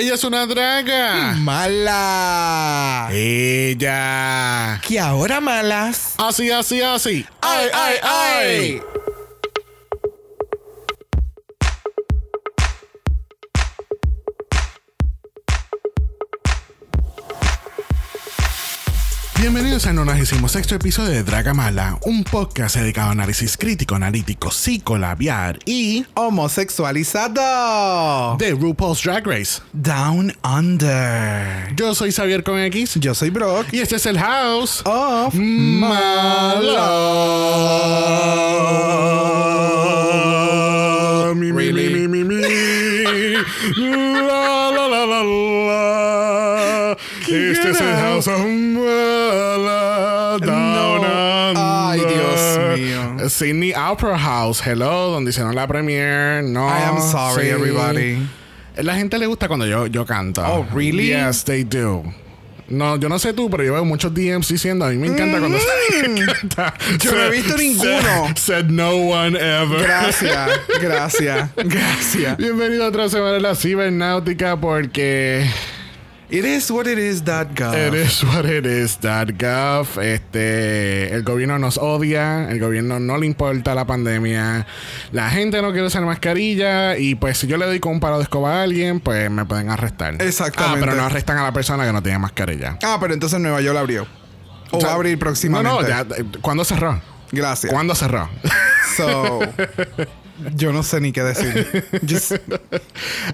Ella es una draga. Mala. Ella. Que ahora malas. Así, así, así. ¡Ay, ay, ay! Bienvenidos al 96 episodio de Draga Mala, un podcast dedicado a análisis crítico, analítico, psicolabiar y Homosexualizado. de RuPaul's Drag Race. Down Under. Yo soy Xavier con X Yo soy Brock. y este es el House Of Mala. Mi, mi, mi, mi, mi, mi. La, la, la, la, la. Este es el House of Mala. Down No. Ay. Dios mío. Sydney Opera House. Hello, donde hicieron la premiere. No. I am sorry, sí. everybody. La gente le gusta cuando yo, yo canto. Oh, really? Yes, they do. No, yo no sé tú, pero yo veo muchos DMs diciendo, a mí me encanta cuando se canta. Mm. Yo no he visto ninguno. Said, said no one ever. Gracias, gracias, gracias. Bienvenido a otra semana de la cibernáutica porque It is what it is, that God. it is what it is, that gov. Este, el gobierno nos odia, el gobierno no le importa la pandemia, la gente no quiere usar mascarilla y pues si yo le doy con un paro de escoba a alguien, pues me pueden arrestar. Exactamente. Ah, pero no arrestan a la persona que no tiene mascarilla. Ah, pero entonces Nueva York abrió. O, va a abrir próximamente. No, no, ya, eh, ¿cuándo cerró? Gracias. ¿Cuándo cerró? So, yo no sé ni qué decir. Just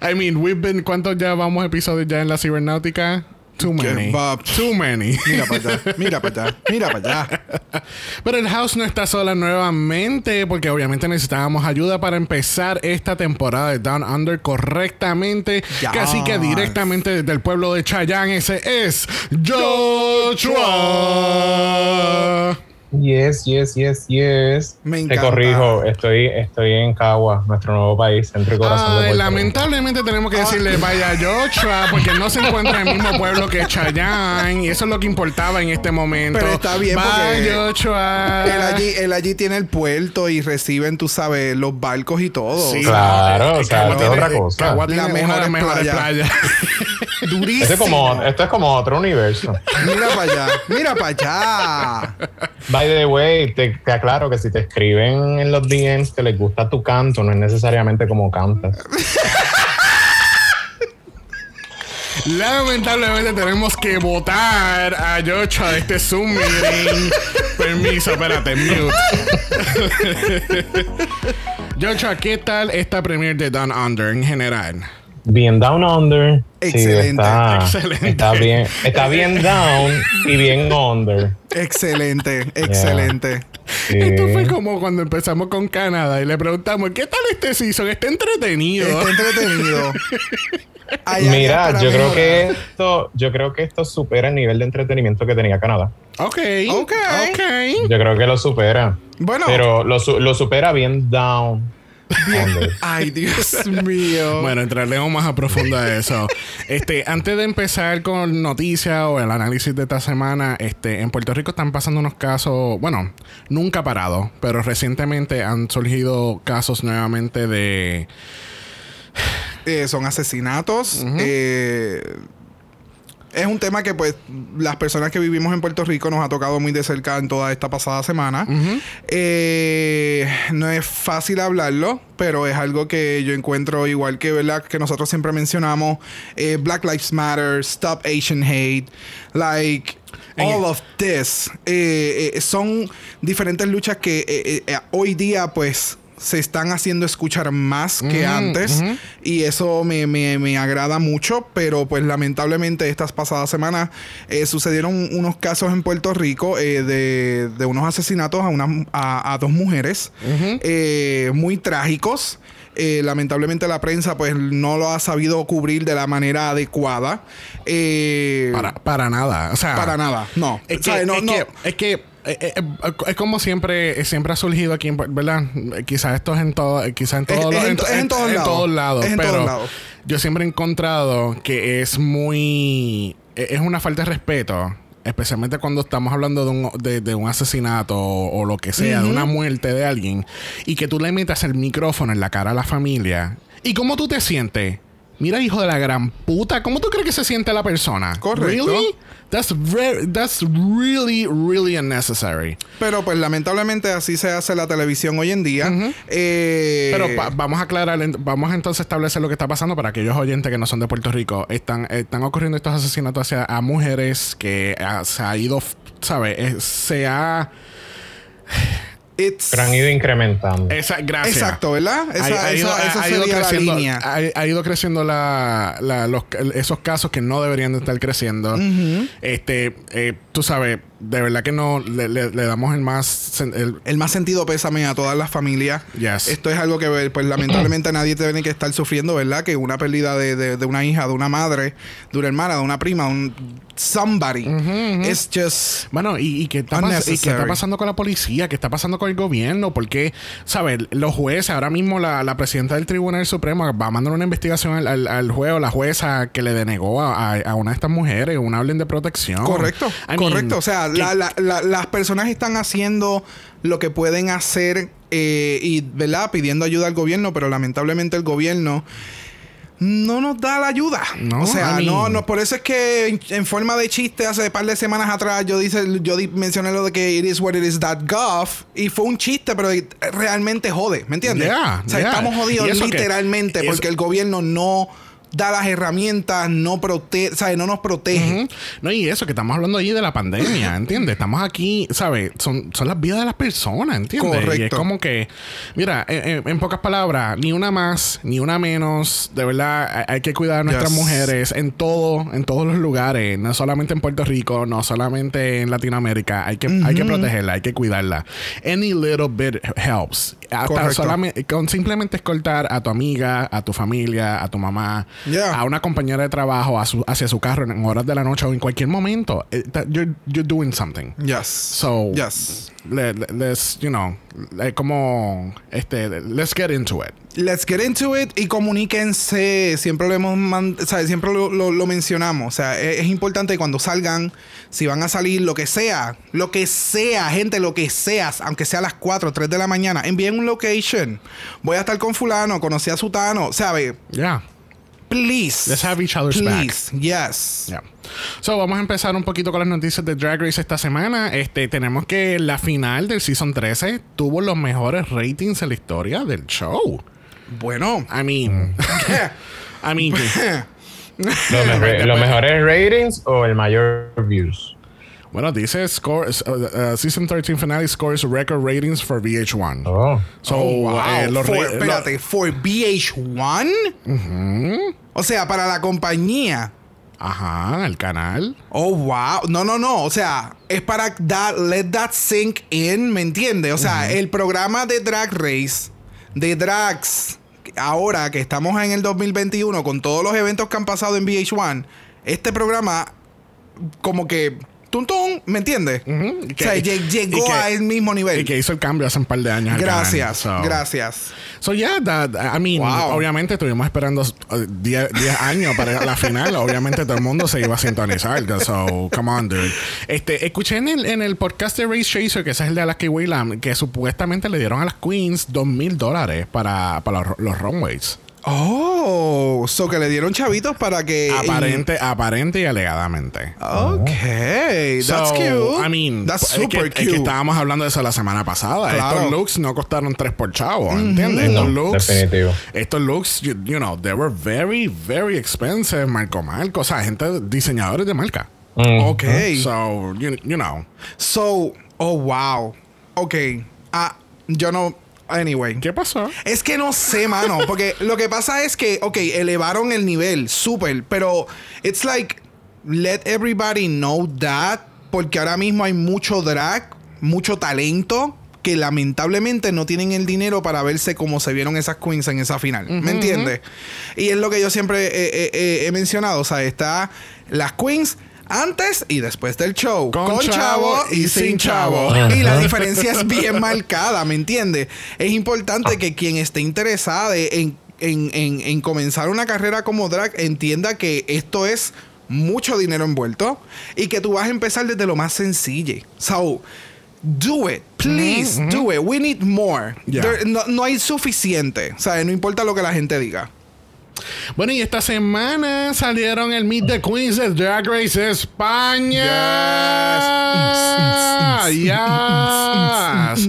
I mean, we've been, ¿cuántos ya vamos episodios ya en la cibernáutica? Too many. Too many. mira para allá, mira para allá, mira para allá. Pero el house no está sola nuevamente porque obviamente necesitábamos ayuda para empezar esta temporada de Down Under correctamente. Yes. Casi que directamente desde el pueblo de Chayanne. Ese es Joshua. Yes, yes, yes, yes. Me Te encanta. corrijo, estoy, estoy en Cagua, nuestro nuevo país, centro y corazón de Ay, Puerto Rico. lamentablemente tenemos que decirle vaya Joshua porque no se encuentra en el mismo pueblo que Chayanne y eso es lo que importaba en este momento. Pero está bien Bye, porque Joshua. Él allí, él allí tiene el puerto y reciben, tú sabes, los barcos y todo. Sí, Claro, no, o sea, es tiene- otra cosa. Cagua tiene La de mejor mejores playa. playas. Durísimo. Esto es, como, esto es como otro universo. Mira para allá, mira para allá. By the way, te, te aclaro que si te escriben en los DMs que les gusta tu canto, no es necesariamente como cantas. Lamentablemente tenemos que votar a Joshua de este Zoom meeting. Permiso, espérate, mute. Joshua, ¿qué tal esta premiere de Down Under en general? Bien down under. Sí, Excelente. está, Excelente. Está bien, está bien down y bien under. Excelente, excelente. Sí. Esto fue como cuando empezamos con Canadá y le preguntamos, ¿qué tal este season? Está entretenido. Está entretenido. Mira, yo creo que esto, yo creo que esto supera el nivel de entretenimiento que tenía Canadá. Ok. Ok. Ok. Yo creo que lo supera. Bueno. Pero lo supera bien down. Ay, Dios mío. Bueno, entraremos más a profundo a eso. Este, antes de empezar con noticias o el análisis de esta semana, este, en Puerto Rico están pasando unos casos, bueno, nunca parados, pero recientemente han surgido casos nuevamente de Eh, son asesinatos. eh, es un tema que, pues, las personas que vivimos en Puerto Rico nos ha tocado muy de cerca en toda esta pasada semana. Eh, no es fácil hablarlo, pero es algo que yo encuentro igual que, ¿verdad? Que nosotros siempre mencionamos. eh, Black Lives Matter, Stop Asian Hate, like... All of this eh, son diferentes luchas que hoy día pues se están haciendo escuchar más que Ujú, antes y eso me, me- me agrada mucho, pero pues lamentablemente estas pasadas semanas eh, sucedieron unos casos en Puerto Rico eh, de, de unos asesinatos a, una, a, a dos mujeres eh, muy trágicos. Eh, lamentablemente la prensa pues no lo ha sabido cubrir de la manera adecuada. Eh, para, para nada, o sea, para nada, no. Es O que, sea, no, es, no. que, es que, eh, eh, eh, es como siempre, siempre ha surgido aquí, ¿verdad? Quizás esto es en todo, quizás en todos en to- es en todos lados. en pero todos lados. yo siempre he encontrado que es muy, eh, es una falta de respeto. Especialmente cuando estamos hablando de un, de, de un asesinato o, o lo que sea, de una muerte de alguien, y que tú le metas el micrófono en la cara a la familia. ¿Y cómo tú te sientes? Mira, hijo de la gran puta, ¿cómo tú crees que se siente la persona? Correcto. Really? That's very, that's really, really unnecessary. Pero pues lamentablemente así se hace la televisión hoy en día. Eh, Pero vamos a aclarar, vamos entonces a establecer lo que está pasando para aquellos oyentes que no son de Puerto Rico. Están, están ocurriendo estos asesinatos hacia a mujeres que se ha ido, ¿sabes? se ha... it's- Pero han ido incrementando. Esa, gracias. Exacto, ¿verdad? Esa, Ha- ha ido- esa- esa ha ido sería la creciendo- línea. Ha, ha ido creciendo la, la- los- esos casos que no deberían de estar creciendo. Este, eh, tú sabes, de verdad que no le, le- le damos el más el- El más sentido pésame a todas las familias. Yes. Esto es algo que, pues, lamentablemente nadie tiene que estar sufriendo, ¿verdad? Que una pérdida de, de- de una hija, de una madre, de una hermana, de una prima, un somebody. It's just. Bueno, ¿y, y qué está y qué está pasando con la policía? ¿Qué está pasando con el gobierno? Porque, ¿sabes? Los jueces, ahora mismo la, la presidenta del Tribunal Supremo va a mandar una investigación al, al, al juez o la jueza que le denegó a, a- a una de estas mujeres una orden de protección. Correcto, I mean, correcto. O sea, que- la- la- la- las personas están haciendo lo que pueden hacer eh, y, ¿verdad? Pidiendo ayuda al gobierno, pero lamentablemente el gobierno no nos da la ayuda. No, o sea, no, no, por eso es que en, en forma de chiste hace un par de semanas atrás yo dice, yo di- mencioné lo de que it is what it is that gov y fue un chiste, pero realmente jode, ¿me entiendes? Yeah, o sea, yeah. estamos jodidos que- literalmente eso- porque el gobierno no da las herramientas, no protege, sea, no nos protege. No, y eso, que estamos hablando allí de la pandemia, ¿entiendes? Estamos aquí, ¿sabes? Son, son las vidas de las personas, ¿entiendes? Y es Correcto. como que, mira, en, en- en pocas palabras, ni una más, ni una menos, de verdad, hay, que cuidar a nuestras Yes. mujeres en todo, en todos los lugares, no solamente en Puerto Rico, no solamente en Latinoamérica, hay que, hay que protegerla, hay que cuidarla. Any little bit helps. Hasta Correcto. solamente, con simplemente escoltar a tu amiga, a tu familia, a tu mamá, Yeah. a una compañera de trabajo a su- hacia su carro en horas de la noche o en cualquier momento. Eh, that- You're, you're doing something. Yes. So, yes. le- le- let's, you know, eh, como, este, let's get into it. Let's get into it y comuníquense. Siempre lo hemos man- o sea, siempre lo, lo- lo mencionamos. O sea, es, es importante cuando salgan, si van a salir, lo que sea, lo que sea, gente, lo que seas, aunque sea a las 4 o 3 de la mañana, envíen un location. Voy a estar con fulano, conocí a sutano, ¿sabe? Yeah. Please. Let's have each other's back. Please. Yes. Yeah. So, vamos a empezar un poquito con las noticias de Drag Race esta semana. Este, tenemos que la final del Season 13 tuvo los mejores ratings en la historia del show. Bueno. I mean, I mean, los mejores ratings o el mayor views. Bueno, dice score, uh, uh, Season 13 finale scores record ratings for VH1. Oh. So, Oh, wow. eh, los For- ra- espérate, for VH1? O sea, para la compañía. Ajá, el canal. Oh, wow. No, no, no. O sea, es para that, let that sink in, ¿me entiendes? O sea, el programa de Drag Race, de Drags, ahora que estamos en el 2021, con todos los eventos que han pasado en VH1, este programa, como que. Tum, ¿me entiendes? Y O sea, lle- llegó y que- al mismo nivel. Y que hizo el cambio hace un par de años. Gracias, canal. So- gracias. So yeah, that, I mean, Wow. obviamente estuvimos esperando 10 años para la final. obviamente todo el mundo se iba a sintonizar. So, come on, dude. Este, escuché en el, en el podcast de Race Chaser, que ese es el de Alaska Wayland, que supuestamente le dieron a las Queens dos mil dólares para, para los, los runways. Oh, so que le dieron chavitos para que. Aparente, aparente y alegadamente. Ok, that's So, cute. I mean, that's es que- super es que, cute. estábamos hablando de eso la semana pasada. Claro. Estos looks no costaron tres por chavo, ¿entiendes? Estos No, looks, definitivo. estos looks, you, you know, they were very, very expensive, marco marco, o sea, gente, diseñadores de marca. Mm. Ok. So, you, you know, So, oh wow. Ok. Ah, yo no. Anyway. ¿qué pasó? Es que no sé, mano. Porque lo que pasa es que, ok, elevaron el nivel, súper. Pero, it's like, let everybody know that. Porque ahora mismo hay mucho drag, mucho talento. Que lamentablemente no tienen el dinero para verse como se vieron esas queens en esa final. ¿Me entiendes? Y es lo que yo siempre eh, eh, eh, he mencionado. O sea, está las queens antes y después del show. Con chavo y sin chavo. Y la diferencia es bien marcada, ¿me entiendes? Es importante que quien esté interesada en, en- en- en comenzar una carrera como drag entienda que esto es mucho dinero envuelto y que tú vas a empezar desde lo más sencillo. So, do it. Please, do it. We need more. Yeah. There- no, no hay suficiente. O sea, no importa lo que la gente diga. Bueno, y esta semana salieron el Meet the Queens de Drag Race España. Yes.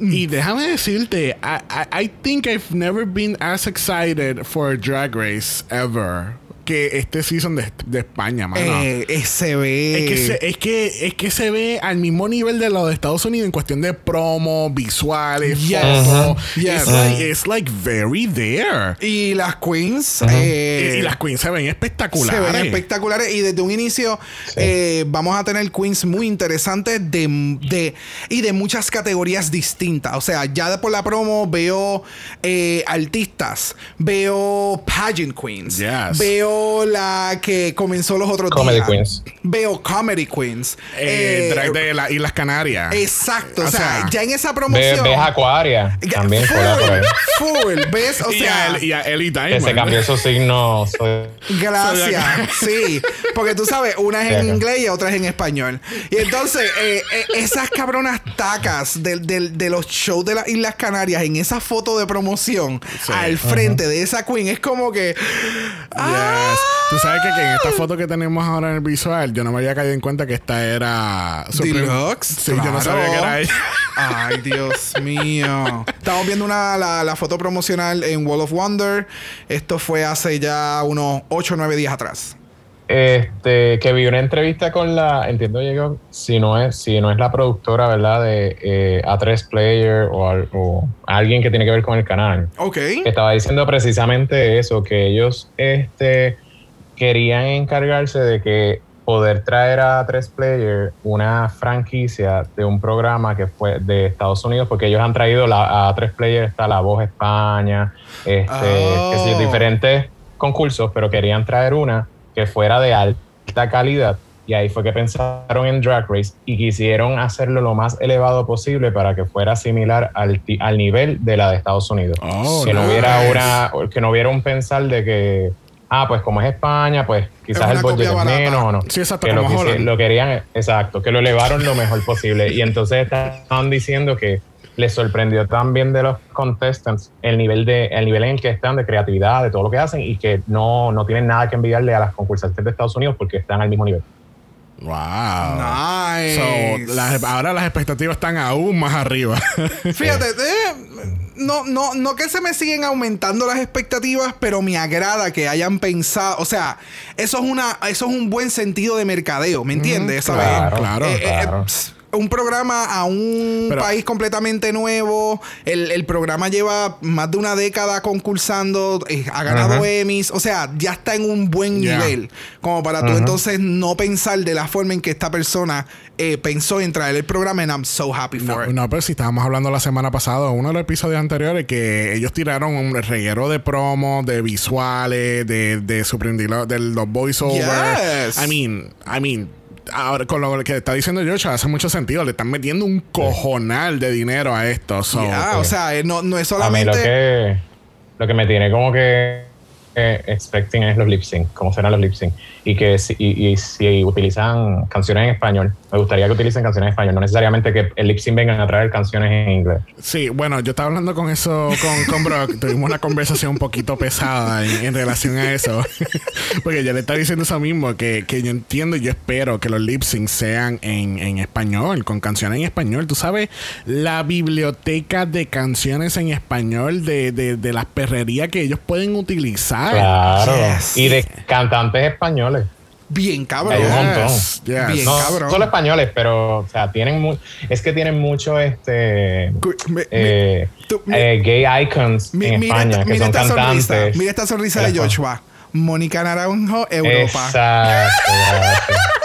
Y déjame decirte, I, I, I think I've never been as excited for Drag Race ever que este season de, de España, mano. Eh, eh, se ve. Es que se, es, que, es que se ve al mismo nivel de lo de Estados Unidos en cuestión de promo, visuales, Yes. fotos. Yes. It's, like, it's like very there. Y las queens. Y- eh, y, las queens se ven espectaculares. Se ven espectaculares y desde un inicio eh, vamos a tener queens muy interesantes de, de- y de muchas categorías distintas. O sea, ya de por la promo veo eh, artistas, veo pageant queens, Yes. veo la que comenzó los otros Comedy días, queens. veo comedy queens, Eh, Eh, drag de las Islas Canarias. exacto. O, O sea, sea, ya en esa promoción. Ves Acuaria también cola por ahí. full, full, ¿ves? O y, sea, a, El- y a Ellie Que se cambió su signo. soy- Gracias, sí. Porque tú sabes, una es en inglés y otra es en español. Y entonces, eh, eh, esas cabronas tacas del- del- de, los shows de las Islas Canarias en esa foto de promoción Sí. al frente de esa queen es como que. ¡Ah! Yes. Tú sabes que, que en esta foto que tenemos ahora en el visual, yo no me había caído en cuenta que esta era Supreme- Deluxe. Sí, yo no sabía que era ella. Ay, Dios mío. Estamos viendo una, la, la foto promocional en Wall of Wonder. Esto fue hace ya unos 8 o 9 días atrás. Este, que vi una entrevista con la, entiendo llegó, si no es, si no es la productora, ¿verdad? De eh, A3 Player o, al- o alguien que tiene que ver con el canal. Ok. que estaba diciendo precisamente eso, que ellos este, querían encargarse de que poder traer a tres player una franquicia de un programa que fue de Estados Unidos, porque ellos han traído la, a tres player está La Voz España, este, Oh. yo, diferentes concursos, pero querían traer una que fuera de alta calidad. Y ahí fue que pensaron en Drag Race y quisieron hacerlo lo más elevado posible para que fuera similar al, nivel de la de Estados Unidos. Oh, que no hubiera una que no hubiera un pensar de que ah pues como es España pues quizás el budget es menos o no. Sí, exacto, que lo, lo querían exacto que lo elevaron lo mejor posible. Y entonces estaban diciendo que les sorprendió también de los contestants el nivel de el nivel en que están de creatividad de todo lo que hacen y que no, no tienen nada que envidiarle a las concursantes de Estados Unidos porque están al mismo nivel Wow. Nice. So, las- ahora las expectativas están aún más arriba. Fíjate, eh, no, no, no que se me siguen aumentando las expectativas, pero me agrada que hayan pensado, o sea, eso es una, eso es un buen sentido de mercadeo, ¿me entiendes? Claro, claro, Eh, eh, pss, un programa a un Pero- país completamente nuevo. El, el programa lleva más de una década concursando, eh, ha ganado Ajá. Emmys, o sea, ya está en un buen nivel. Como para tú entonces no pensar de la forma en que esta persona eh, pensó en traer el programa, and I'm so happy for No, it. no, pero si estábamos hablando la semana pasada, uno de los episodios anteriores, que ellos tiraron un reguero de promos, de visuales, de, de Deluxe, de los voiceovers. Yes. I mean, I mean, ahora con lo que está diciendo Joshua, hace mucho sentido. Le están metiendo un cojonal de dinero a esto. So, o sea, eh, no, no es A mí solamente. lo que, lo que me tiene como que expecting es los lip sync, cómo serán los lip sync. Y que si, y, si utilizan canciones en español, me gustaría que utilicen canciones en español, no necesariamente que el lip sync vengan a traer canciones en inglés. Sí, bueno, yo estaba hablando con eso, con, con Brock. Tuvimos una conversación un poquito pesada en, relación a eso. Porque yo le estaba diciendo eso mismo, que, que yo entiendo y yo espero que los lip syncs sean en, en español, con canciones en español. Tú sabes, la biblioteca de canciones en español de, de, de las perrerías que ellos pueden utilizar. Claro. yes. Y de cantantes españoles. Bien cabrón. Hay un montón. Yes, yes. Bien. No cabrón. solo españoles, pero, o sea, tienen es que tienen mucho este eh, tú- mi- eh, gay icons mi- en mira, España, que son cantantes. sonrisa. Mira esta sonrisa de. Joshua. Mónica Naranjo, Europa. Exacto, gracias. Ah. ¿Me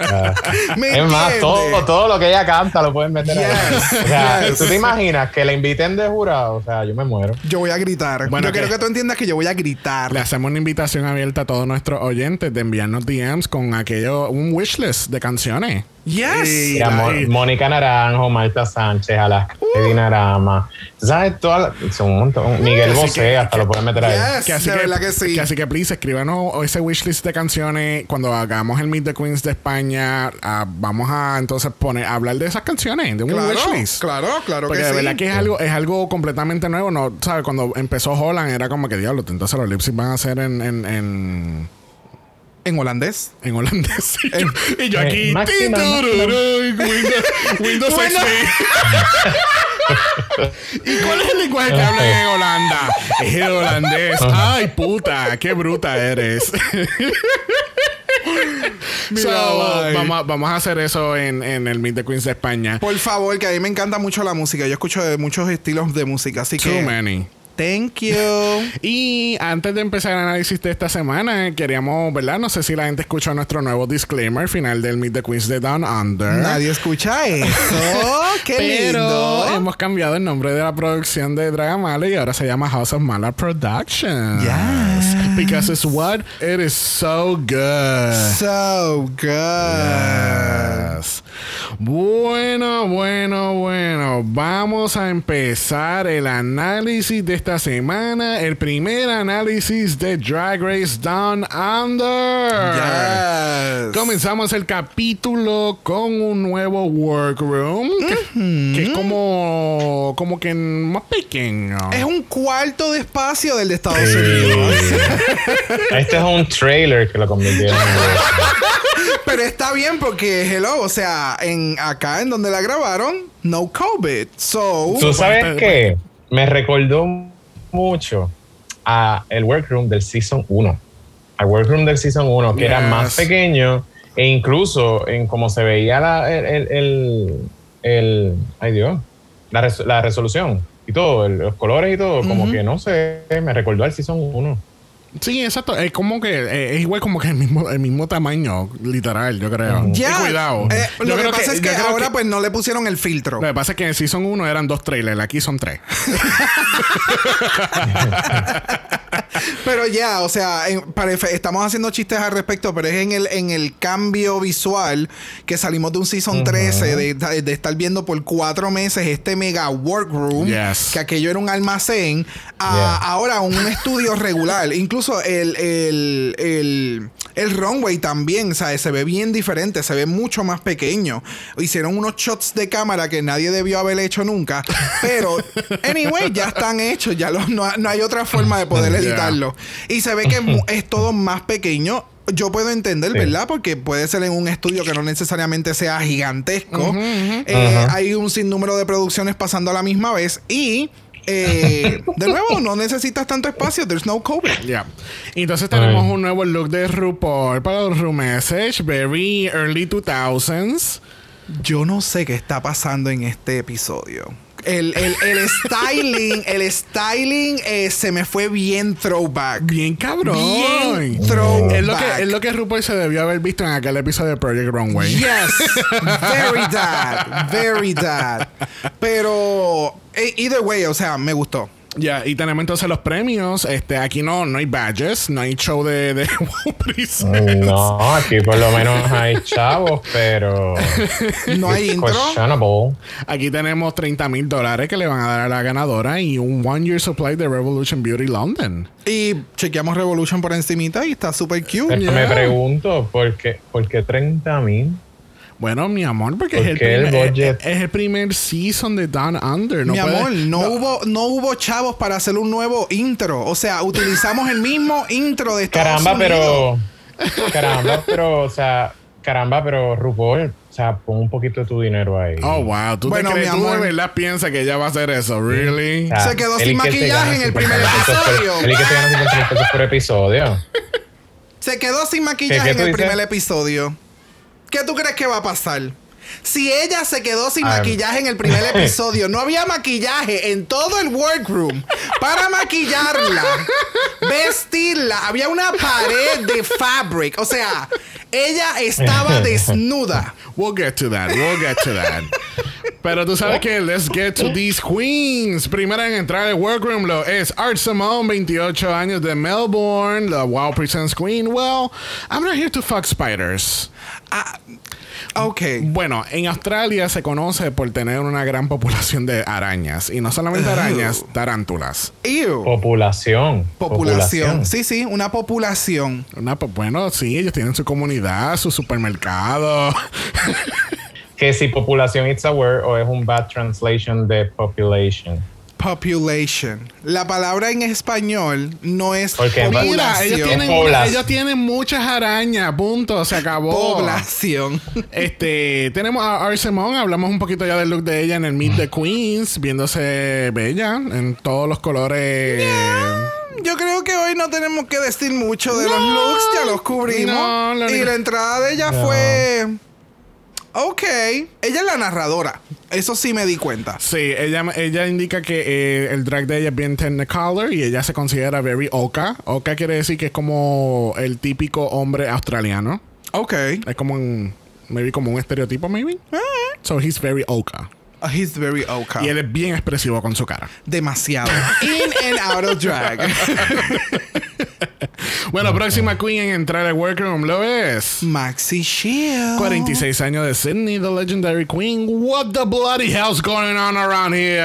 Es más, todo, todo lo que ella canta lo pueden meter ahí. Yes, O sea, yes. ¿tú te imaginas que la inviten de jurado? O sea, yo me muero. Yo voy a gritar. Bueno, yo quiero que- que tú entiendas que yo voy a gritar. Le hacemos una invitación abierta a todos nuestros oyentes de enviarnos DMs con aquello, un wishlist de canciones. Yes. Mónica Naranjo, Marta Sánchez, Alaska Dinarama. ¿Sabes? Son un montón. Miguel Bosé, que- hasta lo pueden meter ahí. Yes. Que así de que, verdad que sí. así que, please, escríbanos ese wishlist de canciones. Cuando hagamos el Meet the Queens de España, ah, vamos a entonces poner, hablar de esas canciones, de un Claro, wishlist. claro, claro Porque que de sí. verdad que es algo, es algo completamente nuevo. No, ¿sabes? Cuando empezó Holland era como que diablo, entonces los lip sync van a ser en, en, en, En holandés. en holandés. Y yo, y yo Eh, aquí. máxima, Windows, Windows. ¿Y cuál es el lenguaje que hablan en Holanda? Es el holandés. Ay, puta, qué bruta eres. Mira, So, vamos, a, vamos a hacer eso en, en el Meet the Queens de España. Por favor, que a mí me encanta mucho la música. Yo escucho de muchos estilos de música, así Too que many. Thank you. Y antes de empezar el análisis de esta semana, queríamos, ¿verdad? No sé si la gente escuchó nuestro nuevo disclaimer final del Meet the Queens de Down Under. Nadie escucha eso. Qué Pero lindo. hemos cambiado el nombre de la producción de Dragamala y ahora se llama House of Mala Productions. Yes. Because it's what? It is so good. So good. Yes. Bueno, bueno, bueno. Vamos a empezar el análisis de esta semana. El primer análisis de Drag Race Down Under. Yes. Comenzamos el capítulo con un nuevo workroom que, que es como, como que más pequeño. Es un cuarto de espacio del de Estados Unidos. Este es un trailer que lo convirtieron en. Pero está bien porque, hello, o sea, en acá en donde la grabaron, no COVID. So, ¿Tú sabes qué? Me recordó mucho a el workroom del Season 1. Al workroom del Season 1, que era Yes. más pequeño e incluso en cómo se veía la, el, el, el- el- ay Dios, la, res- la resolución y todo, el- los colores y todo, como que no sé, me recordó al Season 1. Sí, exacto. Es como que eh, es igual como que el mismo, el mismo tamaño, literal, yo creo. ya. Cuidado. Eh, lo que pasa es que ahora que- pues no le pusieron el filtro. Lo que pasa es que en el Season 1 eran dos trailers, aquí son tres. Pero ya, o sea, en- para efe- estamos haciendo chistes al respecto, pero es en el, en el cambio visual que salimos de un Season 13, de, de estar viendo por cuatro meses este mega workroom, Yes. que aquello era un almacén, a Yeah. ahora un estudio regular. Incluso el, el, el, el runway también, ¿sabes? Se ve bien diferente, se ve mucho más pequeño. Hicieron unos shots de cámara que nadie debió haber hecho nunca, pero, anyway, ya están hechos, ya los- no, no hay otra forma de poder Yeah. Y se ve que es todo más pequeño. Yo puedo entender, Sí. ¿verdad? Porque puede ser en un estudio que no necesariamente sea gigantesco. Eh. Hay un sinnúmero de producciones pasando a la misma vez. Y, eh, de nuevo, no necesitas tanto espacio. There's no COVID. Ya. Entonces tenemos Ay. un nuevo look de RuPaul para el Room Message, very early 2000s. Yo no sé qué está pasando en este episodio. El, el- el styling, el styling eh, se me fue bien throwback. Bien cabrón. Bien throwback. Es lo, que, es lo que RuPaul se debió haber visto en aquel episodio de Project Runway. Yes, very that, very that. Pero eh, either way, o sea, me gustó. Ya, y tenemos entonces los premios. Este, aquí no, no hay badges, no hay show de, de. No, aquí por lo menos hay chavos, pero. No hay intro. Aquí tenemos 30 mil dólares que le van a dar a la ganadora y un one year supply de Revolution Beauty London. Y chequeamos Revolution por encimita y está súper cute. Me pregunto, ¿por qué, por qué 30 mil? Bueno, mi amor, porque es el, primer, budget- es, es el primer season de Down Under. No Mi puede- amor, no, hubo no hubo chavos para hacer un nuevo intro. O sea, utilizamos el mismo intro de Estados Caramba, Unidos. pero. Caramba, pero, o sea, caramba, pero RuPaul, o sea, pon un poquito de tu dinero ahí. Oh, wow. ¿Tú, Bueno, te crees, mi tú de amor. verdad piensas que ella va a hacer eso? ¿Really? O sea, Se quedó sin maquillaje en el 50 primer por- episodio. Que se gana 50 mil pesos por episodio. Se quedó sin maquillaje ¿Qué- qué en el primer episodio. ¿Qué tú crees que va a pasar? Si ella se quedó sin maquillaje en el primer episodio, no había maquillaje en todo el workroom para maquillarla, vestirla. Había una pared de fabric. O sea, ella estaba desnuda. We'll get to that. We'll get to that. Pero tú sabes que let's get to these queens. Primera en entrar al workroom lo es Art Simone, 28 años de Melbourne, la Wow Presents Queen. Well, I'm not here to fuck spiders. Ah, ok. Bueno, en Australia se conoce por tener una gran población de arañas. Y no solamente arañas, tarántulas. Ew. Populación. Populación. Sí, sí, una populación. Una, po- bueno, sí, ellos tienen su comunidad, su supermercado. Que si populación it's a word o es un bad translation de population. Population. La palabra en español no es Porque en- población. Mira, ellos tienen, Población. ellos tienen muchas arañas, punto, se acabó. Población. Este, tenemos a Art Simone, hablamos un poquito ya del look de ella en el Meet the Queens, viéndose bella en todos los colores. Yo creo que hoy no tenemos que decir mucho de No. los looks, ya los cubrimos. No, lo y la entrada de ella No. fue. Ok. Ella es la narradora. Eso sí me di cuenta. Sí, ella, ella indica que eh, el drag de ella es bien technicolor y ella se considera very oka. Oka quiere decir que es como el típico hombre australiano. Ok. Es como un, maybe como un estereotipo, maybe. So he's very oka. Uh, he's very oka. Y él es bien expresivo con su cara. Demasiado. In and out of drag. Bueno, próxima queen en entrar al workroom lo es. Maxi Shield. 46 años de Sydney, the legendary queen. What the bloody hell's going on around here?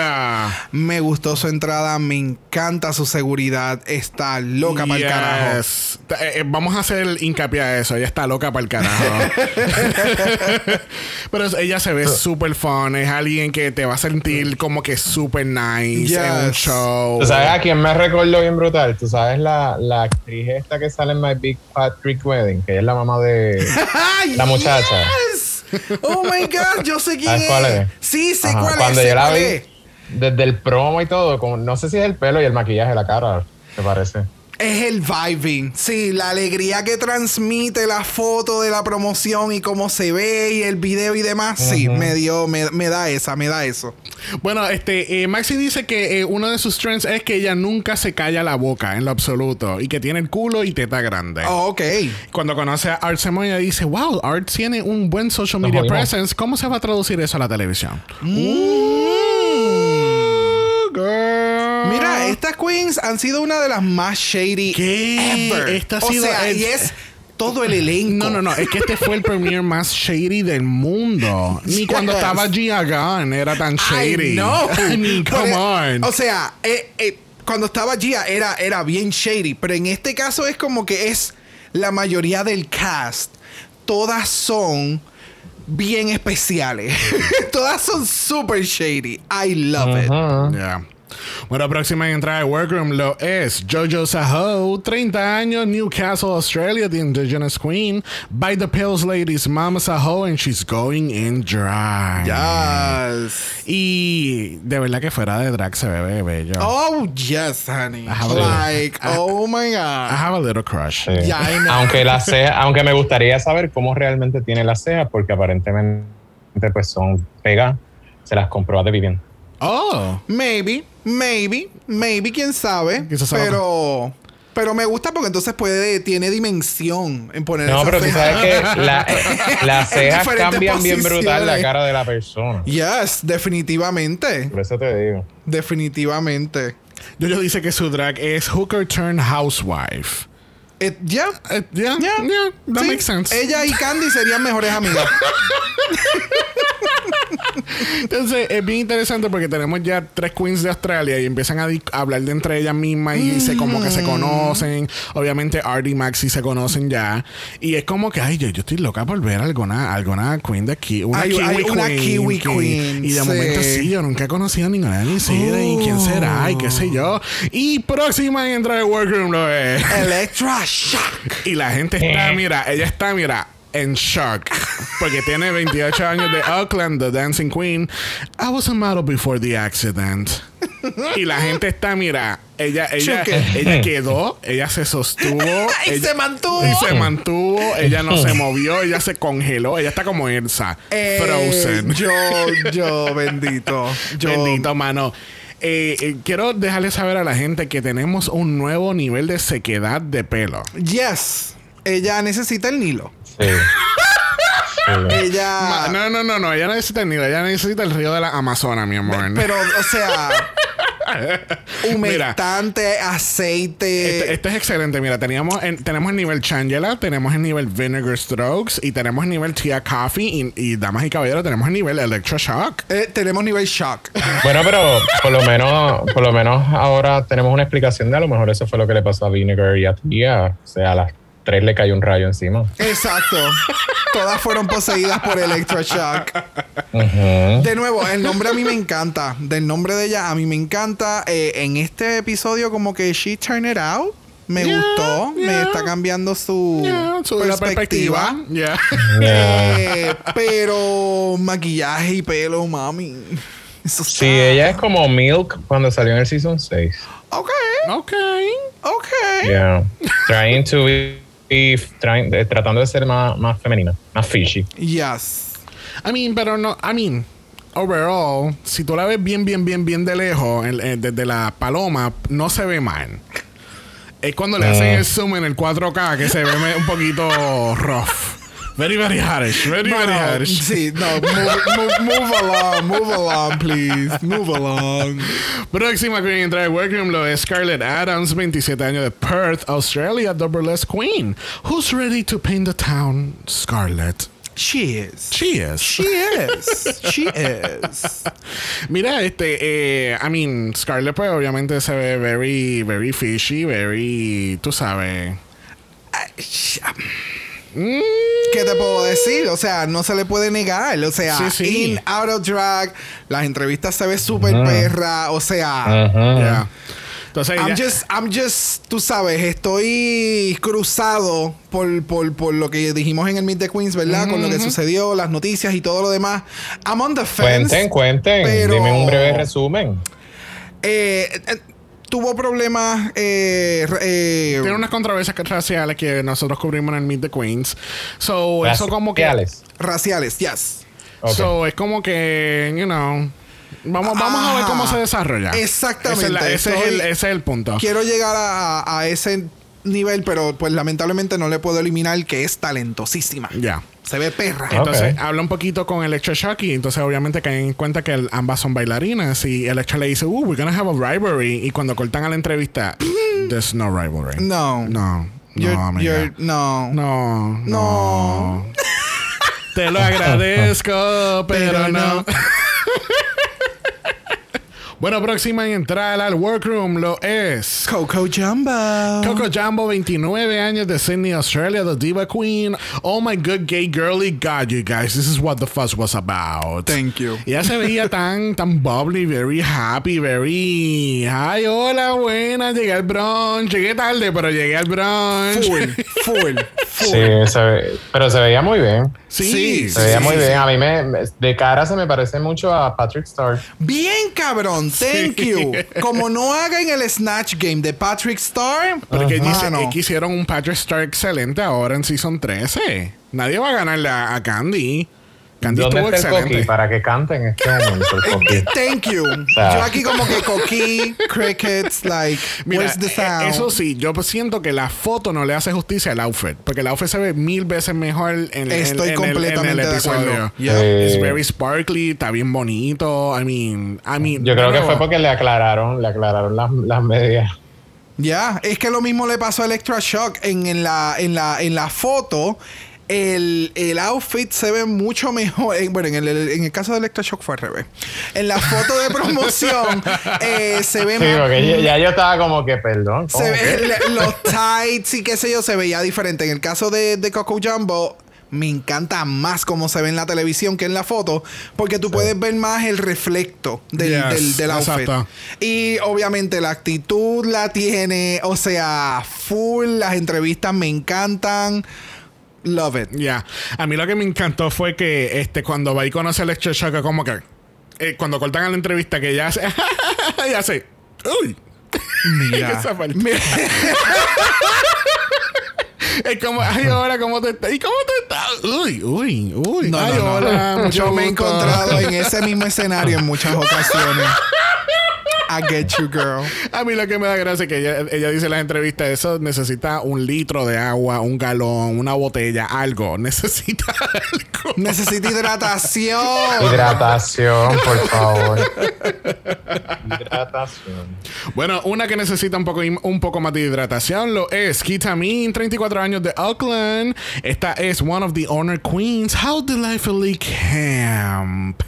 Me gustó su entrada, me encanta su seguridad. Está loca para el carajo. Eh, eh, vamos a hacer hincapié a eso. Ella está loca para el carajo. Pero ella se ve súper fun. Es alguien que te va a sentir como que súper nice en un show. ¿Tú sabes a quién me recordó bien brutal? ¿Tú sabes la, la actriz esta que sale en My Big Fat Greek Wedding? Que es la mamá de... ¡Ay, La muchacha. yes! Oh my God, yo sé quién ¿Sabes es. cuál es? Sí, sé Ajá, cuál Cuando es. sé yo la vi, es. desde el promo y todo, como, no sé si es el pelo y el maquillaje, la cara, ¿te parece? Es el vibing. Sí, la alegría que transmite la foto de la promoción y cómo se ve y el video y demás. Sí, me dio, me, me da esa, me da eso. Bueno, este, eh, Maxi dice que eh, uno de sus trends es que ella nunca se calla la boca en lo absoluto y que tiene el culo y teta grande. Oh, ok. Cuando conoce a Art Simone, ella dice, wow, Art tiene un buen social media presence. ¿Cómo se va a traducir eso a la televisión? Girl. Mira, estas queens han sido una de las más shady ¿Qué? ever. Esta ha o sido sea, el- y es todo el elenco. No, no, no. Es que este fue el premiere más shady del mundo. Ni cuando estaba Gia Gunn era tan shady. Know. I mean, come e- on. O sea, eh, eh, cuando estaba Gia era, era bien shady, pero en este caso es como que es la mayoría del cast. Todas son bien especiales. Todas son super shady. I love it. Yeah. Bueno, próxima en entrar al workroom lo es Jojo Saho, 30 años, Newcastle, Australia, the indigenous queen. By the Pills Ladies, Mama Saho, and she's going in drag. Yes. Y de verdad que fuera de drag se ve bello. Oh, yes, honey. Like, oh my I God. have a little crush. Sí. Ya, I know. aunque la ceja, aunque me gustaría saber cómo realmente tiene las cejas, porque aparentemente pues son pegas, se las compró a The Vivian. Oh. Maybe, maybe, maybe, quién sabe. Pero, pero me gusta porque entonces puede, tiene dimensión en poner No, esa pero tú ceja. sabes que la- las cejas cambian bien brutal la cara de la persona. Yes, definitivamente. Por eso te digo. Definitivamente. Jojo dice que su drag es hooker turned housewife. Ya. Eh, yeah, ya. yeah, that Sí. makes sense. Ella y Candy serían mejores amigas. Entonces es bien interesante porque tenemos ya tres queens de Australia y empiezan a, hablar de entre ellas mismas y se como que se Mm. conocen. Obviamente Art y Maxi se conocen ya. Y es como que, ay, yo, yo estoy loca por ver alguna, alguna queen de aquí. Una kiwi una queen. kiwi que- queen, Y de sí. momento sí, yo nunca he conocido a ninguna de mis y quién será y qué sé yo. Y próxima en entrar al workroom lo es. Electra Shock. Y la gente está, mira, ella está, mira, en shock. Porque tiene 28 años de Auckland, the Dancing Queen. I was a model before the accident. Y la gente está, mira, ella, ella, ella quedó, ella se sostuvo. Y ella- se mantuvo. Y se mantuvo, ella no se movió, ella se congeló, ella está como Elsa, Eh, frozen. Yo, yo, bendito. Yo, Bendito, mano. Eh, eh, quiero dejarle saber a la gente que tenemos un nuevo nivel de sequedad de pelo. Yes. Ella necesita el Nilo. Sí. ella. No, no, no, no. Ella necesita el nido. Ella necesita el río de la Amazonas, mi amor. Pero, o sea. Humectante, aceite. Este, este, es excelente. Mira, teníamos tenemos el nivel Changela, tenemos el nivel Vinegar Strokes y tenemos el nivel Tia Coffee y, damas y caballeros tenemos el nivel Electroshock. Eh, tenemos nivel Shock. Bueno, pero por lo menos por lo menos ahora tenemos una explicación de a lo mejor eso fue lo que le pasó a Vinegar y a Tia. O sea, las tres le cayó un rayo encima. Exacto. Todas fueron poseídas por Electroshock. De nuevo, el nombre a mí me encanta. Del nombre de ella a mí me encanta. Eh, en este episodio como que she turned it out. Me gustó, me está cambiando su, perspectiva. Eh, pero maquillaje y pelo, mami. sí, ella es como Milk cuando salió en el season 6. Ok. Ok. Ok. Yeah. Trying to be y tratando de ser más, más femenina, más fishy. Yes. I mean, pero no, I mean, overall, si tú la ves bien, bien, bien, bien de lejos, desde la paloma, no se ve mal. Es cuando le hacen ah. el zoom en el 4K que se ve un poquito rough. Very, very harsh. Very, very harsh. Sí, no. Move, move, along. Move along, please. Move along. Próxima queen entra al workroom lo es Scarlett Adams, 27 años de Perth, Australia, the burlesque queen. Who's ready to paint the town, Scarlett? She is. She is. She is. She is. Mira, este, eh, I mean, Scarlett, pues obviamente se ve very, very fishy, very, tú sabes. ¿Qué te puedo decir? O sea, no se le puede negar. O sea, in, out of drag, las entrevistas se ve súper perra. O sea, Entonces, I'm just, I'm just, tú sabes, estoy cruzado por, por, por, lo que dijimos en el Meet the Queens, ¿verdad? Con lo que sucedió, las noticias y todo lo demás. I'm on the fence. Cuenten, cuenten. Dime un breve resumen. Eh, eh tuvo problemas. Eh, eh, Tiene unas controversias raciales que nosotros cubrimos en el Meet the Queens. So, eso como que. Raciales, yes. So, es como que, you know. Vamos, vamos a ver cómo se desarrolla. Exactamente. Ese, es el, punto. Quiero llegar a, a ese nivel, pero pues lamentablemente no le puedo eliminar que es talentosísima. Ya. Se ve perra. Entonces habla un poquito con Electroshock y entonces obviamente caen en cuenta que ambas son bailarinas y Electra le dice, uh, we're gonna have a rivalry. Y cuando cortan a la entrevista, there's no rivalry. No. No. no, no. No. No. Te lo agradezco, pero, no. Bueno, próxima en entrar al workroom lo es Coco Jumbo. Coco Jumbo, 29 años de Sydney, Australia, the Diva Queen. Oh my good gay girly God, you guys, this is what the fuss was about. Thank you. Ella se veía tan, tan bubbly, very happy, very. Ay, hola, buena, llegué al brunch. Llegué tarde, pero llegué al brunch. Full, full, full. Sí, se pero se veía muy bien. Sí, se veía muy bien. A mí me, de cara se me parece mucho a Patrick Star. Bien, cabrón. Thank you. Como no hagan el Snatch Game de Patrick Star. Porque dice que hicieron un Patrick Star excelente ahora en Season 13. Nadie va a ganarle a Candy. Candy ¿Dónde está excelente. el coquí para que canten este momento el? Thank you. Yo aquí como que coquí, crickets, like, where's the eh, sound? Eso sí, yo siento que la foto no le hace justicia al outfit. Porque el outfit se ve mil veces mejor en, Estoy en, completamente el, episodio. Es very sparkly, está bien bonito. I mean, I mean. Yo creo que fue porque le aclararon, le aclararon las, las medias. Ya, es que lo mismo le pasó a Electra Shock en, en, la, en, la, en la foto el, el, outfit se ve mucho mejor. bueno, en el, en el caso de Electroshock fue al revés. En la foto de promoción eh, se ve sí, porque ya, yo estaba como que, perdón. Se ve, los tights y qué sé yo se veía diferente. En el caso de, de Coco Jumbo, me encanta más cómo se ve en la televisión que en la foto, porque tú puedes ver más el reflecto del, del, outfit. Y obviamente la actitud la tiene, o sea, full, las entrevistas me encantan. Love it. Ya. A mí lo que me encantó fue que este cuando va y conoce a Shock como que eh, cuando cortan a la entrevista que ya hace ya hace uy. Mira. es como, ay, hola, ¿cómo te estás? ¿Y cómo te estás? Uy, uy, uy. No, ay, Yo me he encontrado en ese mismo escenario en muchas ocasiones. I get you, girl. A mí lo que me da gracia es que ella, ella dice en las entrevistas, eso necesita un litro de agua, un galón, una botella, algo. Necesita algo. Necesita hidratación. Hidratación, por favor. hidratación. Bueno, una que necesita un poco, un poco más de hidratación lo es Kitamin, 34 años de Oakland. Esta es one of the honor queens. How delightfully camp.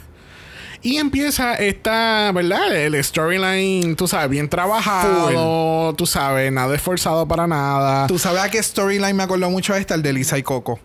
Y empieza esta, ¿verdad? El storyline, tú sabes, bien trabajado, tú sabes, nada esforzado para nada. ¿Tú sabes a qué storyline me acordó mucho esta? El de Lisa y Coco.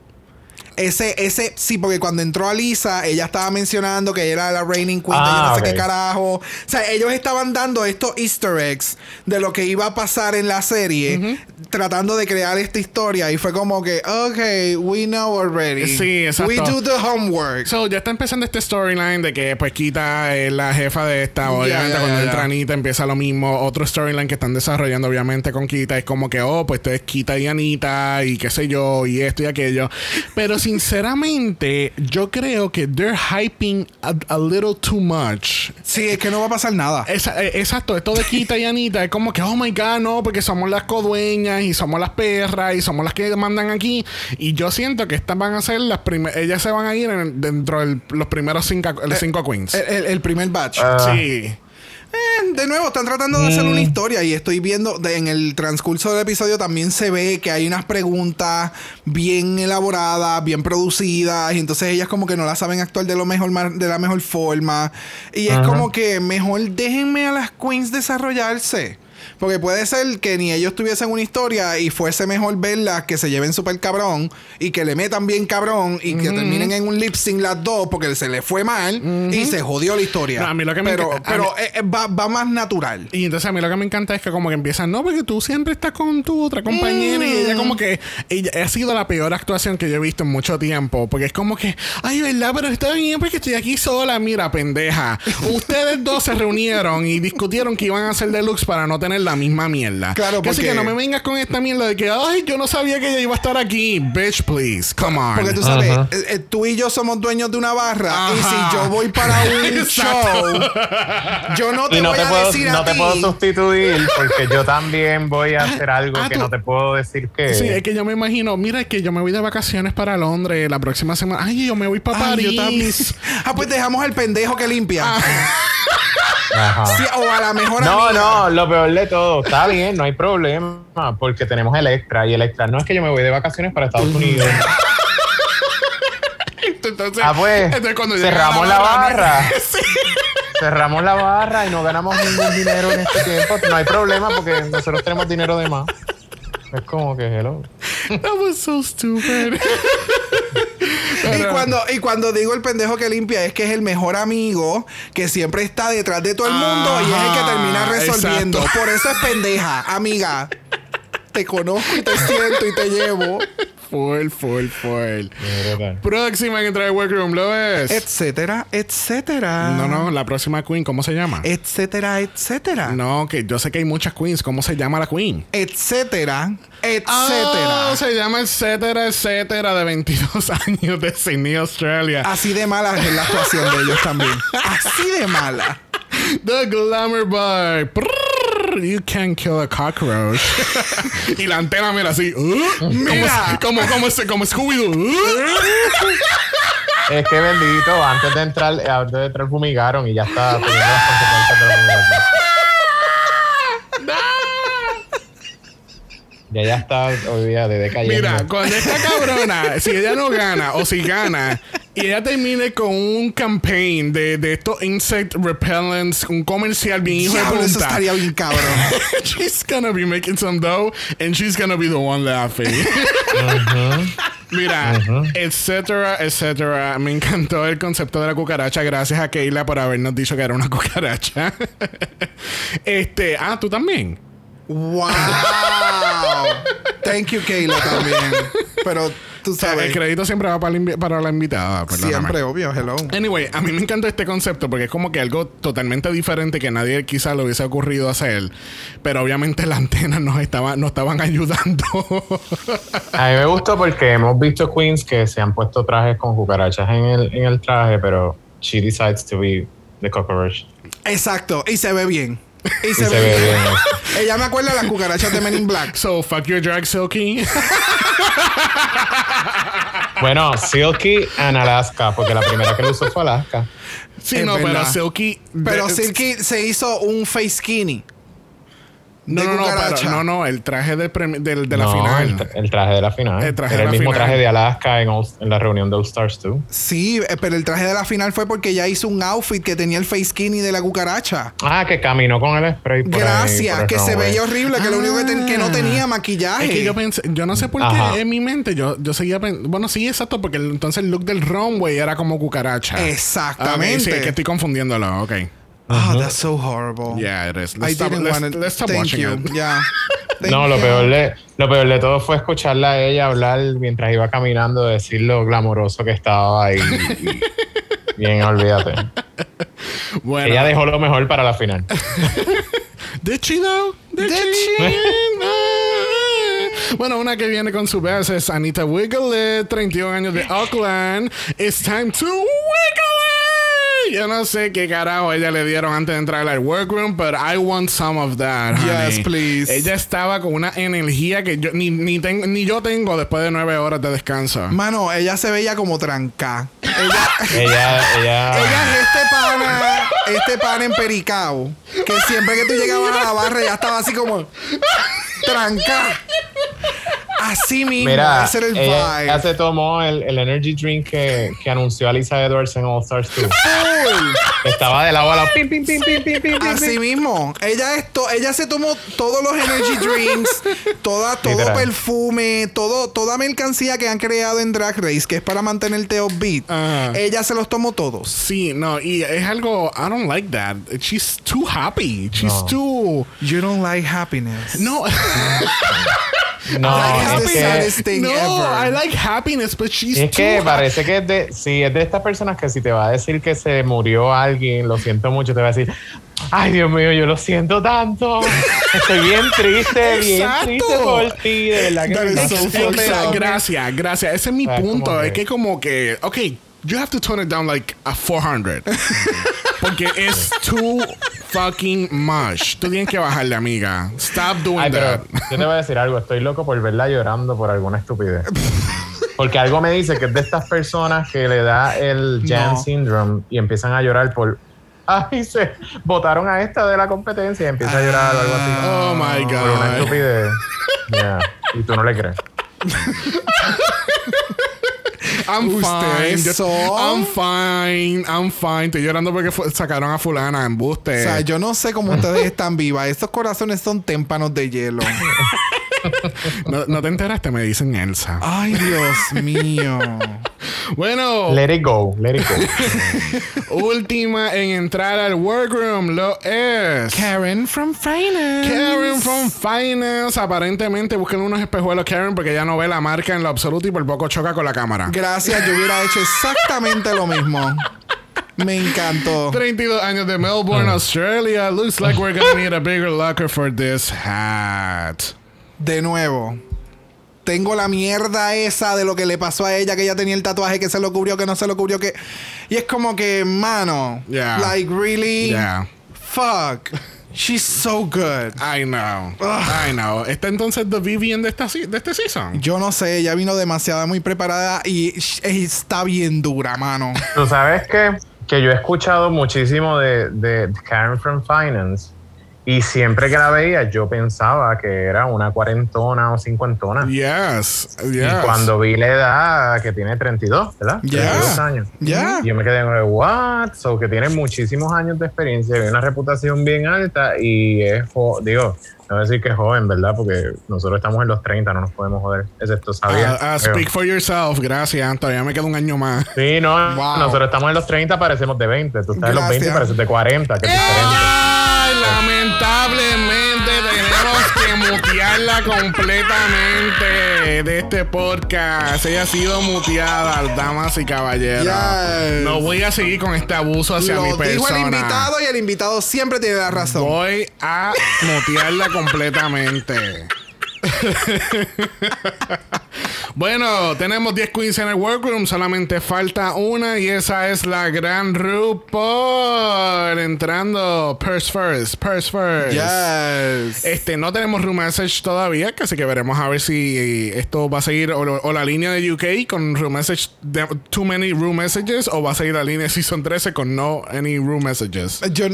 Ese, ese, sí, porque cuando entró a Lisa, ella estaba mencionando que era la Reigning Queen, de yo no Ah, sé qué carajo. O sea, ellos estaban dando estos easter eggs de lo que iba a pasar en la serie, tratando de crear esta historia. Y fue como que, ok, we know already. Sí, exacto. We do the homework. So, ya está empezando este storyline de que pues Kita es la jefa de esta. Obviamente, cuando entra. Anita empieza lo mismo. Otro storyline que están desarrollando, obviamente, con Kita es como que, oh, pues esto es Kita y Anita y qué sé yo, y esto y aquello. Pero sinceramente, yo creo que they're hyping a, a little too much. sí, es que no va a pasar nada. Esa- eh, exacto, esto de Kita y Anita es como que, oh my god, no, porque somos las codueñas y somos las perras y somos las que mandan aquí. Y yo siento que estas van a ser las primeras, ellas se van a ir en- dentro de los primeros cinco, los cinco queens. El, el- el primer batch. Ah. sí. Eh, de nuevo, están tratando de hacer Mm. una historia y estoy viendo de- en el transcurso del episodio también se ve que hay unas preguntas bien elaboradas, bien producidas y entonces ellas como que no las saben actuar de lo mejor de la mejor forma y es como que mejor déjenme a las queens desarrollarse. Porque puede ser que ni ellos tuviesen una historia y fuese mejor verlas que se lleven súper cabrón y que le metan bien cabrón y que terminen en un lip sync las dos porque se le fue mal y se jodió la historia. No, a mí lo que me pero pero mí- eh, eh, va, va más natural. Y entonces a mí lo que me encanta es que como que empiezan, no, porque tú siempre estás con tu otra compañera y ella como que ella, ha sido la peor actuación que yo he visto en mucho tiempo, porque es como que, ay, ¿verdad? Pero está bien porque estoy aquí sola, mira, pendeja. Ustedes dos se reunieron y discutieron que iban a hacer deluxe para no tener la misma mierda. Claro, Que Así porque- que no me vengas con esta mierda de que, ay, yo no sabía que ella iba a estar aquí. Bitch, please, come on. Porque tú sabes, Ajá. eh, eh, tú y yo somos dueños de una barra y Ajá. si yo voy para un show, yo no te Y no voy te, a puedo, decir no a te ti. puedo sustituir porque yo también voy a hacer algo ah, que tú- no te puedo decir que. Sí, es que yo me imagino, mira, es que yo me voy de vacaciones para Londres la próxima semana. Ay, yo me voy para Ay, París. yo también. Ah, pues dejamos al pendejo que limpia. Ajá. Sí, o a la mejor No, amiga. no, lo peor de todo, está bien, no hay problema, porque tenemos el extra y el extra no es que yo me voy de vacaciones para Estados Unidos. Entonces, Ah, pues, entonces cuando cerramos la barra. Sí. Cerramos la barra y no ganamos ningún dinero en este tiempo. No hay problema porque nosotros tenemos dinero de más. Es como que hello. That was so stupid. Y cuando, y cuando digo el pendejo que limpia es que es el mejor amigo que siempre está detrás de todo el mundo y es el que termina resolviendo. exacto. Por eso es pendeja, amiga. Te conozco y te siento y te llevo. Full, full, full. Próxima en entrar al workroom, ¿lo ves? Etcétera, etcétera. no, no, la próxima queen, ¿cómo se llama? Etcétera, etcétera. No, que yo sé que hay muchas queens. ¿Cómo se llama la queen? Etcétera, etcétera. Ah, se llama etcétera, etcétera, de 22 años de Sydney, Australia. Así de mala es la actuación de ellos también. Así de mala. The Glamour Boy. Prrr, you can kill a cockroach. y la antena, mira, así. uh, Mira. Como, como, como, como Scooby-Doo. uh. Es que bendito, antes de entrar, antes de entrar fumigaron y ya está teniendo las consecuencias de la fumigación. Ya ya está, olvídate, decayendo. Mira, cuando esta cabrona, si ella no gana o si gana y ella termine con un campaign de, de estos insect repellents, un comercial bien hijo de Diablo, eso estaría bien cabrón. she's gonna be making some dough and she's gonna be the one laughing. Mira, etcétera, etcétera. Me encantó el concepto de la cucaracha. Gracias a Keila por habernos dicho que era una cucaracha. este, ah, tú también. ¡Wow! Thank you, Kayla, también. Pero tú O sea, sabes. el crédito siempre va para la, invi- para la invitada. perdóname. Siempre, obvio, hello. Anyway, a mí me encanta este concepto porque es como que algo totalmente diferente que nadie quizá le hubiese ocurrido hacer. Pero obviamente las antenas nos estaban, nos estaban ayudando. A mí me gustó porque hemos visto queens que se han puesto trajes con cucarachas en el, en el traje, pero she decides to be the cockroach. Exacto. Y se ve bien. Y Y se, se ve ve bien. Ella me acuerda de las cucarachas de Men in Black. So, fuck your drag, Silky. Bueno, Silky and Alaska, porque la primera que lo usó fue Alaska. sí, Es no, pero. Silky. Pero de- Silky se hizo un face skinny. No, no, no, pero- no, no, el traje del premi- del- de la No, final. El, tra- el traje de la final. El traje Era de el la mismo final. traje de Alaska en, All- en la reunión de All Stars 2. Sí, eh, pero el traje de la final fue porque ella hizo un outfit que tenía el face skinny de la cucaracha. Ah, que caminó con el spray. por ahí, Gracias, por el que se veía horrible, que lo único que, ten- que no tenía maquillaje. Es que yo pensé, yo no sé por Ajá. qué en mi mente yo, yo seguía pensando, bueno, sí, exacto, porque el- entonces el look del runway era como cucaracha. Exactamente. Ah, ok, sí, que estoy confundiéndolo, ok. Oh, that's so horrible. Yeah, it is. I Let's stop, didn't let's, want it. let's stop Thank watching you. it. Yeah. Thank No, lo you. peor, de, lo peor de todo fue escucharla a ella hablar mientras iba caminando, decir lo glamoroso que estaba ahí. Bien, olvídate. Bueno, Ella dejó lo mejor para la final. Did she though? Did, Did she? she? Bueno, una que viene con su vez es Anita Wiggle, 31 años de Auckland. It's time to wiggle. Yo no sé qué carajo ella le dieron antes de entrar al workroom, but I want some of that. Yes, please. Ella estaba con una energía que yo, ni, ni, ten- ni yo tengo después de nueve horas de descanso. Mano, ella se veía como tranca. Ella, Ella, ella. ella es este pana, este pana en Pericao, que siempre que tú llegabas a la barra ya estaba así como tranca. Así mismo, Mira, ese era el ella, vibe. ella se tomó el, el energy drink que, que anunció Alisa Edwards en All Stars 2. Estaba de lado a lado. Pim, pim, pim, pim, pim, pim, pim, Así pim. mismo. Ella esto, ella se tomó todos los energy drinks, toda, todo Literal. perfume, todo, toda mercancía que han creado en Drag Race, que es para mantenerte upbeat. Ajá. Ella se los tomó todos. Sí, no, y es algo, I don't like that. She's too happy. She's No. too. You don't like happiness. No. No, es que, thing no, ever. I like happiness, but she's es que too parece que es de, sí, es de estas personas que si te va a decir que se murió alguien, lo siento mucho, te va a decir, ay Dios mío, yo lo siento tanto. Estoy bien triste, bien triste por ti, de verdad que so up. gracias, gracias. Ese es mi punto. Es que- que como que, ok, you have to tone it down like a 400. Porque es too fucking much. Tú tienes que bajarle, amiga. Stop doing Ay, that. pero yo te voy a decir algo, estoy loco por verla llorando por alguna estupidez. Porque algo me dice que es de estas personas que le da el Jan No. syndrome y empiezan a llorar por. Ay, se votaron a esta de la competencia y empieza a llorar o algo así. Oh my Por una God. estupidez. Yeah. Y tú no le crees. I'm fine. ¿Ustedes Yo-? I'm fine. I'm fine. Estoy llorando porque sacaron a fulana en buste. O sea, yo no sé cómo ustedes están vivas. Estos corazones son témpanos de hielo. no, no te enteraste, me dicen Elsa. Ay, Dios mío. Bueno, Let it go, let it go. última en entrar al workroom lo es. Karen from Finance. Karen from Finance. Aparentemente buscan unos espejuelos Karen porque ella no ve la marca en lo absoluto y por poco choca con la cámara. Gracias, yo hubiera hecho exactamente lo mismo. Me encantó. 32 años de Melbourne, Australia. Looks like we're gonna need a bigger locker for this hat. De nuevo. Tengo la mierda esa de lo que le pasó a ella, que ella tenía el tatuaje, que se lo cubrió, que no se lo cubrió, que... Y es como que, mano, Yeah. like, really? Yeah. Fuck. She's so good. I know. I know. ¿Está entonces The Vivian de, esta, se- de este season? Yo no sé, ella vino demasiado muy preparada y está bien dura, mano. Tú sabes que, que yo he escuchado muchísimo de, de Karen from Finance y siempre que la veía yo pensaba que era una cuarentona o cincuentona. Yes. Yes. Y cuando vi la edad que tiene 32, ¿verdad? Yeah. 32 años. Yeah. Y yo me quedé como, what? So que tiene muchísimos años de experiencia, y una reputación bien alta y es, digo, no decir que es joven, ¿verdad? Porque nosotros estamos en los 30, no nos podemos joder, excepto sabía. Ah, ah, speak for yourself. Gracias. Todavía me queda un año más. Sí, no, Wow. nosotros estamos en los 30, parecemos de 20. Tú estás en los 20 y Gracias. pareces de 40, que es diferente. Ay, lamentablemente tenemos que mutearla completamente de este podcast. Ella ha sido muteada, damas y caballeros. Yes. No voy a seguir con este abuso hacia mi Lo persona. dijo el invitado y el invitado siempre tiene la razón. Voy a mutearla completamente. Bueno, tenemos 10 queens en el workroom. Solamente falta una y esa es la gran RuPaul. Entrando. Purse first. Purse first. Yes. Este, no tenemos room message todavía, así que veremos a ver si esto va a seguir o, o la línea de UK con room message, de- too many room messages, o va a seguir la línea de Season 13 con no any room messages. Yo,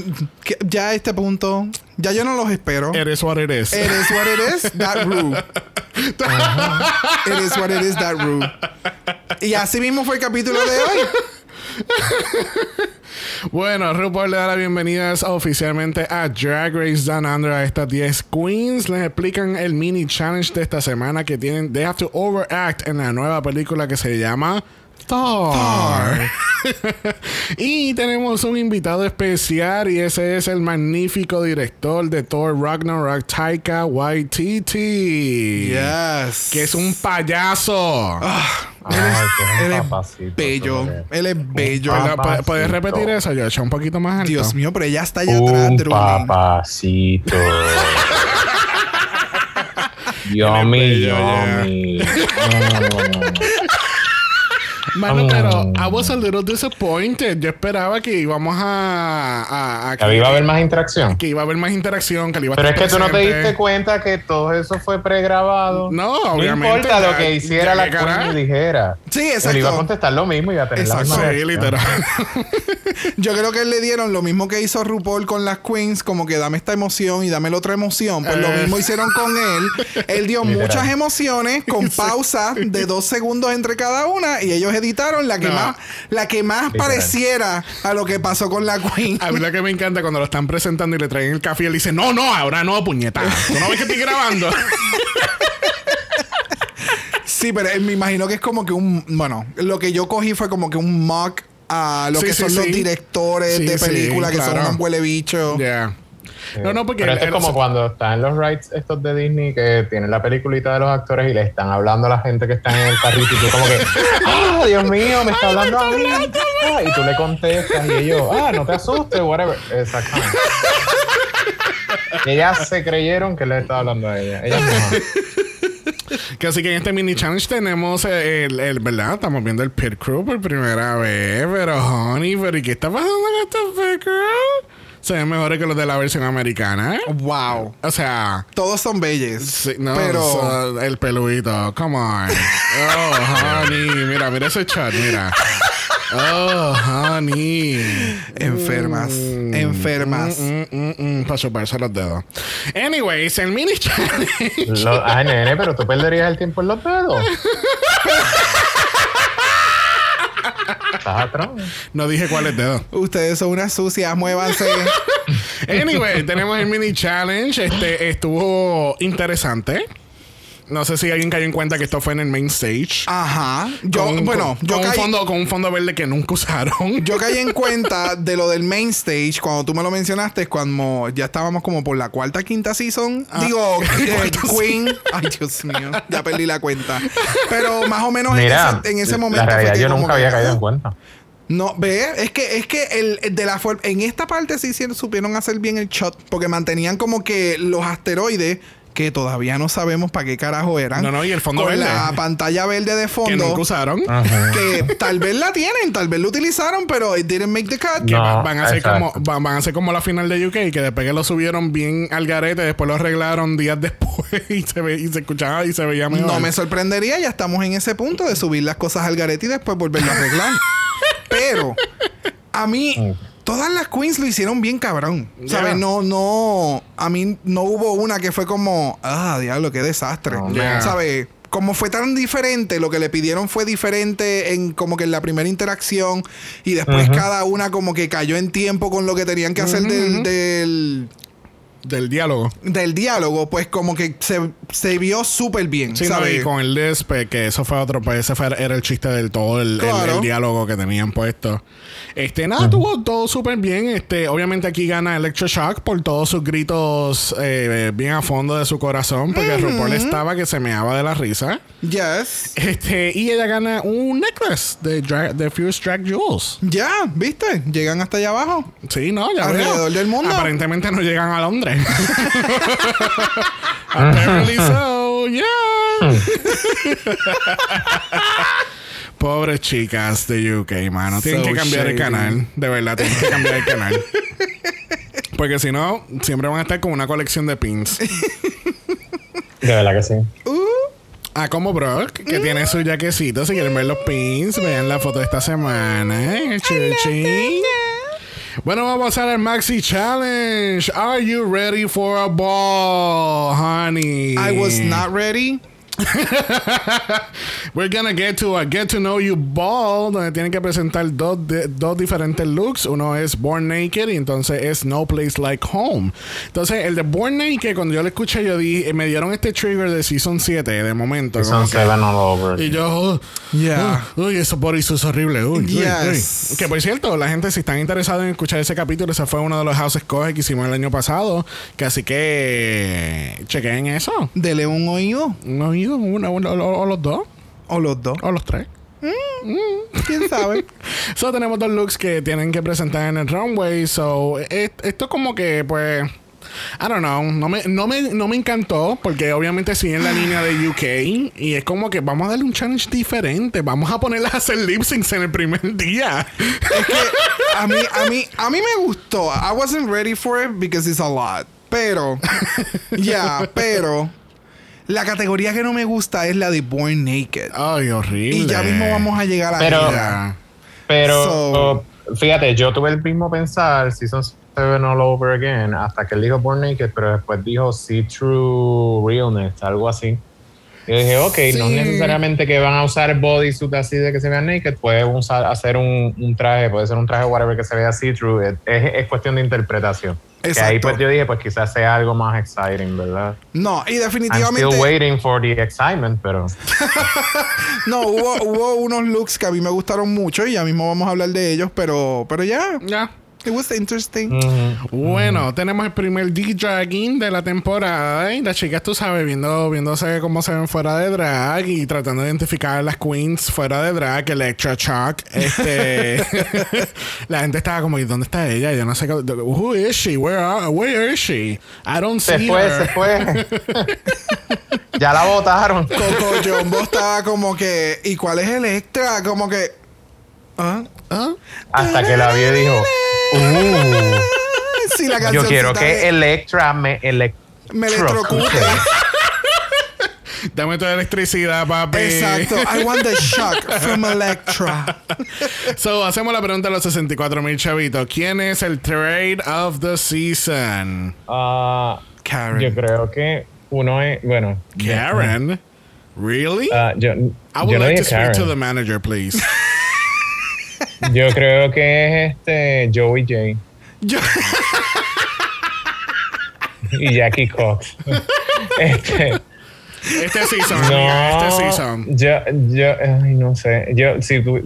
ya a este punto, ya yo no los espero. It is what it is. It is what it is, that Ru. It is what it is, that Ru. Y así mismo fue el capítulo de hoy. Bueno, RuPaul le da la bienvenida oficialmente a Drag Race Down Under a estas 10 queens. Les explican el mini challenge de esta semana que tienen. They have to overact en la nueva película que se llama Thor. y tenemos un invitado especial y ese es el magnífico director de Thor Ragnarok, Taika Waititi. Yes. Que es un payaso. Ay, que es Él un es papacito. bello. Él es bello. Ah, ¿Puedes- ¿Puedes Papacito. repetir eso, Joshua? Un poquito más alto. Dios mío, pero ella está es allá atrás, Un papacito. Él Yummy, yummy. Mano, pero I was a little disappointed. Yo esperaba que íbamos a, a, a- Que iba a haber más interacción. que iba a haber más interacción, que le iba a Pero es que tú no te diste cuenta que todo eso fue pregrabado. No, obviamente. No importa ya- lo que hiciera la que cara. dijera. Sí, Él iba a exacto. contestar lo mismo y iba a tener la Exacto. misma Sí, reacción. literal. Yo creo que le dieron lo mismo que hizo RuPaul con las queens, como que dame esta emoción y dame la otra emoción. Pues lo Eh. mismo hicieron con él. Él dio Literal. muchas emociones con pausa de dos segundos entre cada una y ellos editaron la que No. más, la que más Literal. pareciera a lo que pasó con la queen. A mí lo que me encanta cuando lo están presentando y le traen el café y él dice, no, no, ahora no, puñeta. ¿Tú no ves que estoy grabando? Sí, pero eh, me imagino que es como que un, bueno, lo que yo cogí fue como que un mock a lo Sí, que sí, son los directores Sí, de sí, películas que claro. son un huele bicho. Yeah. No, no, porque... Pero esto es él- como cuando están en los rides estos de Disney que tienen la peliculita de los actores y le están hablando a la gente que está en el carrito y tú como que, ¡ah, Dios mío, me está hablando a mí! Ah, y tú le contestas y ellos, ¡ah, no te asustes, whatever! Exactamente. Ellas se creyeron que le estaba hablando a ella. Ellas mismas. Que así que en este mini challenge tenemos el, el- ¿verdad? Estamos viendo el pit crew por primera vez. Pero, honey, pero ¿y qué está pasando con estos pit crew? Se ven mejores que los de la versión americana. ¿eh? Wow. O sea, Todos son bellos. sí, no, pero so- el peludito, come on. Oh, honey, mira, mira ese chat, mira. Oh, honey. enfermas. Mm, enfermas. Mm, mm, mm, para chuparse los dedos. Anyways, el mini challenge. Lo- ay, nene, pero tú perderías el tiempo en los dedos. Estás atrás. No dije cuáles dedos. Ustedes son unas sucias, muévanse. Anyway, tenemos el mini challenge. Este estuvo interesante. No sé si alguien cayó en cuenta que esto fue en el main stage. Ajá. Yo, Con- bueno, con, yo con un fondo, con un fondo verde que nunca usaron. yo caí en cuenta de lo del main stage cuando tú me lo mencionaste, cuando ya estábamos como por la cuarta, quinta season. Digo, eh, cuarta Queen. Ay, Dios mío, ya perdí la cuenta. Pero más o menos en ese, en ese momento. la realidad yo como nunca que, había caído ah, en cuenta. No, ve, es que es que el, el de la forma en esta parte sí, sí supieron hacer bien el shot porque mantenían como que los asteroides que todavía no sabemos para qué carajo eran. No, no, y el fondo con verde. la pantalla verde de que fondo nunca usaron. Ajá. que tal vez la tienen, tal vez lo utilizaron, pero it didn't make the cut. Que No, van a ser como van, van a ser como la final de UK que después que lo subieron bien al garete después lo arreglaron días después y se ve, y se escuchaba y se veía mejor No me sorprendería, ya estamos en ese punto de subir las cosas al garete y después volverlo a arreglar. Pero a mí todas las queens lo hicieron bien cabrón. ¿Sabes? Yeah. No, no. A mí no hubo una que fue como, ah, diablo, qué desastre. Yeah. ¿Sabes? Como fue tan diferente, lo que le pidieron fue diferente en como que en la primera interacción y después cada una como que cayó en tiempo con lo que tenían que hacer del, del, del diálogo del diálogo, pues como que se, se vio súper bien, Sí, no, ¿sabes? y con el lisp, que eso fue otro, pues ese fue, era el chiste del todo el, el- Claro. el diálogo que tenían puesto. Este, nada, tuvo todo súper bien. Este, obviamente aquí gana Electroshock por todos sus gritos eh, bien a fondo de su corazón, porque RuPaul estaba que se meaba de la risa. Yes. Este, y ella gana un necklace de, Dra- de Fierce Drag Jewels. Ya, ¿viste? Llegan hasta allá abajo. Sí, no, ya Alrededor veo. del mundo. Aparentemente no llegan a Londres. Apparently so, yes. Pobres chicas de UK, mano. Tienen So que cambiar el canal. De verdad, tienen que cambiar el canal. Porque si no, siempre van a estar con una colección de pins. De verdad que sí. Ah, como Brock, que tiene su jaquecito. Si quieren ver los pins, vean la foto de esta semana. ¿eh? Chuchi. Bueno, vamos a al Maxi Challenge. Are you ready for a ball, honey? I was not ready. We're gonna get to a Get to Know You Ball, donde tienen que presentar dos, de- dos diferentes looks. Uno es Born Naked y entonces es No Place Like Home. Entonces, el de Born Naked, cuando yo lo escuché, yo di, me dieron este trigger de Season 7 de momento. como Son que- seven all over. y yo, oh, Yeah. oh, uy, eso bodysuit es horrible. Uy, uy, Yes. uy. Que por cierto, la gente, si están interesados en escuchar ese capítulo, ese fue uno de los House Coge que hicimos el año pasado. Que así que chequen eso. Dele un oído. Un oído, uno, o, o los dos, O los dos. o los tres. ¿Quién sabe? So tenemos dos looks que tienen que presentar en el runway. So, es- esto como que, pues. I don't know, no me, no, me, no me encantó porque obviamente siguen la línea de UK y es como que vamos a darle un challenge diferente, vamos a ponerlas a hacer lip syncs en el primer día. Es que a mí, a mí, a mí me gustó. I wasn't ready for it because it's a lot. Pero, ya, pero la categoría que no me gusta es la de Born Naked. Ay, horrible. Y ya mismo vamos a llegar a Pero- ella. Pero So- fíjate, yo tuve el mismo pensar, Season 7 all over again, hasta que él dijo Born Naked, pero después dijo See True Realness, algo así. Y dije, ok, no Sí. es necesariamente que van a usar bodysuit así de que se vean naked, puede usar, hacer un, un traje, puede ser un traje whatever que se vea see-through, es, es- es cuestión de interpretación. Que ahí Exacto. pues yo dije, pues quizás sea algo más exciting, ¿verdad? No, y I'm definitivamente. still waiting for the excitement, pero... No, hubo, hubo unos looks que a mí me gustaron mucho y ya mismo vamos a hablar de ellos, pero, pero ya. Ya. It was interesting. Bueno, tenemos el primer D-Dragging de la temporada y las chicas, tú sabes, viendo, viéndose cómo se ven fuera de drag y tratando de identificar a las queens fuera de drag, Electra Shock. Este, la gente estaba como, ¿y dónde está ella? Yo no sé, qué- who is she? Where, are- where is she? I don't Se see fue, her. se fue. ya la votaron. Coco Jumbo estaba como que. ¿Y cuál es Electra? Como que. ¿Ah? ¿Ah? Hasta que la vio y dijo, uh, Sí, la yo quiero que de- Electra me me electrocute. Dame toda electricidad, papi. Exacto. I want the shock from Electra. So, hacemos la pregunta a los 64 mil chavitos. ¿Quién es el trade of the season? Ah, Karen. yo creo que uno es, bueno. Karen? Really? Ah, yo, I would yo no like to dije speak Karen. to the manager, please. Yo creo que es este Joey J Yo- y Jackie Cox. este, este season, no, amiga, este season. yo, yo, ay, no sé, yo, si tú,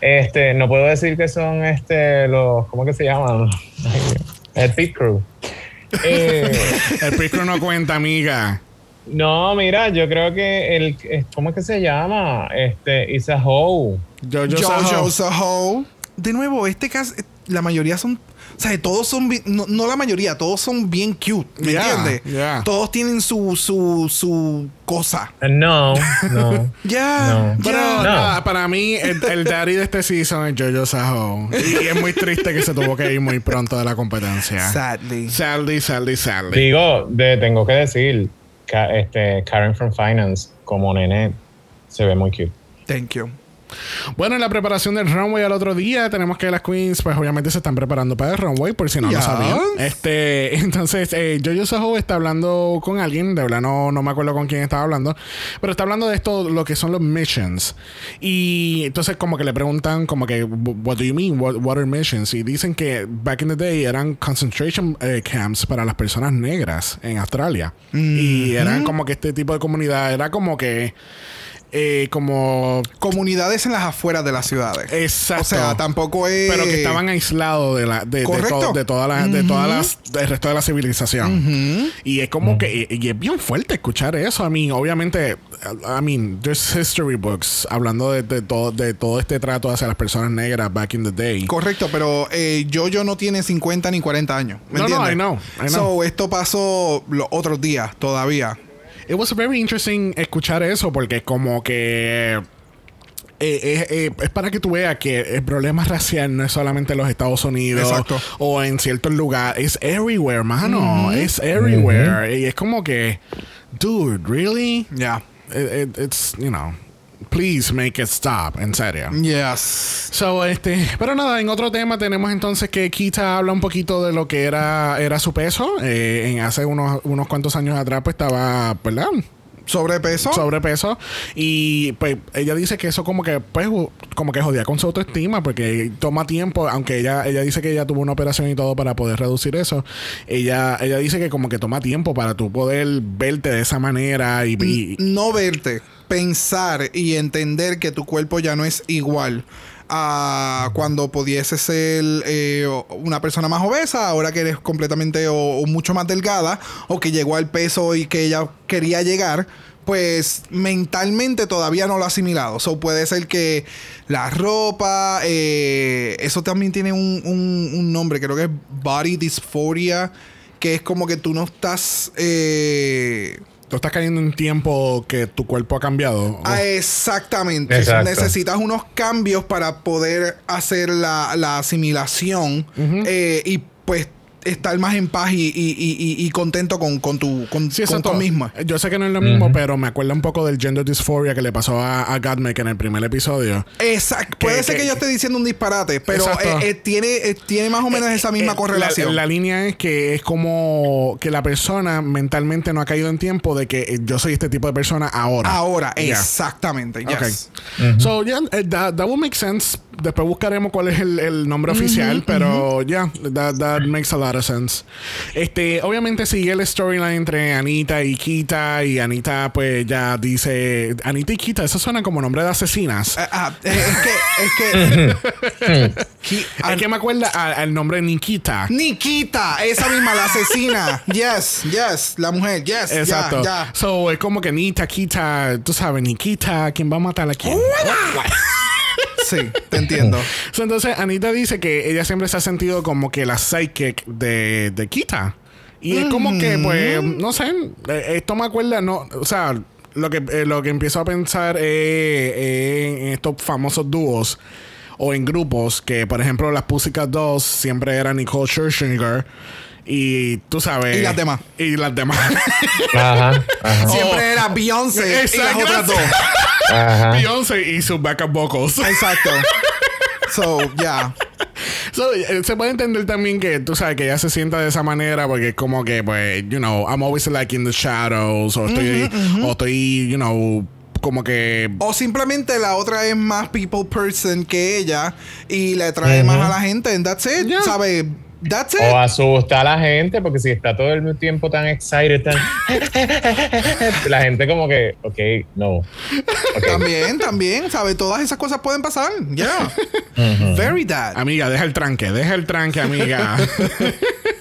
este, no puedo decir que son, este, los, ¿cómo que se llaman? El Pit Crew. Eh, El Prisco no cuenta, amiga. No, mira, yo creo que el, eh, ¿cómo es que se llama? Este, Isa Ho. Jojo. Jojo Saho. De nuevo, este caso, la mayoría son. O sea, todos son. bien- No, no la mayoría, todos son bien cute. ¿Me Yeah, entiendes? yeah. Todos tienen su, su, su cosa. Eh, No, no. Ya. No. Pero No. nada, para mí, el, el daddy de este season es Jojo Saho. Y es muy triste que se tuvo que ir muy pronto de la competencia. Sadly. Sadly, sadly, sadly. Digo, de, tengo que decir, este, Karen from Finance como nene se ve muy cute. Thank you. Bueno, en la preparación del runway al otro día, tenemos que las queens, pues obviamente se están preparando para el runway, por si no lo sabían. Este, entonces, eh, Jojo Soho está hablando con alguien, de verdad no, no me acuerdo con quién estaba hablando, pero está hablando de esto, lo que son los missions. Y entonces, como que le preguntan, como que, ¿What do you mean? What, what are missions? Y dicen que back in the day eran concentration eh, camps para las personas negras en Australia. Y eran como que este tipo de comunidad, era como que. Eh, como Comunidades en las afueras de las ciudades. Exacto. O sea, tampoco es. pero que estaban aislados de la de, de, Correcto. to- de todas las de todas las del resto de la civilización Ujú. y es como que y, y es bien fuerte escuchar eso a mí obviamente I mean there's history books hablando de, de todo de todo este trato hacia las personas negras back in the day Correcto, pero eh, Jojo no tiene 50 ni 40 años. ¿Me No, no, entiendes? I know, I know. So, esto pasó los otros días todavía. It was very interesting escuchar eso porque como que eh, eh, eh, es para que tú veas que el problema racial no es solamente en los Estados Unidos Exacto. o en ciertos lugares. Es everywhere, mano. Es everywhere. Y es como que, dude, really? Yeah. It- it- it's, you know, please make it stop. En serio. Yes. So, este, pero nada, en otro tema tenemos entonces que Kita habla un poquito de lo que era, era su peso. Eh, en hace unos, unos cuantos años atrás, pues estaba, ¿verdad? Sobrepeso. sobrepeso y pues ella dice que eso como que pues como que jodía con su autoestima porque toma tiempo aunque ella ella dice que ella tuvo una operación y todo para poder reducir eso ella ella dice que como que toma tiempo para tú poder verte de esa manera y, y- no verte, pensar y entender que tu cuerpo ya no es igual a cuando pudiese ser eh, una persona más obesa, ahora que eres completamente o, o mucho más delgada, o que llegó al peso y que ella quería llegar. Pues mentalmente todavía no lo ha asimilado. So puede ser que la ropa, eh, eso también tiene un, un- un nombre, creo que es body dysphoria, que es como que tú no estás. eh, tú estás cayendo en tiempo que tu cuerpo ha cambiado Ah, exactamente. Exacto. Necesitas unos cambios para poder hacer la, la asimilación eh, y pues estar más en paz y, y- y- y- contento con, con tu con, Sí, con tú misma. Yo sé que no es lo mismo, pero me acuerda un poco del gender dysphoria que le pasó a, a Godmik en el primer episodio. Exacto. Puede Que- ser que, que- yo esté diciendo un disparate, pero eh, eh, tiene, eh, tiene más o menos esa misma Eh, correlación. La, la línea es que es como que la persona mentalmente no ha caído en tiempo de que eh, yo soy este tipo de persona ahora. Ahora, Yeah. exactamente. Yes. Ok. So, yeah, eh, that, that will make sense. Después buscaremos cuál es el, el nombre oficial, pero yeah, that, that makes a lot of sense. Este, obviamente sigue el storyline entre Anita y Kita y Anita pues ya dice, Anita y Kita, eso suena como nombre de asesinas. Ah, eh, es que, es que, Ki- es que me acuerda al nombre Nikita. Nikita, esa misma, la asesina. Yes, yes, la mujer, yes, Exacto. ya, ya. So, es como que Nita, Kita, tú sabes, Nikita, ¿quién va a matar a quién? Sí, te entiendo. So, entonces, Anita dice que ella siempre se ha sentido como que la psychic de, de Kita. Y es como que, pues, no sé, eh, esto me acuerda, no, o sea, lo que, eh, lo que empiezo a pensar es eh, en estos famosos dúos o en grupos que, por ejemplo, las Pussycat Dolls siempre eran Nicole Scherzinger y tú sabes... Y las demás. Y las demás. Ajá, ajá, Siempre era Beyoncé y las Exacto. otras dos. ajá. Beyoncé y sus backup vocals. Exacto. So, ya. So, eh, se puede entender también que tú sabes que ella se sienta de esa manera porque es como que, pues, you know, I'm always like in the shadows o estoy, o estoy, you know, como que. O simplemente la otra es más people person que ella y le trae más a la gente. And that's it. Yeah. ¿Sabe? That's it. O asusta a la gente, porque si está todo el tiempo tan excited, tan... la gente como que, ok, no. También, también, ¿sabe? Todas esas cosas pueden pasar. Yeah. Very that. Amiga, deja el tranque, deja el tranque, amiga.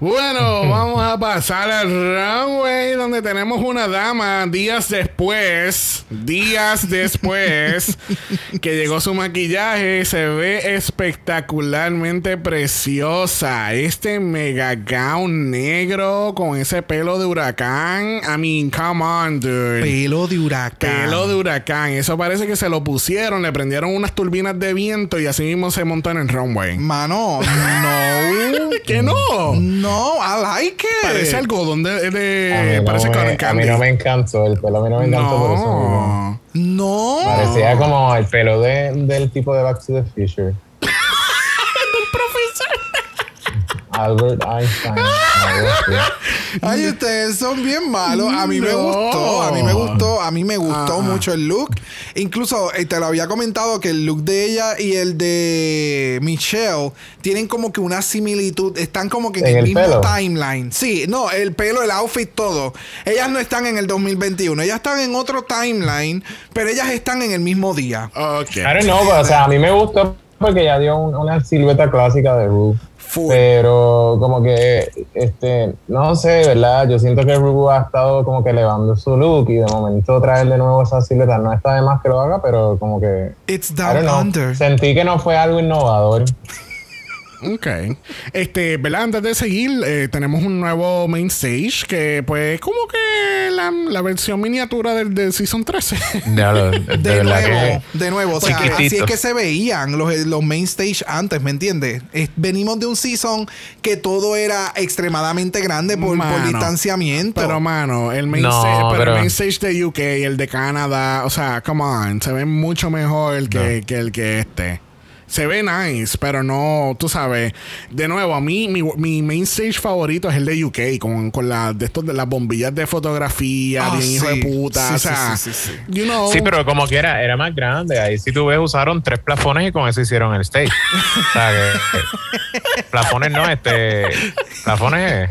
bueno, vamos a pasar al runway donde tenemos una dama días después, días después que llegó su maquillaje, se ve espectacularmente preciosa. Este mega gown negro con ese pelo de huracán. I mean, come on, dude. Pelo de huracán. Pelo de huracán. Eso parece que se lo pusieron, le prendieron unas turbinas de viento y así mismo se montó en el runway. Mano, no. ¿Qué no? No, I like it. Parece algodón de. de- A mí, no parece me, a mí no me encantó, el pelo a mí no me encantó por eso. No. No. Parecía como el pelo de, del tipo de Back to the Future. Albert Einstein. Ay, ustedes son bien malos. A mí me gustó, a mí me gustó, a mí me gustó Ah. mucho el look. Incluso eh, te lo había comentado que el look de ella y el de Michelle tienen como que una similitud. Están como que en, ¿En el, el mismo pelo? timeline. Sí, no, el pelo, el outfit, todo. Ellas no están en el 2021, ellas están en otro timeline, pero ellas están en el mismo día. Ok. I don't know, pero, o sea, a mí me gustó porque ya dio un- una silueta clásica de Ru. Full. Pero como que, este, no sé, ¿verdad? Yo siento que Ru ha estado como que elevando su look y de momento traer de nuevo esa silueta. No está de más que lo haga, pero como que... It's down under. Sentí que no fue algo innovador. Ok. Este, ¿verdad? Antes de seguir, eh, tenemos un nuevo main stage que, pues, como que la, la versión miniatura del, del Season 13. Ya lo- de, nuevo, que- de nuevo. O sea, así es que se veían los, los main stage antes, ¿me entiendes? Es- venimos de un season que todo era extremadamente grande por, por distanciamiento. Pero, mano, el main, No, stage, pero pero- el main stage de UK y el de Canadá, o sea, come on, se ve mucho mejor que, que el que este. Se ve nice, pero no, tú sabes. De nuevo, a mí, mi, mi main stage favorito es el de UK, con, con la, de estos de las bombillas de fotografía, Ah, bien hijo de sí. puta. Sí, o sí, sea, sí, sí, sí. you know. Sí, pero como quiera, era más grande. Ahí si tú ves, usaron tres plafones y con eso hicieron el stage. o sea, que, que- plafones no, este. Plafones.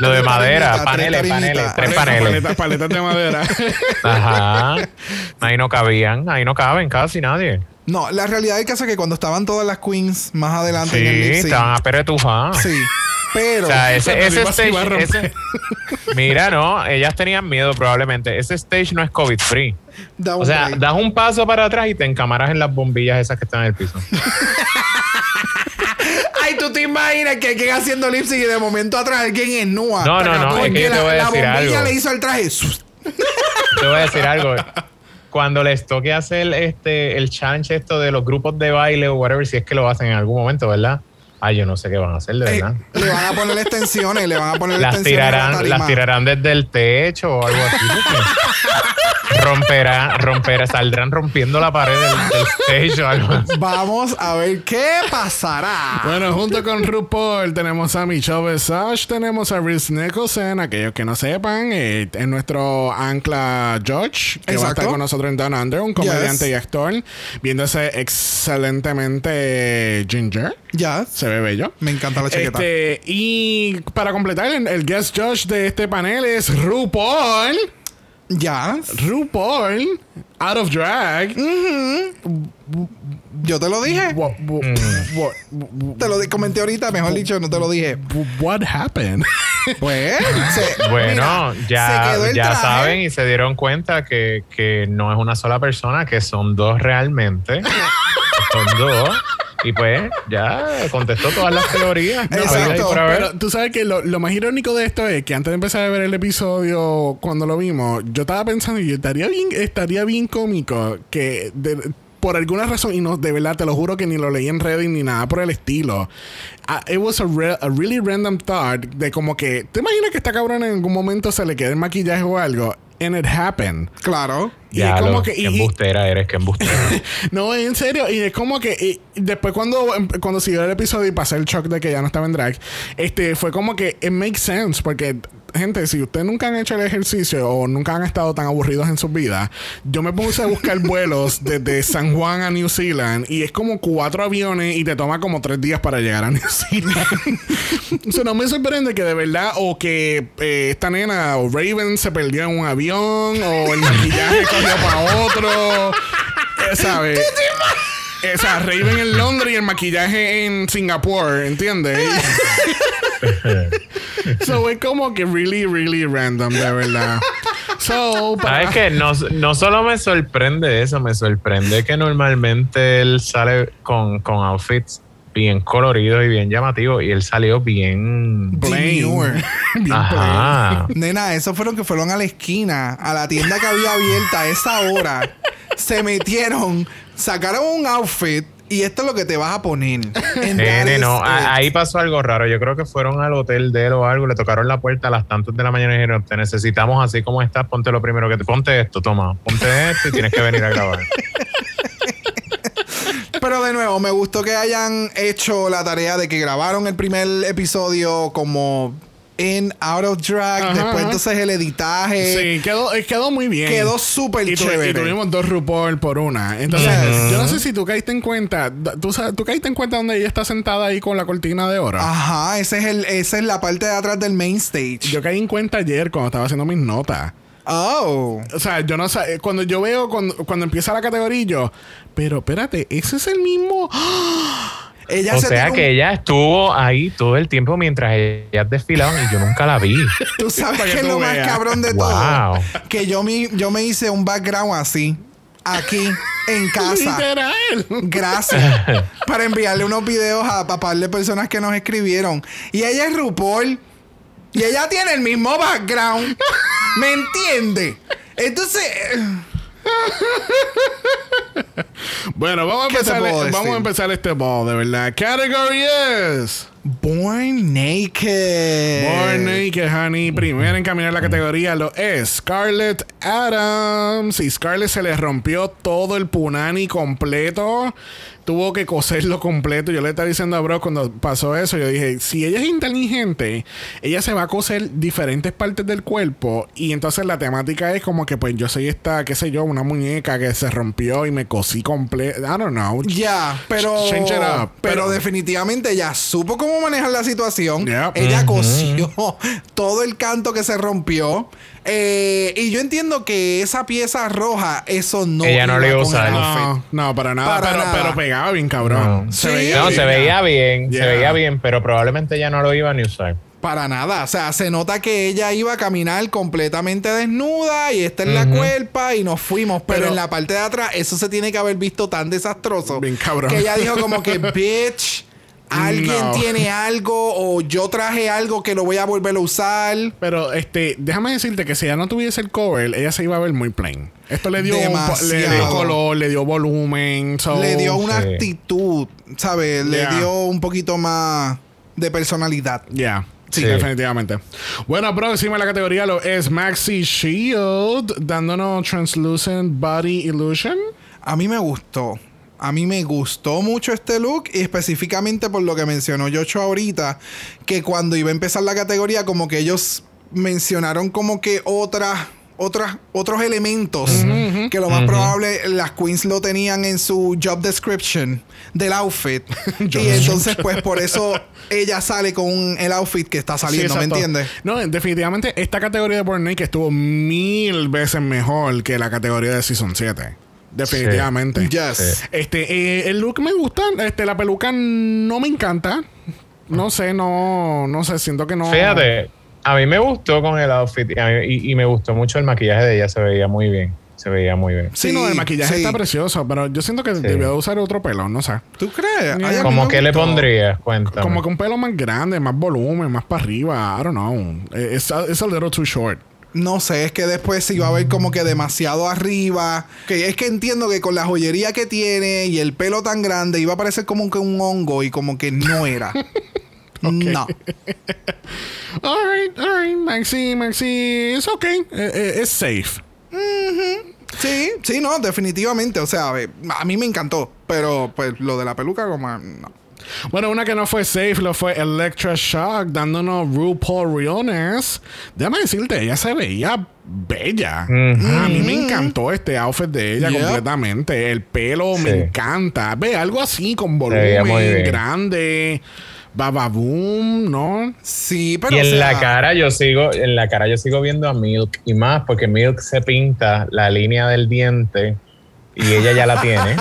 Lo de madera, paneles, tres paneles, tres paneles. paletas, paletas de madera. Ajá. Ahí no cabían, ahí no caben casi nadie. No, la realidad del caso es que cuando estaban todas las queens más adelante Sí, en el lip sync, estaban a peretufadas. Sí. Pero. O sea, ese, stage. ese- mira, no, ellas tenían miedo probablemente. Ese stage no es COVID free. da O sea, break. das un paso para atrás y te encamaras en las bombillas esas que están en el piso. Ay, tú te imaginas que alguien haciendo lip y de momento atrás alguien es nua. No, no, no, es que yo te la, voy a la decir bombilla algo. le hizo el traje. Te voy a decir algo. Cuando les toque hacer este el challenge esto de los grupos de baile o whatever, si es que lo hacen en algún momento, ¿verdad? Ay, yo no sé qué van a hacer, de Eh, verdad. le van a poner extensiones, le van a poner Las extensiones. a la tirarán, las tirarán desde el techo o algo así. romperá, romperá, saldrán rompiendo la pared del, del stage o algo así. Vamos a ver qué pasará. Bueno, junto con RuPaul tenemos a Michelle Visage, tenemos a Reese Nicholson, aquellos que no sepan, eh, es nuestro ancla George, que va a estar con nosotros en Down Under, un comediante Yes. y actor, viéndose excelentemente ginger. Ya. Se ve bello. Me encanta la chaqueta. Este, y para completar, el, el guest judge de este panel es RuPaul. Ya. RuPaul, out of drag. Yo te lo dije. What, what, Mm. what- Te lo comenté ahorita, mejor dicho, no te lo dije. what happened? Pues. se- Bueno, mira, ya, ya saben y se dieron cuenta que, que no es una sola persona, que son dos realmente. son dos. Y pues ya contestó todas las teorías. No, exacto. Pero tú sabes que lo, lo más irónico de esto es que antes de empezar a ver el episodio, cuando lo vimos, yo estaba pensando y estaría bien, estaría bien cómico que de- por alguna razón, y no, de verdad, te lo juro que ni lo leí en Reddit ni nada por el estilo. Ah, it was a, re- a really random thought de como que, ¿te imaginas que esta cabrona en algún momento se le quede el maquillaje o algo? And it happened. Claro. Y Ya es como lo, que- y- embustera eres, que embustera. No, en serio. Y es como que y después cuando, cuando siguió el episodio y pasé el shock de que ya no estaba en drag, este fue como que it makes sense. Porque, gente, si ustedes nunca han hecho el ejercicio o nunca han estado tan aburridos en sus vidas, yo me puse a buscar vuelos desde San Juan a New Zealand y es como cuatro aviones y te toma como tres días para llegar a New Zealand. o sea, no me sorprende que de verdad o que eh, esta nena o Raven se perdió en un avión o el maquillaje cogió para otro. Eh, ¿Sabes? O sea, Raven en Londres y el maquillaje en Singapur, ¿entiendes? so es como que really, really random, de verdad. So, para- ¿Sabes qué? No, no solo me sorprende eso, me sorprende que normalmente él sale con, con outfits bien coloridos y bien llamativos y él salió bien... Plain. Bien plain. Ajá. Nena, esos fueron que fueron a la esquina, a la tienda que había abierta a esa hora. se metieron, sacaron un outfit y esto es lo que te vas a poner. Nene, no, ahí pasó algo raro. Yo creo que fueron al hotel de él o algo, le tocaron la puerta a las tantas de la mañana y dijeron, te necesitamos así como estás, ponte lo primero que te... Ponte esto, toma, ponte esto y tienes que venir a grabar. Pero de nuevo, me gustó que hayan hecho la tarea de que grabaron el primer episodio como en Out of Drag. Ajá, después ajá. entonces el editaje. Sí, quedó, eh, quedó muy bien. Quedó súper chévere. y tuvimos dos RuPaul por una. Entonces, Yes. yo no sé si tú caíste en cuenta. ¿Tú, tú caíste en cuenta donde ella está sentada ahí con la cortina de oro. Ajá, ese es el, esa es la parte de atrás del main stage. Yo caí en cuenta ayer cuando estaba haciendo mis notas. oh. O sea, yo no sé. Cuando yo veo, cuando, cuando empieza la categoría, yo. Pero espérate, ese es el mismo. Ella O se sea un- que ella estuvo ahí todo el tiempo mientras ellas desfilaban y yo nunca la vi. Tú sabes que es lo más cabrón de Wow. todo. Que yo me, yo me hice un background así. aquí en casa. Literal. Gracias. para enviarle unos videos a papá de personas que nos escribieron. Y ella es RuPaul. Y ella tiene el mismo background. ¿Me entiende? Entonces. Bueno, vamos a ¿Qué te empezar, vamos a empezar este ball, de verdad. Category es Born Naked. Born Naked, honey. Primera en caminar la categoría lo es Scarlett Adams. Y Scarlett se le rompió todo el punani completo. Tuvo que coserlo completo. Yo le estaba diciendo a Bro cuando pasó eso. Yo dije, si ella es inteligente, ella se va a coser diferentes partes del cuerpo. Y entonces la temática es como que, pues yo soy esta, qué sé yo, una muñeca que se rompió y me cosí completo. I don't know. Ya, pero. Change it up. Pero, Pero- definitivamente ella supo cómo manejar la situación. Yep. Ella cosió todo el canto que se rompió. Eh, y yo entiendo que esa pieza roja, eso no. Ella no le iba a usar. No, no, para nada. Para pero, nada. pero pegaba bien, cabrón. No. Sí. No, se veía bien, Yeah. se veía bien, pero probablemente ya no lo iba ni a usar. Para nada. O sea, se nota que ella iba a caminar completamente desnuda y esta es la cuerpa y nos fuimos. Pero, Pero- en la parte de atrás, eso se tiene que haber visto tan desastroso. Bien cabrón. Que ella dijo como que, bitch, alguien No. tiene algo o yo traje algo que lo voy a volver a usar. Pero este, déjame decirte que si ella no tuviese el cover, ella se iba a ver muy plain. Esto le dio, un le dio color, le dio volumen. so- Le dio una sí. actitud, ¿sabes? Le Yeah. dio un poquito más de personalidad. Ya. Sí, Sí. definitivamente. Bueno, próxima en la categoría lo es Maxi Shield, dándonos Translucent Body Illusion. A mí me gustó. A mí me gustó mucho este look y específicamente por lo que mencionó Yocho ahorita, que cuando iba a empezar la categoría como que ellos mencionaron como que otras otras otros elementos que lo más probable las queens lo tenían en su job description del outfit. Y entonces pues por eso ella sale con el outfit que está saliendo, Sí, ¿me entiendes? No, definitivamente esta categoría de Born Naked estuvo mil veces mejor que la categoría de Season 7. Definitivamente. Yes. Sí. Este, eh, el look me gusta. Este, la peluca no me encanta. No sé, no, no sé, siento que no. Fíjate, a mí me gustó con el outfit y, a mí- y- y me gustó mucho el maquillaje de ella, se veía muy bien. Se veía muy bien. Sí, no, el maquillaje sí. está precioso, pero yo siento que Sí. debió de usar otro pelo, no sé. ¿Tú crees? Ay, ¿Cómo que le pondrías? Cuéntame. Como que un pelo más grande, más volumen, más para arriba. I don't know. It's a, it's a little too short. No sé, es que después se iba a ver como que demasiado arriba. Que es que entiendo que con la joyería que tiene y el pelo tan grande iba a parecer como que un hongo y como que no era. No. Alright, alright. Maxi, Maxi, it's okay. Eh, eh, it's safe. Sí, sí, no, definitivamente. O sea, a mí me encantó. Pero pues lo de la peluca como... No. Bueno, una que no fue safe lo fue Electra Shock, dándonos RuPaul Realness. Déjame decirte, ella se veía bella. A mí me encantó este outfit de ella Yep. completamente. El pelo me encanta. Ve, algo así con volumen grande. Bababoom, ¿no? Sí, pero... y en o sea, la cara yo sigo, en la cara yo sigo viendo a Milk y más porque Milk se pinta la línea del diente y ella ya la tiene.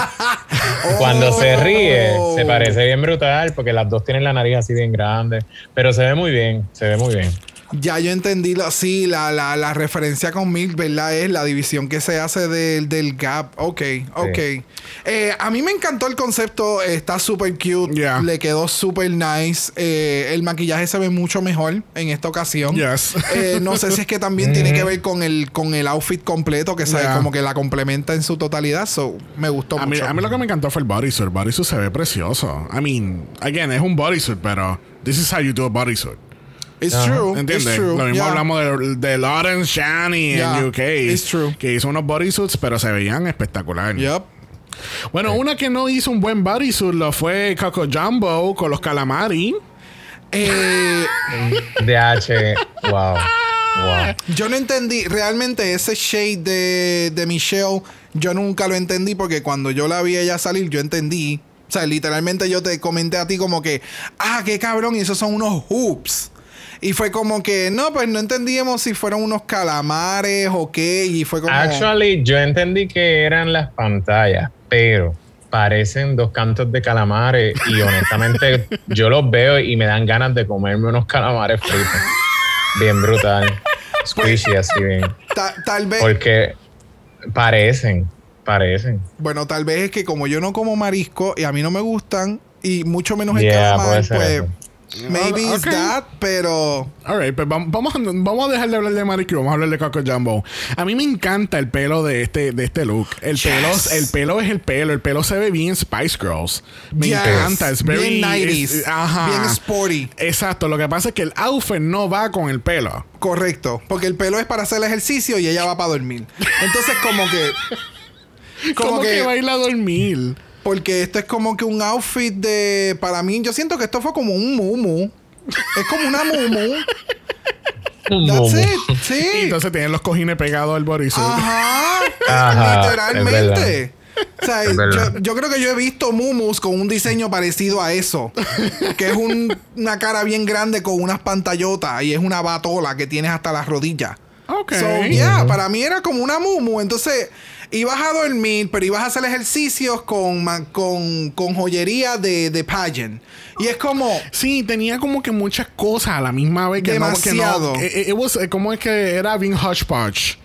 Cuando se ríe, Oh. se parece bien brutal porque las dos tienen la nariz así bien grande, pero se ve muy bien, se ve muy bien. Ya yo entendí, lo, sí, la, la, la referencia con Milk, ¿verdad? Es la división que se hace del, del gap. Ok, ok. Eh, a mí me encantó el concepto, está súper cute, Yeah. le quedó súper nice. Eh, el maquillaje se ve mucho mejor en esta ocasión. Yes. Eh, no sé si es que también tiene que ver con el, con el outfit completo, que sabe, Yeah. como que la complementa en su totalidad. So, me gustó A mí, mucho. a mí lo que me encantó fue el bodysuit. El bodysuit se ve precioso. I mean, again, es un bodysuit, pero this is how you do a bodysuit. It's true. ¿Entiendes? It's true. Lo mismo yeah. hablamos de, de Lawrence Shani Yeah, en UK. it's true. Que hizo unos bodysuits, pero se veían espectacular. Yup. Bueno, una que no hizo un buen bodysuit lo fue Coco Jumbo con los calamari. Eh, DH, wow. Wow. Yo no entendí, realmente ese shade de, de Michelle, yo nunca lo entendí porque cuando yo la vi ella salir, yo entendí. O sea, literalmente yo te comenté a ti como que, ah, qué cabrón, y esos son unos hoops. Y fue como que, no, pues no entendíamos si fueron unos calamares o qué, y fue como... Actually, yo entendí que eran las pantallas, pero parecen dos cantos de calamares y honestamente yo los veo y me dan ganas de comerme unos calamares fritos. Bien brutal. Squishy así bien. Ta- tal vez... Porque parecen. parecen. Bueno, tal vez es que como yo no como marisco y a mí no me gustan, y mucho menos el Yeah, calamar, pues eso. Maybe it's Ok. that, pero Alright, pues vam- vamos, a- vamos a dejar de hablar de Marisco y vamos a hablar de Coco Jumbo. A mí me encanta el pelo de este, de este look. El Yes. pelo, el pelo es el pelo. El pelo se ve bien Spice Girls. Me Yes. encanta. Es very, bien 90s, es- ajá. bien sporty. Exacto. Lo que pasa es que el outfit no va con el pelo. Correcto, porque el pelo es para hacer el ejercicio y ella va para dormir. Entonces como que Como como que, que va a ir a dormir. Porque esto es como que un outfit de para mí yo siento que esto fue como un mumu. Es como una mumu. That's it. Sí. Y entonces tienen los cojines pegados al bodysuit. Ajá. Ajá, Literalmente. O sea, yo, yo creo que yo he visto mumus con un diseño parecido a eso. que es un- una cara bien grande con unas pantallotas y es una batola que tienes hasta las rodillas. Ok. So, yeah, para mí era como una mumu. Entonces, ibas a dormir, pero ibas a hacer ejercicios con, con, con joyería de, de pageant. Y es como... Sí, tenía como que muchas cosas a la misma vez que Demasiado. no. Que no eh, eh, it was, eh, como es que era bien hodgepodge.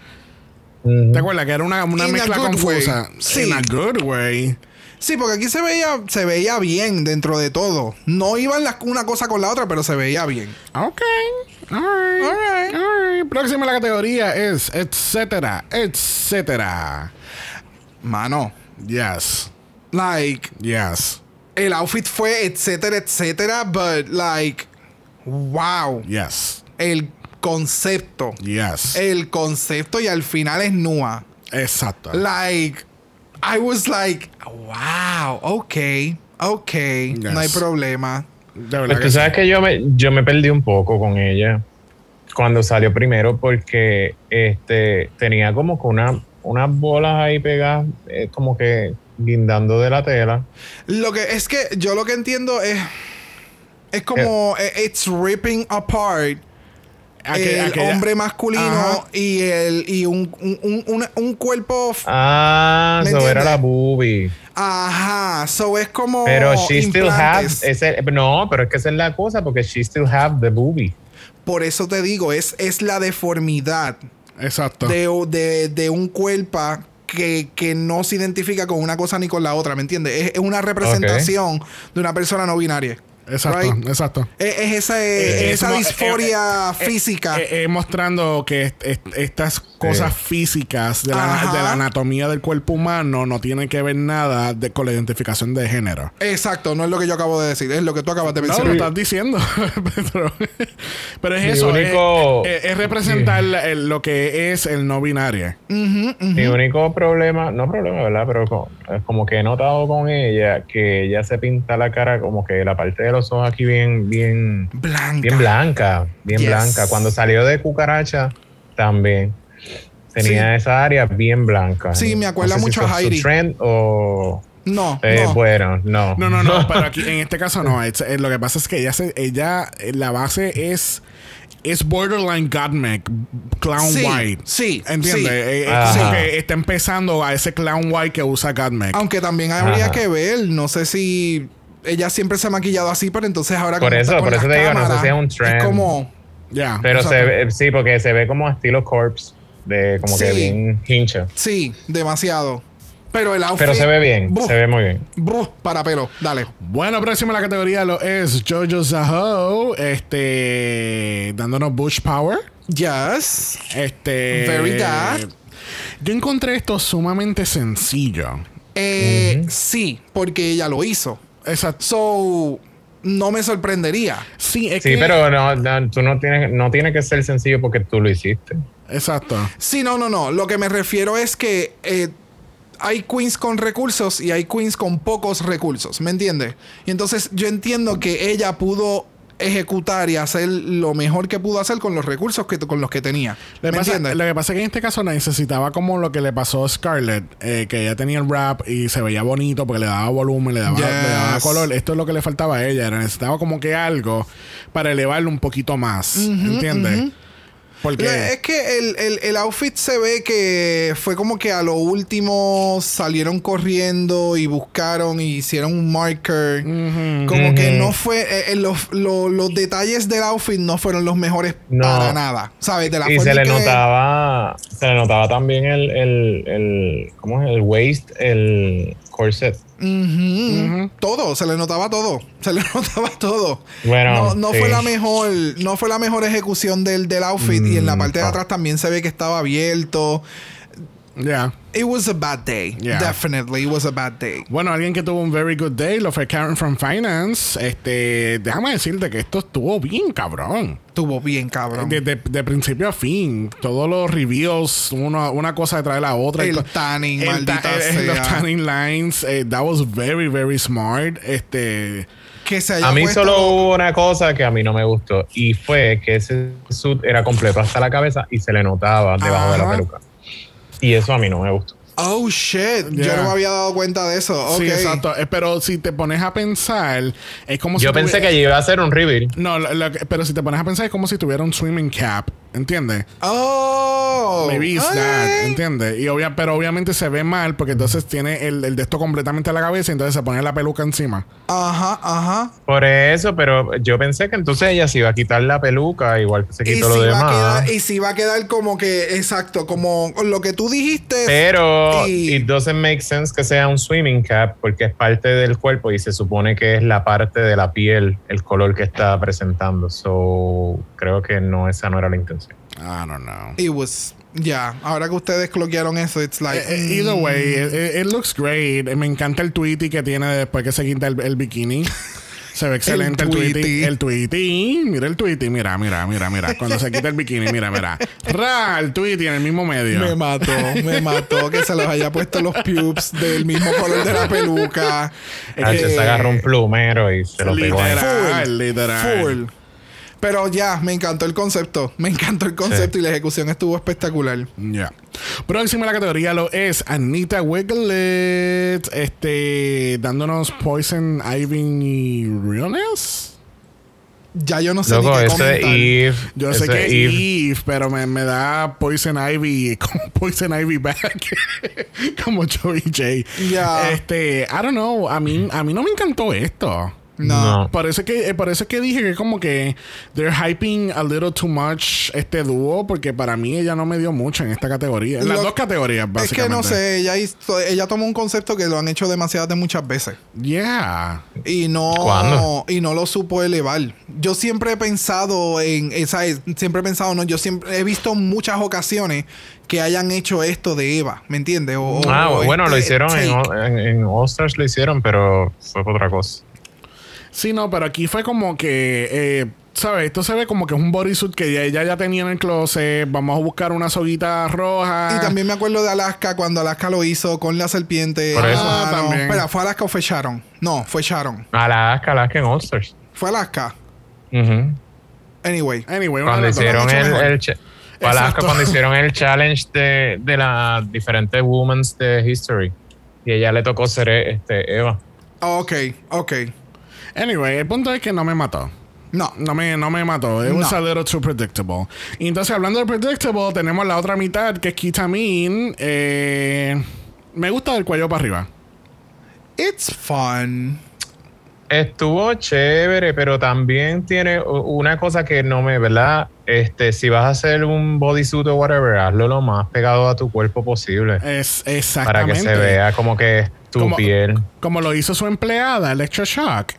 Ujú. ¿Te acuerdas? Que era una, una mezcla confusa. way. Sí. In a good way. Sí, porque aquí se veía, se veía bien dentro de todo. No iban las- una cosa con la otra, pero se veía bien. Ok. Alright. Alright. Alright. Próxima la categoría es etcétera, etcétera. Mano, Yes. like, Yes. el outfit fue etcétera, etcétera, but like, wow. Yes. El concepto. Yes. El concepto y al final es Nua. Exacto. Like, I was like, wow, ok, ok, no hay problema. De verdad Pues tú sí. sabes que yo me, yo me perdí un poco con ella cuando salió primero porque este tenía como que una, unas bolas ahí pegadas, eh, como que guindando de la tela. Lo que es que yo lo que entiendo es, es como, eh, it's ripping apart Aqu- el aquella- hombre masculino Ajá. y el y un, un, un, un- cuerpo Ah, ¿Me eso era la boobie. ajá so es como Pero she still have ese, no, pero es que esa es la cosa porque she still have the boobie. por eso te digo es, es la deformidad Exacto. de, de, de un cuerpo que, que no se identifica con una cosa ni con la otra ¿me entiendes? es, es una representación de una persona no binaria Exacto. right? Exacto. es, es esa, Eh, esa mo- disforia eh, física eh, eh, mostrando que est- est- estas cosas físicas de la, de la anatomía del cuerpo humano no tienen que ver nada de- con la identificación de género. exacto no es lo que yo acabo de decir es lo que tú acabas de No, lo mencionar estás diciendo. pero, pero es Mi eso. único- es, es- es representar el- lo que es el no binario. Mi único problema, no problema, ¿verdad? Pero co- es como que he notado con ella que ella se pinta la cara como que la parte de los ojos aquí bien, bien, blanca bien blanca, bien Yes. blanca. Cuando salió de cucaracha, también tenía Sí. esa área bien blanca. Sí, me acuerda No sé mucho si a su Heidi. trend o no, eh, no. bueno, no. No, no, no, pero aquí en este caso no. Es- eh, lo que pasa es que ella, se, ella eh, la base es es borderline Godmech, clown Sí, white. sí, ¿Entiendes? sí. Eh, es Ajá. como que está empezando a ese clown white que usa Godmech. Aunque también habría Ajá. que ver, no sé si ella siempre se ha maquillado así, pero entonces ahora Por eso, por eso te digo, no sé si es un trend. Es como Ya. Pero se ve, sí, porque se ve como estilo corpse, de como que bien hincha. sí, demasiado. Pero el outfit Pero se ve bien, se ve muy bien. buh, para pelo, dale. Bueno, próximo en la categoría lo es Jojo Zaho, este, dándonos Bush Power. Yes. Este. Very that. Yo encontré esto sumamente sencillo. Eh, Sí, porque ella lo hizo. Exacto. So, no me sorprendería. Sí, es Sí, que- pero no, no, tú no tienes, no tiene que ser sencillo porque tú lo hiciste. Exacto. Sí, no, no, no. Lo que me refiero es que eh, hay queens con recursos y hay queens con pocos recursos, ¿me entiendes? Y entonces yo entiendo que ella pudo ejecutar y hacer lo mejor que pudo hacer con los recursos que con los que tenía. Lo ¿Me que, pasa, entiendes? lo que pasa es que en este caso necesitaba como lo que le pasó a Scarlett, eh, que ella tenía el rap y se veía bonito porque le daba volumen, le daba, Yes. le daba color. Esto es lo que le faltaba a ella. Era- necesitaba como que algo para elevarlo un poquito más. ¿Entiendes? Porque Es que el, el- el outfit se ve que fue como que a lo último salieron corriendo y buscaron y hicieron un marker. Como que no fue. eh, eh, los, lo- los detalles del outfit no fueron los mejores No. para nada. ¿Sabes? De la Y forma se le que- notaba, se le notaba también el, el, el ¿cómo es? El waist, el corset. Todo, se le notaba todo. Se le notaba todo. Bueno, no, no sí. fue la mejor, no fue la mejor ejecución del, del outfit. y en la Mm, parte de atrás también se ve que estaba abierto. Ya. It was a bad day. Yeah. Definitely, it was a bad day. Bueno, alguien que tuvo un very good day lo fue Karen from Finance. Este, déjame decirte que esto estuvo bien cabrón. Estuvo bien cabrón. De, de- de principio a fin, todos los reviews, uno- una cosa detrás de la otra. El tanning, el maldita ta- Los sea. tanning lines, eh, that was very, very smart. Este, que se haya A mí puesto solo lo- hubo una cosa que a mí no me gustó y fue que ese suit era completo hasta la cabeza y se le notaba debajo de la peluca. Y eso a mí no me gustó. Oh shit. Yo no me había dado cuenta de eso. Sí, exacto. Eh, pero si te pones a pensar, es como Yo si pensé tuviera- que iba a ser un reveal. No, lo- lo que- pero si te pones a pensar, es como si tuviera un swimming cap. ¿Entiendes? Oh. Maybe it's ok. that, ¿entiendes? Y obvia, pero obviamente se ve mal porque entonces tiene el, el de esto completamente a la cabeza y entonces se pone la peluca encima. Ajá, ajá. Por eso, pero yo pensé que entonces ella se iba a quitar la peluca, igual que se quitó lo demás. quedar, y si va a quedar como que, exacto, como lo que tú dijiste. Pero y- it doesn't make sense que sea un swimming cap porque es parte del cuerpo y se supone que es la parte de la piel, el color que está presentando. So, creo que no, esa no era la intención. I don't know. It was. Ya, ahora que ustedes cloquearon eso, it's like. Eh, eh, Either way, it, looks great. Eh, Me encanta el tweety que tiene después que se quita el, el bikini. Se ve excelente el, tweety. El tweety. Mira el tweety. Mira, mira, mira, mira. Cuando se quita el bikini, mira, mira. Ra, el tweety en el mismo medio. Me mató, me mató que se los haya puesto los pubes del mismo color de la peluca. Ah, Eh, se agarró un plumero y se lo pegó ahí. Literal, Full, literal. Full. Pero ya, me encantó el concepto. Me encantó el concepto y la ejecución estuvo espectacular. Ya. Próxima en la categoría lo es Anita Wiglet. Este. Dándonos Poison Ivy y Realness. Ya yo no sé Loco, ni qué comentar. Eve. Yo sé que es Eve, pero me, me da Poison Ivy como Poison Ivy back. como Joey J. Este, I don't know. A mí, a mí no me encantó esto. No. Eso, que, eh, por eso que dije que como que they're hyping a little too much este dúo, porque para mí ella no me dio mucho en esta categoría. En las Lo- dos categorías, Es básicamente. que no sé, ella, hizo- ella tomó un concepto que lo han hecho demasiadas de muchas veces. Yeah. Y no, ¿Cuándo? y no lo supo elevar. Yo siempre he pensado en esa, siempre he pensado, no, yo siempre he visto muchas ocasiones que hayan hecho esto de Eva, ¿me entiendes? O- Ah, o bueno, lo este hicieron en, en, en All Stars, lo hicieron, pero fue por otra cosa. Sí, no, pero aquí fue como que, eh, ¿sabes? Esto se ve como que es un bodysuit que ya- ella ya tenía en el closet. Vamos a buscar una soguita roja. Y también me acuerdo de Alaska cuando Alaska lo hizo con la serpiente. Por eso. Ah, no. También. Espera, ¿fue Alaska o fue Sharon? No, fue Sharon. Alaska, Alaska en All Stars. Fue Alaska. Ujú. Anyway. Anyway, Cuando hicieron el, el Alaska cuando hicieron el challenge de, de las diferentes women's de History. Y ella le tocó ser este, Eva. Ok, ok. Anyway, el punto es que no me mató. No. No me, no me mató. It was No. a little too predictable. Y entonces, hablando de predictable, tenemos la otra mitad que es Kitamin. Eh, me gusta del cuello para arriba. It's fun. Estuvo chévere, pero también tiene una cosa que no me, ¿verdad? Este, si vas a hacer un bodysuit o whatever, hazlo lo más pegado a tu cuerpo posible. Es Para exactamente. que se vea como que tu Como- piel. Como lo hizo su empleada, Electroshock.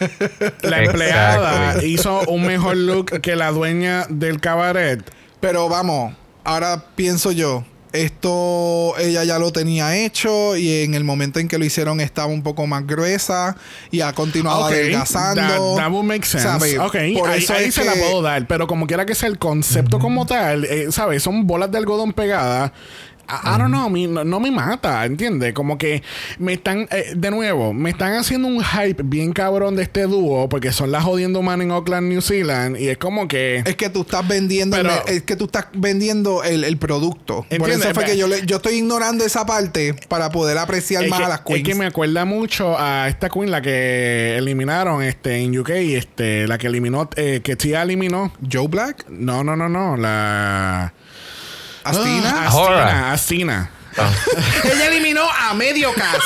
la empleada hizo un mejor look que la dueña del cabaret. Pero vamos, ahora pienso yo, esto ella ya lo tenía hecho y en el momento en que lo hicieron estaba un poco más gruesa y ha continuado adelgazando. That, that would make sense. ¿Sabe? Ok, Por ahí, eso ahí es se la puedo dar. Pero como quiera que sea el concepto como tal, eh, ¿sabes? Son bolas de algodón pegadas. I, don't know, no, me mata, ¿entiendes? Como que me están, eh, de nuevo, me están haciendo un hype bien cabrón de este dúo porque son las jodiendo man en Auckland, New Zealand y es como que... Es que tú estás vendiendo, es que tú estás vendiendo el, producto. Por eso fue que yo, yo estoy ignorando esa parte para poder apreciar más a las queens. Es que me acuerda mucho a esta queen, la que eliminaron este, en UK, este, la que eliminó, eh, que Tia eliminó. ¿Joe Black? No, no, no, no, la... ¿Astina? Astina, Astina. Ah. Ella eliminó a medio cast.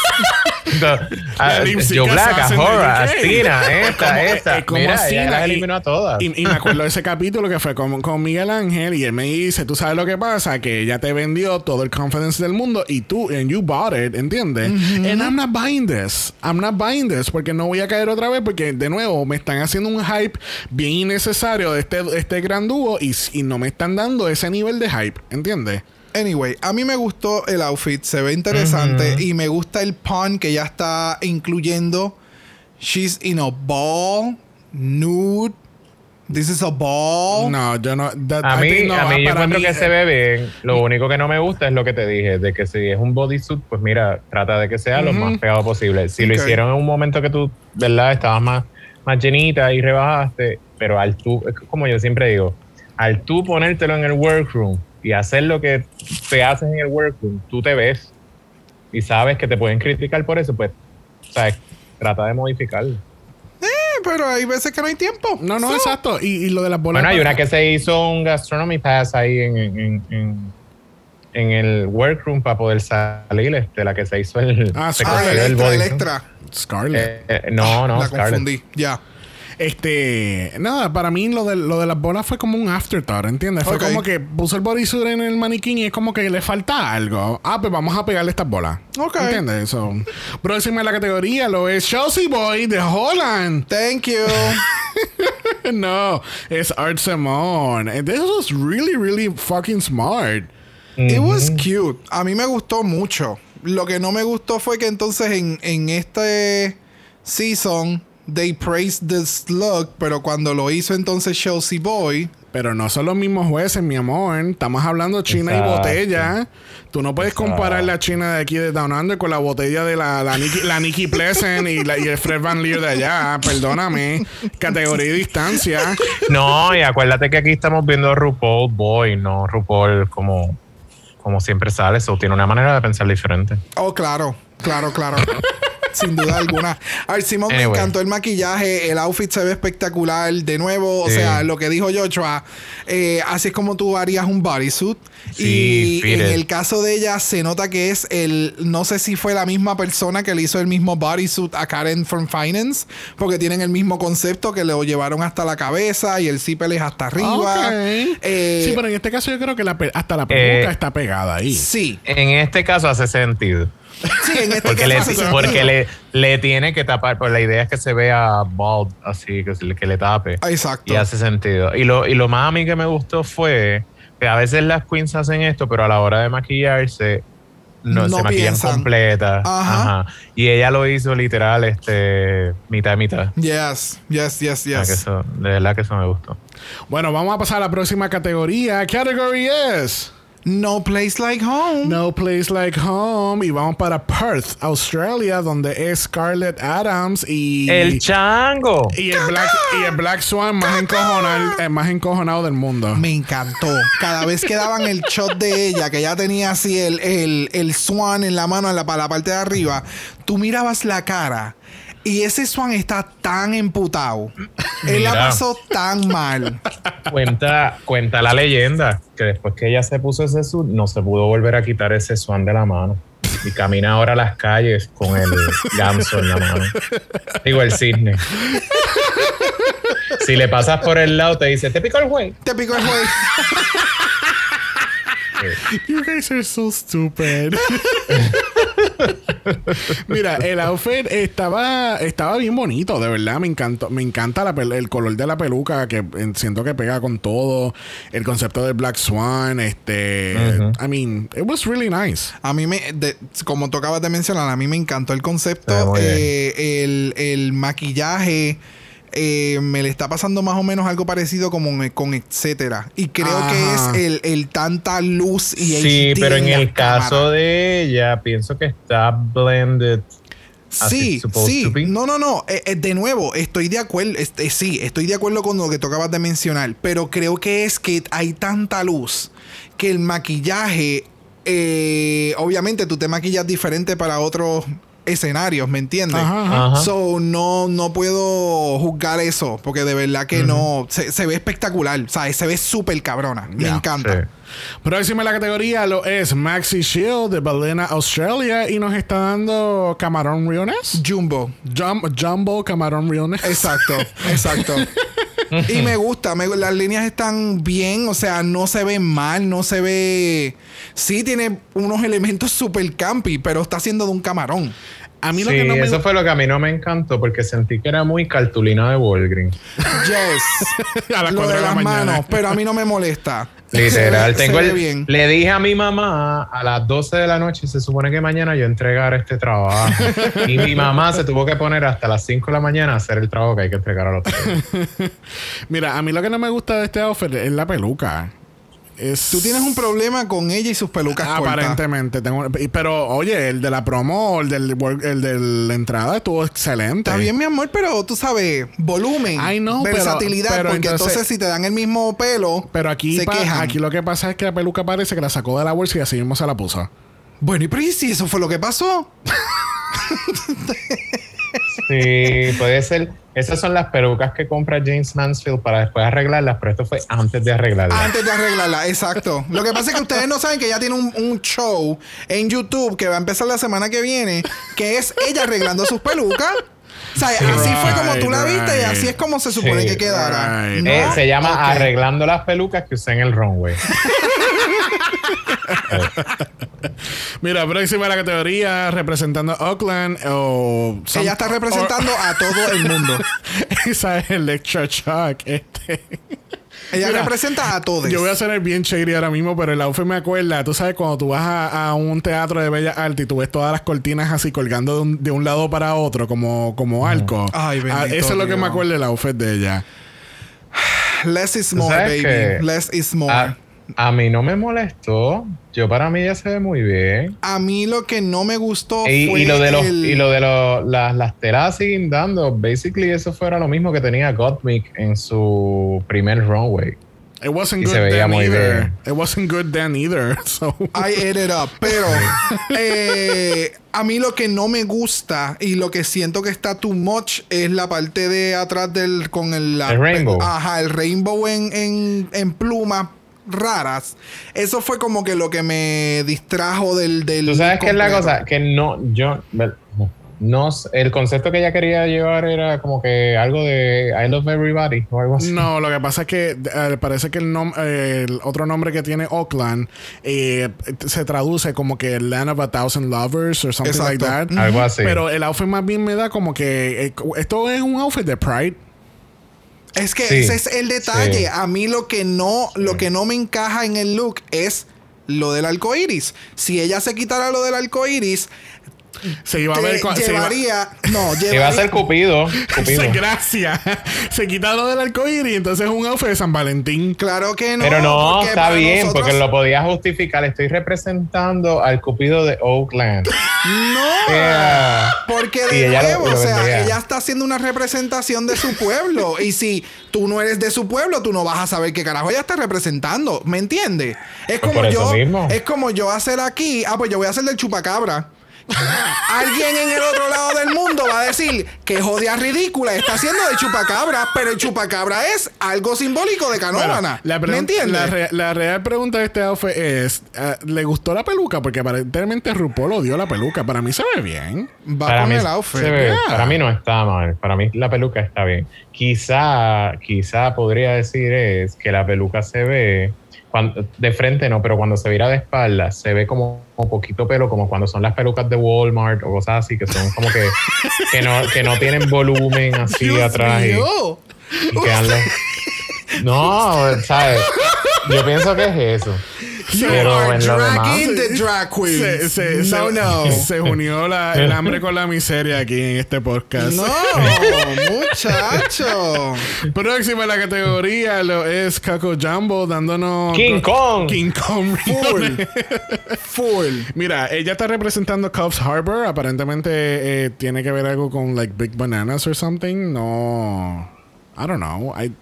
Joe Black, Ahora, Astina, esta, esta. como Mira, Astina, eliminó a todas. Y, me acuerdo de ese capítulo que fue con, con, Miguel Ángel y él me dice, tú sabes lo que pasa, que ella te vendió todo el confidence del mundo y tú, and you bought it, ¿entiendes? And I'm not buying this. I'm not buying this porque no voy a caer otra vez porque de nuevo me están haciendo un hype bien innecesario de este, este gran dúo y, y no me están dando ese nivel de hype, ¿entiendes? Anyway, a mí me gustó el outfit, se ve interesante y me gusta el pun que ya está incluyendo. She's in a ball, nude. This is a ball. No, yo no. a mí, a mí yo encuentro que se ve bien. Lo único que no me gusta es lo que te dije, de que si es un bodysuit, pues mira, trata de que sea lo más pegado posible. Si lo hicieron en un momento que tú, ¿verdad? Estabas más, más llenita y rebajaste, pero al tú, es como yo siempre digo, al tú ponértelo en el workroom, y hacer lo que te haces en el workroom, tú te ves y sabes que te pueden criticar por eso, pues, ¿sabes? Trata de modificarlo. Eh, pero hay veces que no hay tiempo. No, no, exacto. Y, lo de las bolas. Bueno, hay una que se hizo un gastronomy pass ahí en, en, en, en el workroom para poder salir, este, la que se hizo el. Ah, Electra, Scarlett. Eh, eh, no, no, la confundí. Ya. Este, nada, para mí lo de, lo de las bolas fue como un afterthought, ¿entiendes? Fue como que puso el bodysuit en el maniquín y es como que le falta algo. Ah, pues vamos a pegarle estas bolas. Ok. ¿Entiendes? Eso. Próxima la categoría lo es Chelsea Boy de Holland. Thank you. no, es Art Simone. This was really, really fucking smart. It was cute. A mí me gustó mucho. Lo que no me gustó fue que entonces en, en este season they praised the slug, pero cuando lo hizo entonces Chelsea Boy. Pero no son los mismos jueces, mi amor. Estamos hablando China y botella. Tú no puedes comparar la China de aquí de Down Under con la botella de la, la, Nikki, la Pleasant y, la, y, el Fred Van Leer de allá. Perdóname. Categoría y distancia. No, y acuérdate que aquí estamos viendo RuPaul Boy, no RuPaul como, como siempre sale. Eso tiene una manera de pensar diferente. Oh, claro. Claro, claro sin duda alguna. A ver, Simón, me encantó el maquillaje, el outfit se ve espectacular. De nuevo, o sea, lo que dijo Joshua, eh, así es como tú harías un bodysuit. y en el caso de ella, se nota que es el. No sé si fue la misma persona que le hizo el mismo bodysuit a Karen from Finance, porque tienen el mismo concepto que lo llevaron hasta la cabeza y el zipper es hasta arriba. Eh, sí, pero en este caso yo creo que hasta la peluca eh, está pegada ahí. Sí. En este caso hace sentido. Sí, en este porque le, porque le, le, tiene que tapar, pues la idea es que se vea bald, así, que, que le tape. Exacto. Y hace sentido. Y lo, y lo más a mí que me gustó fue que a veces las queens hacen esto, pero a la hora de maquillarse no, se maquillan completa. Ajá. Y ella lo hizo literal, este, mitad y mitad. Yes, yes, yes, yes. de verdad que eso me gustó. Bueno, vamos a pasar a la próxima categoría. Category es... No Place Like Home. No Place Like Home. Y vamos para Perth, Australia, donde es Scarlett Adams y. El chango. Y el Black, y el Black Swan más encojonado, el más encojonado del mundo. Me encantó. Cada vez que daban el shot de ella, que ya tenía así el, el, el swan en la mano en la, para la parte de arriba, tú mirabas la cara y ese Swan está tan emputado. Él la pasó tan mal. Cuenta, cuenta la leyenda que después que ella se puso ese suit, no se pudo volver a quitar ese Swan de la mano. Y camina ahora a las calles con el ganso en la mano. Digo, el cisne. Si le pasas por el lado, te dice, te pico el güey. Te pico el güey. You guys are so stupid. Mira, el outfit estaba, estaba bien bonito, de verdad. Me encantó, me encanta el color de la peluca, que siento que pega con todo. El concepto del Black Swan, este. I mean, it was really nice. A mí me, como tú acabas de mencionar, a mí me encantó el concepto, eh, el, el maquillaje. Eh, me le está pasando más o menos algo parecido como con etcétera. Y creo que es el, el, tanta luz y Sí, pero en, el caso de ella, pienso que está blended Sí, sí. No, no, no. Eh, eh, de nuevo, estoy de acuerdo. Este, sí, estoy de acuerdo con lo que tú acabas de mencionar. Pero creo que es que hay tanta luz que el maquillaje. Eh, obviamente, tú te maquillas diferente para otros escenarios, ¿me entiendes? So, no, no puedo juzgar eso, porque de verdad que no. Se, ve espectacular, ¿sabes? Se ve súper cabrona. Me encanta. Próxima en la categoría lo es Maxi Shield de Balena Australia y nos está dando Camarón Riones. Jumbo. Jumbo Camarón Riones. Exacto, exacto. y me gusta, las líneas están bien, o sea, no se ve mal, no se ve... Sí tiene unos elementos super campi, pero está haciendo de un camarón. A mí lo que no eso fue lo que a mí no me encantó porque sentí que era muy cartulina de Walgreens. Yes. a lo de, las manos, pero a mí no me molesta. Literal, tengo el, le dije a mi mamá a las 12 de la noche, se supone que mañana yo entregar este trabajo. y mi mamá se tuvo que poner hasta las 5 de la mañana a hacer el trabajo que hay que entregar a los Mira, a mí lo que no me gusta de este outfit es la peluca. Tú tienes un problema con ella y sus pelucas Aparentemente. Tengo, pero, oye, el de la promo, el, del, el de la entrada estuvo excelente. Está bien, mi amor, pero tú sabes, volumen, versatilidad. porque entonces, si te dan el mismo pelo, pero aquí, se quejan. aquí lo que pasa es que la peluca parece que la sacó de la bolsa y así mismo se la puso. Bueno, y pero si eso fue lo que pasó? Sí, puede ser. Esas son las pelucas que compra James Mansfield para después arreglarlas, pero esto fue antes de arreglarlas. Antes de arreglarlas, exacto. Lo que pasa es que ustedes no saben que ella tiene un, show en YouTube que va a empezar la semana que viene, que es ella arreglando sus pelucas. O sea, así fue como tú la viste y así es como se supone que quedara. Eh, se llama Arreglando las pelucas que usé en el runway. Mira, próxima la categoría representando a Oakland o... Ella está representando a todo el mundo. Esa es Electra Shock. Este. Ella representa a todos. Yo voy a ser bien shady ahora mismo, pero el outfit me acuerda. Tú sabes, cuando tú vas a, un teatro de Bella Arte y tú ves todas las cortinas así colgando de un, lado para otro, como, como arco. Ay, ah, Eso es lo que me acuerda el outfit de ella. Less is more, baby. Less is more. Ah, a mí no me molestó. Yo para mí ya se ve muy bien. A mí lo que no me gustó fue y lo de los y lo de los, las, las telas siguen dando. Basically eso fuera lo mismo que tenía Gottmik en su primer runway. It wasn't good then either. It wasn't good then either. So. I ate it up. Pero eh, a mí lo que no me gusta y lo que siento que está too much es la parte de atrás del con el, el rainbow. Ajá, el rainbow en, en, en plumas raras. Eso fue como que lo que me distrajo del. del Tú sabes qué es la cosa, que no, yo. No, el concepto que ella quería llevar era como que algo de I love everybody o algo así. No, lo que pasa es que eh, parece que el, el, otro nombre que tiene Oakland eh, se traduce como que Land of a Thousand Lovers o something like that. Algo así. Pero el outfit más bien me da como que eh, esto es un outfit de Pride. Es que ese es el detalle. A mí lo que no, lo que no me encaja en el look es lo del arco iris. Si ella se quitara lo del arco iris, se iba a ver llevaría no llevaría, iba a ser Cupido, Cupido. gracias se quita lo del arcoíris y entonces es un outfit de San Valentín. Claro que no pero no está bien porque lo podía justificar. Estoy representando al Cupido de Oakland. No porque de nuevo o sea ella está haciendo una representación de su pueblo. Y si tú no eres de su pueblo tú no vas a saber qué carajo ella está representando ¿me entiendes? es pues como yo es como yo hacer aquí ah pues yo voy a hacer del chupacabra Alguien en el otro lado del mundo va a decir que jodia ridícula está haciendo de chupacabra, pero el chupacabra es algo simbólico de canóvana. ¿Me entiendes? La, real pregunta de este outfit es: eh, ¿le gustó la peluca? Porque aparentemente RuPaul odió la peluca. Para mí se ve bien. Va para con mí el outfit. Para mí no está mal. Para mí la peluca está bien. Quizá, quizá podría decir es que la peluca se ve de frente no, pero cuando se vira de espalda se ve como un poquito pelo, como cuando son las pelucas de Walmart o cosas así, que son como que, que, no, que no tienen volumen así atrás. Y, y quedan No, ¿sabes? Yo pienso que es eso. You Pero are en lo dragging demás- the drag queens. Se, se- se- no, no. se unió la- el hambre con la miseria aquí en este podcast. No, muchacho. Próxima la categoría lo es Caco Jumbo dándonos King Kong. King Kong. Full. Full. Mira, ella está representando Cobbs Harbor. Aparentemente eh, tiene que ver algo con like Big Bananas or something. No, I don't know. I-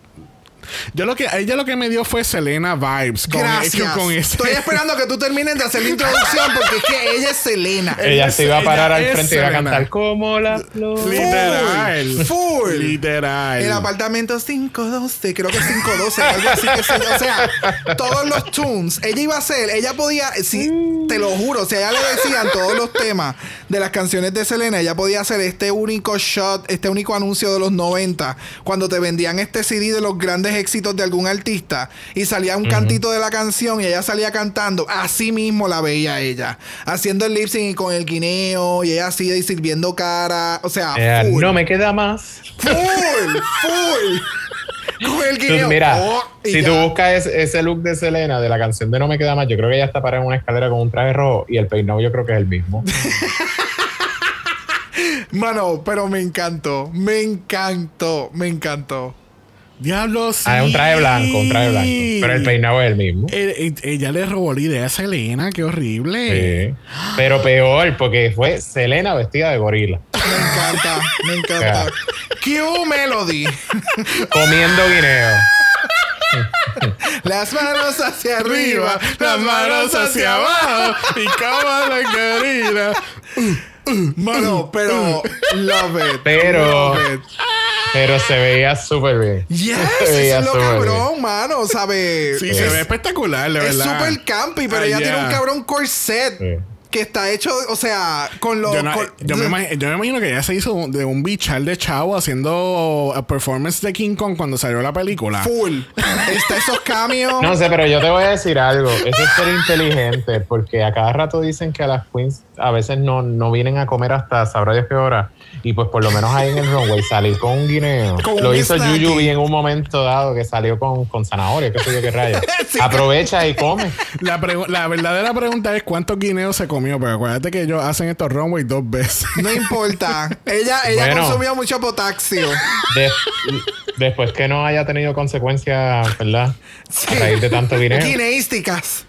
yo lo que a ella lo que me dio fue Selena vibes. Con, Gracias. con ese- Estoy esperando que tú termines de hacer la introducción porque es que ella es Selena. Ella se iba a parar ella al frente y iba a cantar como la flor. Literal. Full. Literal. El apartamento 512, creo que es 512, algo así que se, o sea, todos los tunes, ella iba a hacer, ella podía, si te lo juro, si a ella le decían todos los temas de las canciones de Selena, ella podía hacer este único shot, este único anuncio de los 90, cuando te vendían este CD de los grandes éxitos de algún artista y salía un cantito de la canción y ella salía cantando, así mismo la veía ella, haciendo el lip sync y con el guineo y ella así y sirviendo cara, o sea, Eh, full. no me queda más. Full, full. Con el Tú, guineo. mira, Oh, si ya. tú buscas ese, ese look de Selena de la canción de No me queda más, yo creo que ella está parada en una escalera con un traje rojo y el peinado yo creo que es el mismo. Mano, pero me encantó. Me encantó. Me encantó. Diablo, sí. Ah, es un traje blanco, un traje blanco. Pero el peinado es el mismo. Eh, eh, ella le robó la idea a Selena, qué horrible. Sí. Pero peor, porque fue Selena vestida de gorila. Me encanta. Me encanta. Q Melody. Comiendo guineo. Las manos hacia arriba. las manos hacia abajo y como la querida. Mano, pero love it. Pero- Love it. Pero se veía súper bien. Yes, Se eso veía es lo cabrón, mano, ¿sabes? Sí, es, se ve espectacular, de es verdad. súper campy, pero Ah, ella ya. tiene un cabrón corset Sí. Que está hecho, o sea, con los. Yo, no- con- yo me imagino, yo me imagino que ella se hizo de un bichal de chavo haciendo a performance de King Kong cuando salió la película. Full. Está esos cambios. No sé, pero yo te voy a decir algo. Eso es ser inteligente, porque a cada rato dicen que a las queens a veces no, no vienen a comer hasta sabrá Dios qué hora. Y pues por lo menos ahí en el runway salir con un guineo. Con lo un hizo. Yuyubi en un momento dado que salió con, con zanahoria, qué sé yo qué rayos. Sí. Aprovecha y come. La, la verdadera pregunta es cuántos guineos se comió, pero acuérdate que ellos hacen estos runways dos veces. No importa. Ella, ella Bueno. consumió mucho potasio. De- después que no haya tenido consecuencias, ¿verdad? A raíz de tanto dinero. Guineísticas.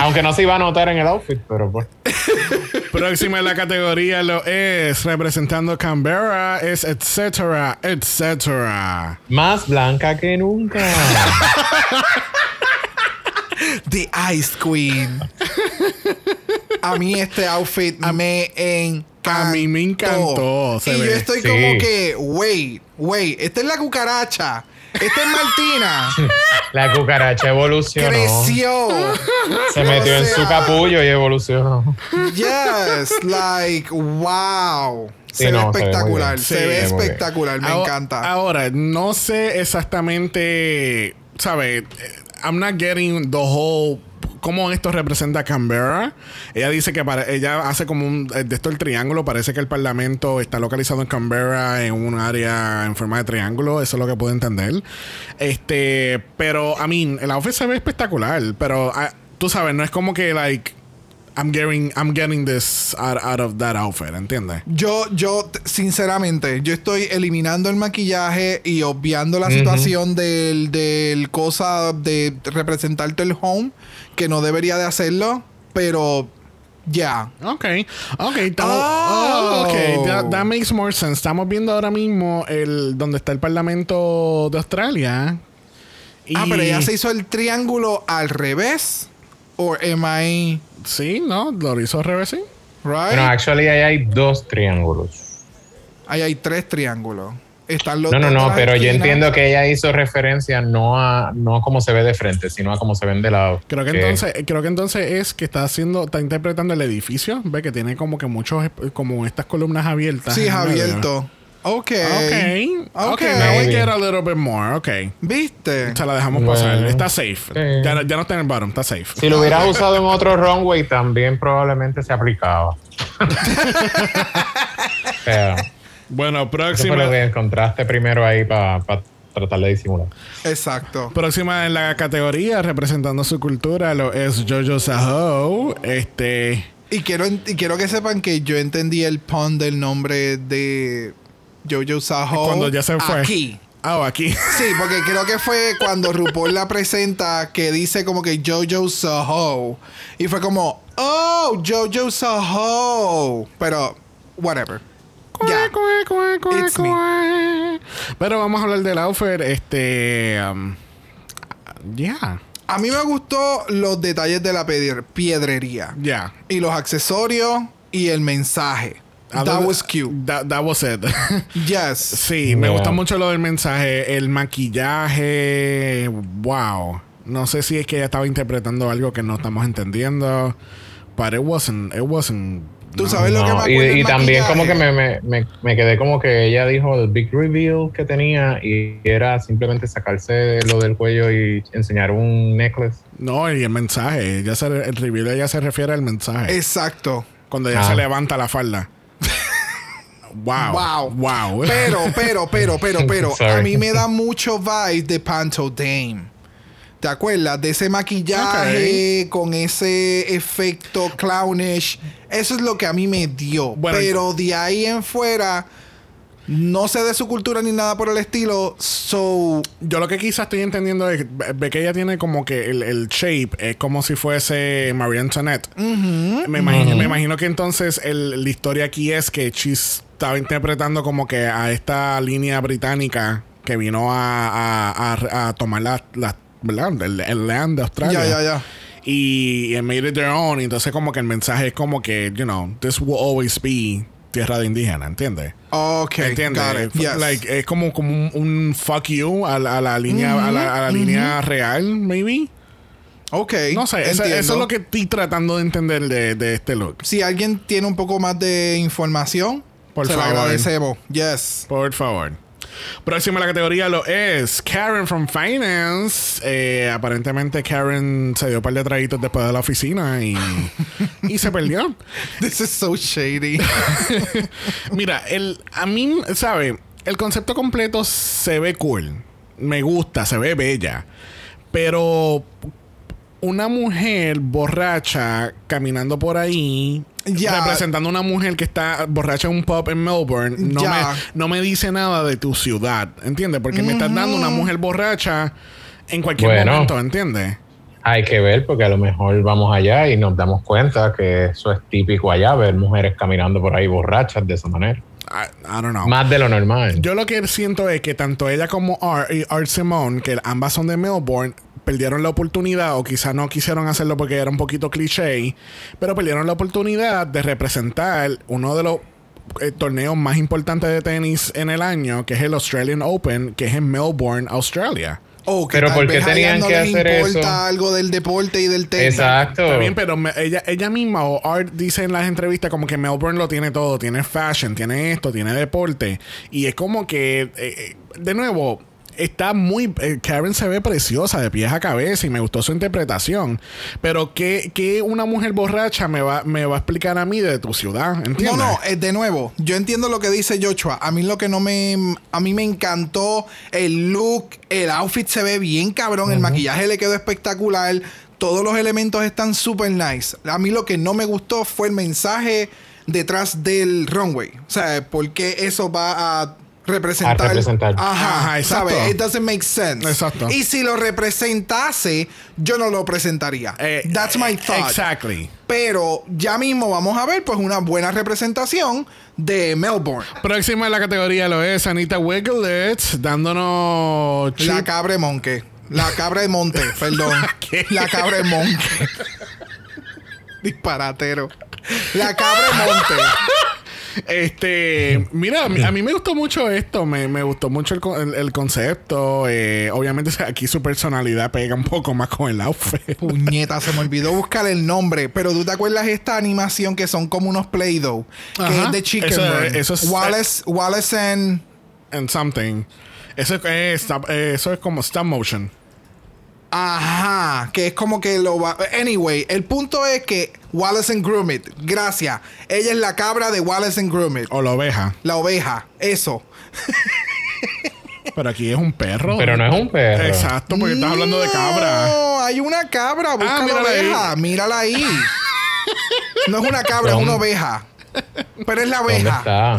Aunque no se iba a notar en el outfit, pero pues. Próxima en la categoría lo es representando Canberra, es etcétera, etcétera. Más blanca que nunca. The Ice Queen. A mí este outfit me encantó. A mí me encantó, se y ve. yo estoy Sí. como que, wait, wait, esta es la cucaracha. Esta es Martina. La cucaracha evolucionó. Creció. Se metió O en su capullo y evolucionó. Yes, like, wow. Sí, se ve no, se ve muy espectacular. Se Sí, ve espectacular. Me Ahora- encanta. Ahora, no sé exactamente, ¿sabes? I'm not getting the whole cómo esto representa a Canberra. Ella dice que para, ella hace como un de esto el triángulo, parece que el parlamento está localizado en Canberra en un área en forma de triángulo, eso es lo que puedo entender. Este, pero I mean, el outfit se ve espectacular, pero ah, tú sabes, no es como que like I'm getting I'm getting this out, out of that outfit, ¿entiendes? Yo, yo, sinceramente, yo estoy eliminando el maquillaje y obviando la situación del, del cosa de representarte el home, que no debería de hacerlo, pero ya. Ok, ok, estamos, Oh. oh, ok, that, that makes more sense. Estamos viendo ahora mismo el donde está el Parlamento de Australia. Y- Ah, pero ella se hizo el triángulo al revés. ¿O am I Sí, ¿no? Lo hizo al revés, sí. right? Bueno, actually ahí hay dos triángulos. Ahí hay tres triángulos. Están los No, no, no, pero yo entiendo que ella hizo referencia no a no a cómo se ve de frente, sino a cómo se ven de lado. Creo que, Que- entonces, creo que entonces es que está haciendo, está interpretando el edificio, ve que tiene como que muchos, como estas columnas abiertas. Sí, es abierto. Ok. Ok, ok, now we get a little bit more, ok. ¿Viste? Se la dejamos Bueno. pasar, está safe. Sí. Ya, ya no está en el bottom, está safe. Si lo hubieras usado en otro runway, también probablemente se aplicaba. Bueno, eso fue próxima. lo que encontraste primero ahí para tratar de disimular. Exacto. Próxima en la categoría, representando su cultura, lo es Jojo Saho. Este. Y quiero, en- y quiero que sepan que yo entendí el pun del nombre de Jojo Saho. Cuando ya se fue. Aquí. Ah, aquí. Sí, porque creo que fue cuando RuPaul la presenta que dice como que Jojo Soho. Y fue como, oh, Jojo Soho. Pero, whatever. Ya. It's me. Pero vamos a hablar del outfit. Este. um, Ya. A mí me gustó los detalles de la piedr- piedrería. Ya. Y los accesorios y el mensaje. That was cute. That, that was it. Yes. sí, me Yeah. gustó mucho lo del mensaje. El maquillaje. Wow. No sé si es que ella estaba interpretando algo que no estamos entendiendo. But it wasn't. It wasn't. Tú no. sabes lo que me No, y, y también como que me, me, me, me quedé como que ella dijo el big reveal que tenía y era simplemente sacarse lo del cuello y enseñar un necklace. No, y el mensaje. Ya se, el reveal ella se refiere al mensaje. Exacto. Cuando ella Ah. se levanta la falda. Wow. Wow. Wow. Pero, pero, pero, pero, pero, a mí me da mucho vibe de Panto Dame. ¿Te acuerdas? De ese maquillaje con ese efecto clownish. Eso es lo que a mí me dio. Bueno, pero de ahí en fuera, no sé de su cultura ni nada por el estilo. So, Yo lo que quizás estoy entendiendo es ve ve que ella tiene como que el, el shape es como si fuese Marie Antoinette. me, imagino, me imagino que entonces el- la historia aquí es que Cheese estaba interpretando como que a esta línea británica que vino a, a- a- a tomar la, la-. El, el land de Australia. ya, ya, ya. Y made it their own. Y entonces como que el mensaje es como que, you know, this will always be tierra de indígena, ¿entiendes? Ok, ¿Entiendes? Yes. Like, es como, como un, un fuck you a, la- a la línea, a la, a la línea real, maybe. ok, No sé, eso, eso es lo que estoy tratando de entender de, de este look. Si alguien tiene un poco más de información, Por se favor. agradecemos. Yes. Por favor. Próxima la categoría lo es Karen from Finance. Eh, aparentemente Karen se dio un par de traguitos después de la oficina y, y se perdió. This is so shady. Mira, el, a mí, ¿sabe? El concepto completo se ve cool. Me gusta, se ve bella. Pero una mujer borracha caminando por ahí, Representando a una mujer que está borracha en un pub en Melbourne, no me, no me dice nada de tu ciudad, ¿entiendes? Porque me estás dando una mujer borracha en cualquier Bueno. momento, ¿entiendes? Hay que ver porque a lo mejor vamos allá y nos damos cuenta que eso es típico allá, ver mujeres caminando por ahí borrachas de esa manera. I, I don't know. Más de lo normal. Yo lo que siento es que tanto ella como Art y Art Simone, que ambas son de Melbourne, perdieron la oportunidad, o quizás no quisieron hacerlo porque era un poquito cliché, pero perdieron la oportunidad de representar uno de los eh, torneos más importantes de tenis en el año, que es el Australian Open, que es en Melbourne, Australia. O que Pero tal ¿por qué vez a tenían no que les hacer importa eso? algo del deporte y del tenis. Exacto. Está bien, pero me- ella, ella misma o Art dice en las entrevistas como que Melbourne lo tiene todo, tiene fashion, tiene esto, tiene deporte. Y es como que, eh, eh, de nuevo, está muy... eh, Karen se ve preciosa de pies a cabeza y me gustó su interpretación. Pero ¿qué, qué una mujer borracha me va, me va a explicar a mí de tu ciudad? ¿Entiendes? No, no, eh, de nuevo, yo entiendo lo que dice Joshua. A mí lo que no me. A mí me encantó el look, el outfit se ve bien cabrón, el maquillaje le quedó espectacular, todos los elementos están super nice. A mí lo que no me gustó fue el mensaje detrás del runway. O sea, porque eso va a representar. A representar. Ajá, Ajá, exacto. ¿sabes? It doesn't make sense. Exacto. Y si lo representase, yo no lo presentaría. Eh, That's my thought. Exactly. Pero ya mismo vamos a ver pues una buena representación de Melbourne. Próxima en la categoría lo es Anita Wigglets, dándonos... La cabra monte. La cabra de monte, perdón. ¿Qué? La cabra de monte. Disparatero. La cabra de monte. Este, mira, a mí, a mí me gustó mucho esto, me, me gustó mucho el, el- el concepto. eh, obviamente aquí su personalidad pega un poco más con el outfit. Puñeta, se me olvidó buscar el nombre. Pero tú te acuerdas esta animación que son como unos Play-Doh. Que Ajá. es de Chicken Eso- Run. eso es- Wallace, Wallace and... And something. Eso es, eh, stop- eh, eso es como stop motion. Ajá, que es como que lo va. Anyway, el punto es que Wallace and Gromit, gracias. Ella es la cabra de Wallace and Gromit. O la oveja. La oveja, eso. Pero aquí es un perro. Pero no es un perro. Exacto, porque estás hablando de cabra. No, hay una cabra. Busca Ah, la mírala ahí. oveja. Mírala ahí. No es una cabra, es ¿Dónde? una oveja. Pero es la ¿Dónde oveja. está?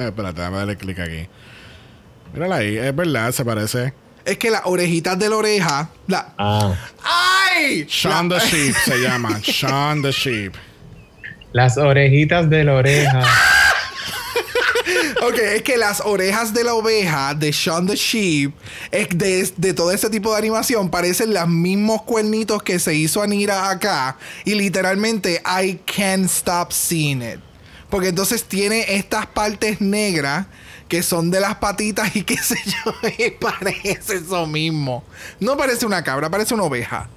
Eh, espérate, déjame darle clic aquí. Mírala ahí, es verdad, se parece. Es que las orejitas de la oreja. La... Ah. ¡Ay! Sean the Sheep se llama. Sean the Sheep. Las orejitas de la oreja. Ok, es que las orejas de la oveja de Shaun the Sheep, es de, de todo ese tipo de animación, parecen los mismos cuernitos que se hizo Anira acá. Y literalmente, I can't stop seeing it. Porque entonces tiene estas partes negras que son de las patitas y qué sé yo, y parece eso mismo. No parece una cabra, parece una oveja.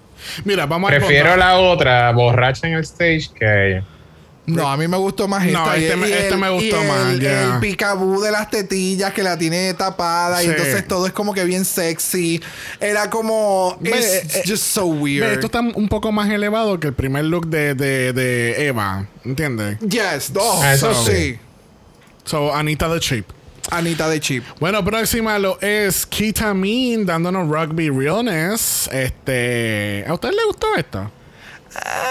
Mira, vamos a Prefiero encontrar- la otra borracha en el stage que ella. No, a mí me gustó más No, esta. y este el- me- y este el- me gustó y más, El, el picabú de las tetillas que la tiene tapada. Y entonces todo es como que bien sexy. Era como. Ve, It's eh, just so weird. Esto está un poco más elevado que el primer look de, de, de Eva. ¿Entiendes? Yes, oh, eso so sí. So, Anita the Sheep. Anita de Chip. Bueno, próxima lo es Ketamine dándonos Rugby Realness. Este. ¿A usted le gustó? Ah.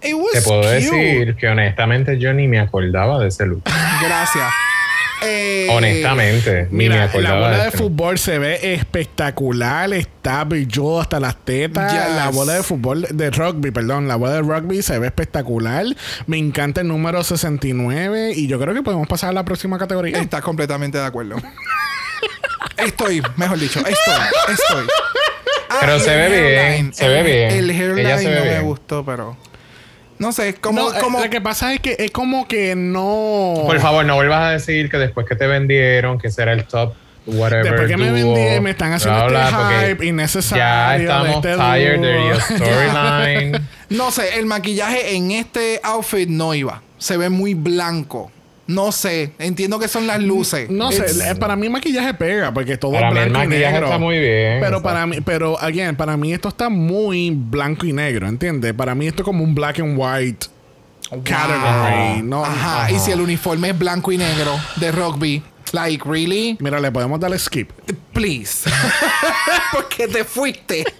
It was Te puedo cute. decir que honestamente yo ni me acordaba de ese look. Gracias. Eh, Honestamente, ni me Mira, la bola de fútbol se ve espectacular. Está brilludo hasta las tetas. Yes. La bola de fútbol, de rugby, perdón. La bola de rugby se ve espectacular. Me encanta el número 69. Y yo creo que podemos pasar a la próxima categoría. Estás completamente de acuerdo. Estoy, mejor dicho, estoy, estoy. Pero se ve bien, se ve El- bien. El hairline Ella se ve no me gustó, pero. No sé, como. No, eh, como Lo que pasa es que es como que no. Por favor, no vuelvas a decir que después que te vendieron, que será el top, whatever. Después que me vendí, me están haciendo bla, este bla, porque hype innecesario. Ya de estamos este tired de your storyline. No sé, el maquillaje en este outfit no iba. Se ve muy blanco. No sé, entiendo que son las luces. No sé, It's- eh, para mí maquillaje pega porque todo Para es mí el blanco y maquillaje negro. está muy bien. Pero para mí, pero again, para mí esto está muy blanco y negro, ¿entiendes? Para mí esto es como un black and white category. No, Ajá, y si el uniforme es blanco y negro de rugby, like, really? Mira, le podemos dar skip. Please. Porque te fuiste.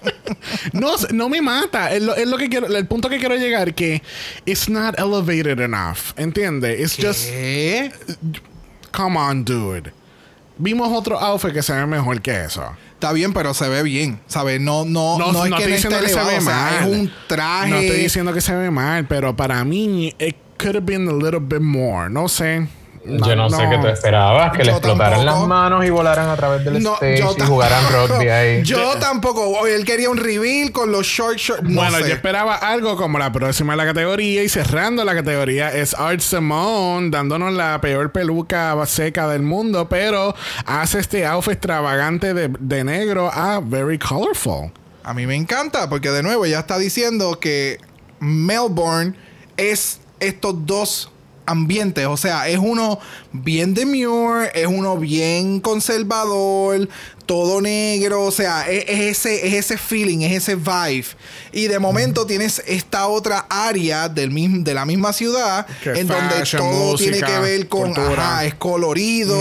No, no me mata. Es lo, es lo que quiero, el punto que quiero llegar que it's not elevated enough, ¿entiendes? It's just ¿Qué? come on, dude. Vimos otro outfit que se ve mejor que eso. Está bien, pero se ve bien. ¿Sabes? No, no, no, No, es no que esté que se ve o sea, mal. es un traje. No estoy diciendo que se ve mal, pero para mí it could have been a little bit more. No sé. Yo no, sé qué tú esperabas, que le explotaran tampoco. las manos y volaran a través del No, stage yo y jugaran tampoco. rugby ahí. Yo tampoco. Él quería un reveal con los short short. No Bueno, sé. yo esperaba algo como la próxima de la categoría y cerrando la categoría es Art Simone dándonos la peor peluca seca del mundo, pero hace este outfit extravagante de, de negro a very colorful. A mí me encanta porque de nuevo ella está diciendo que Melbourne es estos dos ambientes, o sea, es uno bien demure, es uno bien conservador, todo negro, o sea, es, es ese es ese feeling, es ese vibe. Y de momento tienes esta otra área del mismo de la misma ciudad Que en donde fashion, todo música, tiene que ver con ajá, es colorido,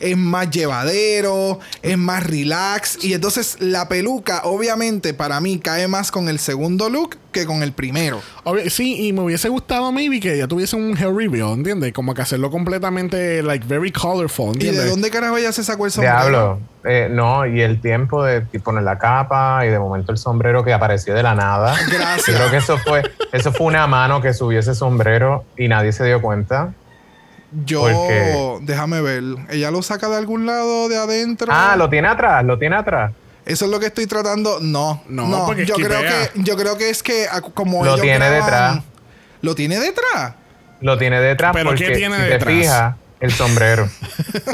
es más llevadero, es más relax. Y entonces la peluca, obviamente, para mí cae más con el segundo look que con el primero. Obvio- sí, y me hubiese gustado maybe que ya tuviese un hair reveal, ¿entiendes? Como que hacerlo completamente like very colorful, ¿Y ¿entiendes? de dónde carajo ella se sacó el sombrero? Diablo. Eh, no, y el tiempo de poner la capa y de momento el sombrero que apareció de la nada. Gracias. Yo creo que eso fue, eso fue una mano que subió ese sombrero y nadie se dio cuenta. Yo, Porque- déjame ver, ella lo saca de algún lado, de adentro. Ah, lo tiene atrás, lo tiene atrás. Eso es lo que estoy tratando. No, No, no. porque yo creo que yo creo que es que como Lo ellos tiene graban- detrás. Lo tiene detrás. Lo tiene detrás ¿Pero qué porque tiene si detrás? te fijas, el sombrero.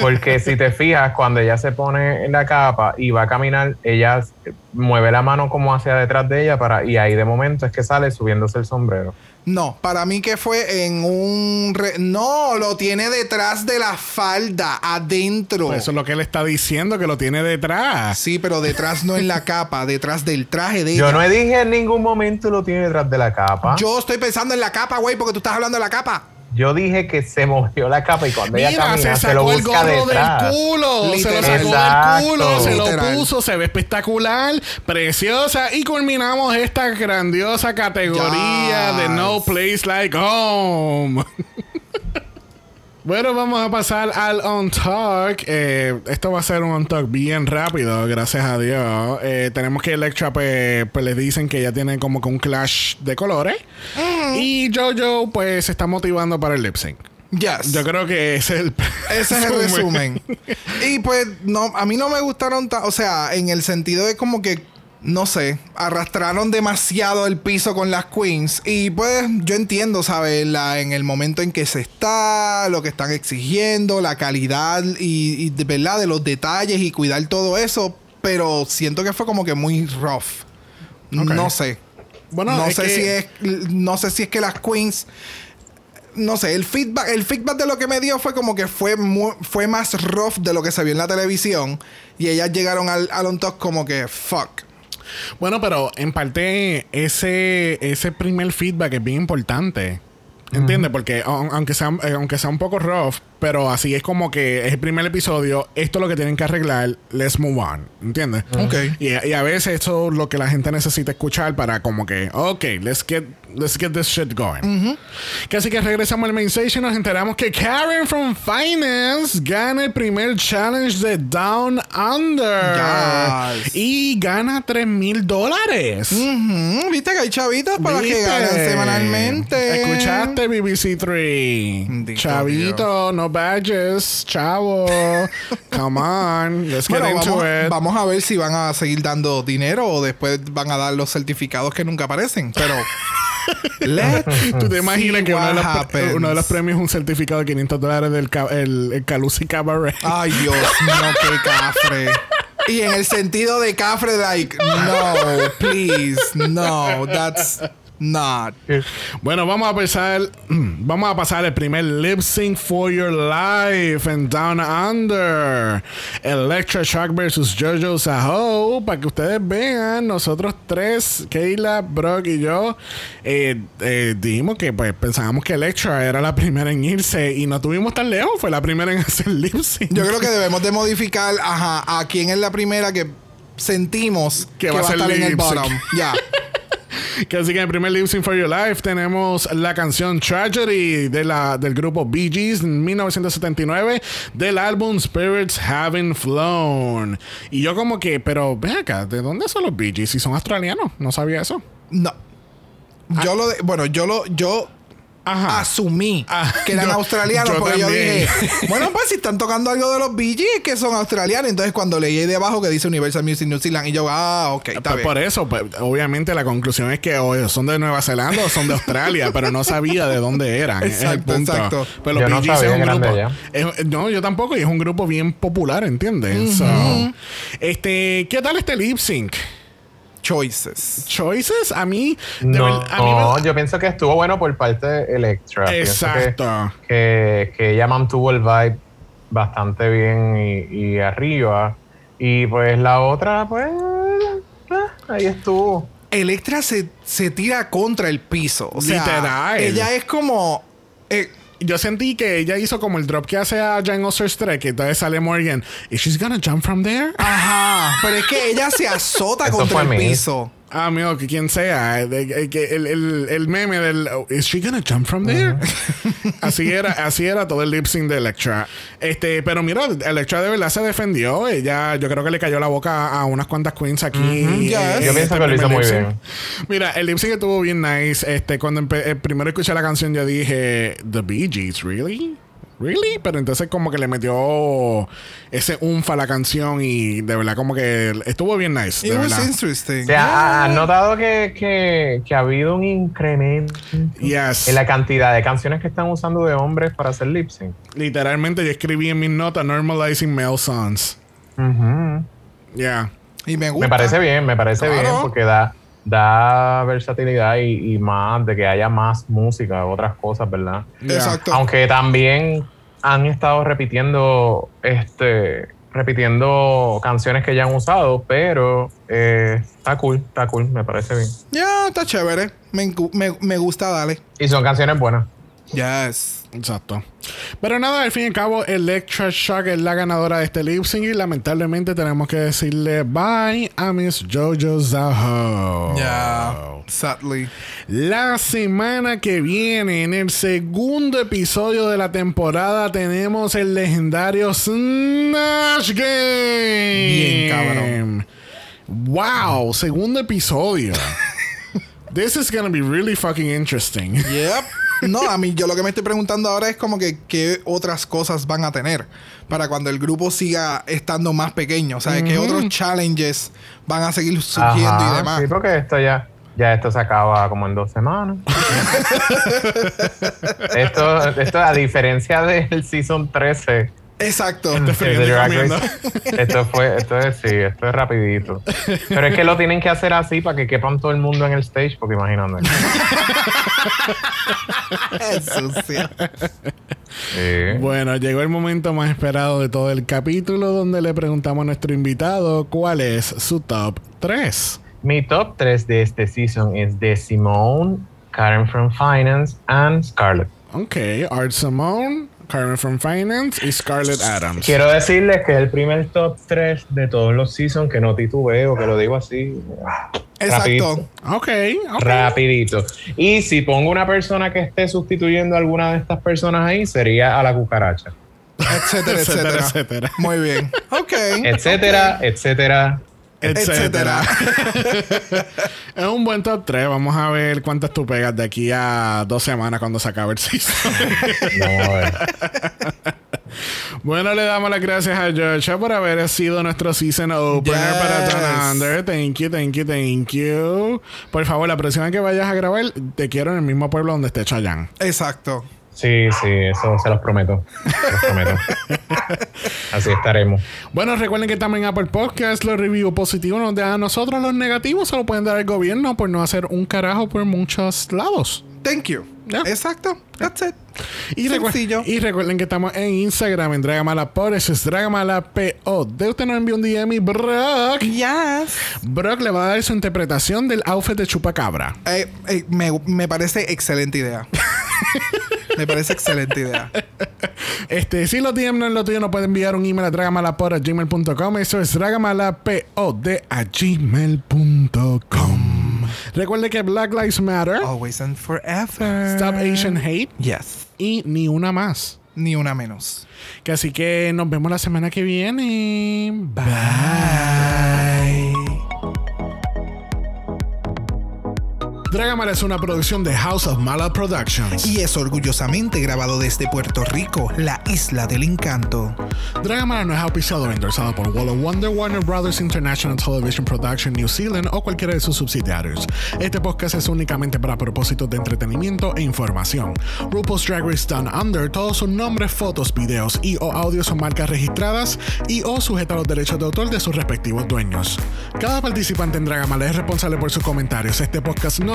porque si te fijas, cuando ella se pone en la capa y va a caminar, ella mueve la mano como hacia detrás de ella para y ahí de momento es que sale subiéndose el sombrero. No, para mí que fue en un... re- No, lo tiene detrás de la falda, adentro. Pues eso es lo que él está diciendo, que lo tiene detrás. Sí, pero detrás no en la capa, detrás del traje de Yo ella. no dije en ningún momento lo tiene detrás de la capa. Yo estoy pensando en la capa, güey, porque tú estás hablando de la capa. Yo dije que se movió la capa y cuando ella Mira, camina se se, lo sacó el busca gorro detrás. del culo. Se lo sacó del culo, se lo puso, se ve espectacular, preciosa. Y culminamos esta grandiosa categoría Yes. de No Place Like Home. Bueno, vamos a pasar al On Talk. Eh, esto va a ser un On Talk bien rápido, gracias a Dios. Eh, tenemos que Electra, pues, pues les dicen que ya tiene como que un clash de colores. Y Jojo, pues, se está motivando para el lip sync. Yes. Yo creo que ese es el, Ese es el resumen. y pues, no, a mí no me gustaron, ta- o sea, en el sentido de como que, no sé, arrastraron demasiado el piso con las queens. Y pues, yo entiendo, ¿sabes? La, en el momento en que se está, lo que están exigiendo, la calidad y, y de verdad, de los detalles y cuidar todo eso. Pero siento que fue como que muy rough. No sé. Bueno, no sé que- si es no sé si es que las queens no sé, el feedback, el feedback de lo que me dio fue como que fue fue más rough de lo que se vio en la televisión y ellas llegaron al, al on top como que fuck. Bueno, pero en parte ese, ese primer feedback es bien importante. ¿Entiendes? Porque aun- aunque sea, eh, aunque sea un poco rough, pero así es como que es el primer episodio, esto es lo que tienen que arreglar, let's move on. ¿Entiendes? Ok. Y, y a veces esto es lo que la gente necesita escuchar para como que, ok, let's get, let's get this shit going. Que así que regresamos al main station y nos enteramos que Karen from Finance gana el primer challenge de Down Under. Yes. Y gana 3 mil dólares. Viste que hay chavitas para que ¿Viste? ganen semanalmente. ¿Escuchaste BBC3? Bendito Chavito, no badges, chavo. Come on, let's get Bueno, into vamos, it. vamos a ver si van a seguir dando dinero o después van a dar los certificados que nunca aparecen. Pero let's ¿Tú te imaginas que uno de, los, pre- happens. uno de los premios es un certificado de 500 dólares del el, el Calusi Cabaret? Ay, Dios mío, qué cafre. Y en el sentido de cafre, like, no, please, no, that's not. Bueno, vamos a pasar, vamos a pasar el primer lip sync for your life en Down Under. Electra Shock versus Jojo Saho. Para que ustedes vean, nosotros tres, Kayla, Brock y yo, eh, eh, dijimos que pues pensábamos que Electra era la primera en irse y no tuvimos tan lejos. Fue la primera en hacer lip sync. Yo creo que debemos de modificar, ajá, a quién es la primera que sentimos que, va, a estar en el bottom. Ya. Que así que en el primer Lip Sync for Your Life tenemos la canción Tragedy de la, del grupo Bee Gees en 1979 del álbum Spirits Having Flown. Y yo como que, pero ve acá, ¿de dónde son los Bee Gees? Si son australianos, no sabía eso. No. Yo lo de, bueno, yo lo, yo Ajá. asumí Ah, que eran yo- australianos yo porque yo dije, bueno, pues si están tocando algo de los Gees, que son australianos. Entonces cuando leí ahí debajo que dice Universal Music New Zealand y yo, ah, ok, está Pues bien. por eso, pues, obviamente la conclusión es que o son de Nueva Zelanda o son de Australia, pero no sabía de dónde eran. es el Exacto, punto. exacto. Pero Yo los no Bee Gees sabía es un grupo. es- no, yo tampoco, y es un grupo bien popular, ¿entiendes? So, este, ¿qué tal este lip sync? Choices. Choices, a mí. No, ver- a mí me- no, yo pienso que estuvo bueno por parte de Electra. Que- Exacto. Que, que ella mantuvo el vibe bastante bien y, y arriba. Y pues la otra, pues. eh, ahí estuvo. Electra se, se tira contra el piso. O sea, Literal. ella es como. eh, Yo sentí que ella hizo como el drop que hace a Jan Oster's Trek, que entonces sale Morgan. ¿Is she's gonna jump from there? ajá. Pero es que ella se azota contra el piso. Ah, mío, que quien sea. que El, el- el meme del oh, ¿Is she gonna jump from there? así era, así era todo el lip sync de Electra. Este, pero mira, Electra de verdad se defendió. Ella, yo creo que le cayó la boca a unas cuantas queens aquí. Yes. eh, Yo en pienso este que lo hizo muy bien. Mira, el lip sync estuvo bien nice. Este, cuando empe- eh, primero escuché la canción, yo dije, The Bee Gees, ¿really? ¿Really? Pero entonces como que le metió ese unfa a la canción y de verdad como que estuvo bien nice. It De was verdad. interesting. O sea, ¿has notado que, que, que ha habido un incremento Yes. en la cantidad de canciones que están usando de hombres para hacer lip sync? Literalmente yo escribí en mis notas normalizing male sons. Ujú. Yeah. Y me gusta. Me parece bien, me parece Claro. bien porque da, da versatilidad y, y más de que haya más música, otras cosas, ¿verdad? Yeah. Exacto. Aunque también han estado repitiendo, este, repitiendo canciones que ya han usado, pero eh, está cool, está cool, me parece bien. Ya, está chévere. Me, me, me gusta, dale. Y son canciones buenas. Yes. Exacto. Pero nada, al fin y al cabo, Electra Shock es la ganadora de este lip sync y lamentablemente tenemos que decirle bye a Miss Jojo Zaho. Yeah. Sadly. La semana que viene, en el segundo episodio de la temporada, tenemos el legendario Snatch Game. Bien, cabrón. Wow, segundo episodio. This is gonna be really fucking interesting. Yep. No, a mí yo lo que me estoy preguntando ahora es como que qué otras cosas van a tener para cuando el grupo siga estando más pequeño. O sea, qué otros challenges van a seguir surgiendo Ajá, y demás. Sí, porque esto ya, ya esto se acaba como en dos semanas. esto, esto, a diferencia del Season 13, Exacto. esto fue, esto es, sí, esto es rapidito. Pero es que lo tienen que hacer así para que quepan todo el mundo en el stage, porque imagínate. Es sucio. Sí. Bueno, llegó el momento más esperado de todo el capítulo donde le preguntamos a nuestro invitado cuál es su top 3. Mi top 3 de este season es de Simone, Karen from Finance, and Scarlett. Ok, Art Simone, Carmen from Finance y Scarlett Adams. Quiero decirles que es el primer top 3 de todos los seasons que no titubeo, que lo digo así. Exacto. Ok, ok. Rapidito. Y si pongo una persona que esté sustituyendo a alguna de estas personas ahí, sería a la cucaracha. Etcétera, Etcétera, etcétera. etcétera. Muy bien. Ok. Etcétera, etcétera. Etcétera. es un buen top 3. Vamos a ver cuántas tú pegas de aquí a dos semanas cuando se acabe el season. No, bueno, le damos las gracias a Georgia por haber sido nuestro season opener Yes. para Down Under. Thank you, thank you, thank you. Por favor, la próxima que vayas a grabar, te quiero en el mismo pueblo donde esté Chayanne. Exacto. Sí, sí, eso se los prometo. Se los prometo. Así estaremos. Bueno, recuerden que también en Apple Podcast los reviews positivos nos dan a nosotros, los negativos se lo pueden dar al gobierno por no hacer un carajo por muchos lados. Thank you. Exacto. That's it. Y, recu- y recuerden que estamos en Instagram en Dragamala por eso es Dragamala PO. De usted nos envió un DM y Brock. Yes. Brock le va a dar su interpretación del outfit de Chupacabra. Eh, eh, me, me parece excelente idea. me parece excelente idea. Este, si los DM no es lo tuyo, nos puede enviar un email a dragamalapod.gmail.com. Eso es dragamalapod a gmail.com. Recuerde que Black Lives Matter, Always and forever. Stop Asian Hate Yes. y ni una más. Ni una menos. Que así que nos vemos la semana que viene. Bye. Dragamala es una producción de House of Mala Productions. Y es orgullosamente grabado desde Puerto Rico, la isla del encanto. Dragamala no es auspiciado o endorsado por Wall of Wonder, Warner Brothers International Television Production New Zealand o cualquiera de sus subsidiarios. Este podcast es únicamente para propósitos de entretenimiento e información. RuPaul's Drag Race Down Under, todos sus nombres, fotos, videos y o audios son marcas registradas y o sujeta a los derechos de autor de sus respectivos dueños. Cada participante en Dragamala es responsable por sus comentarios. Este podcast no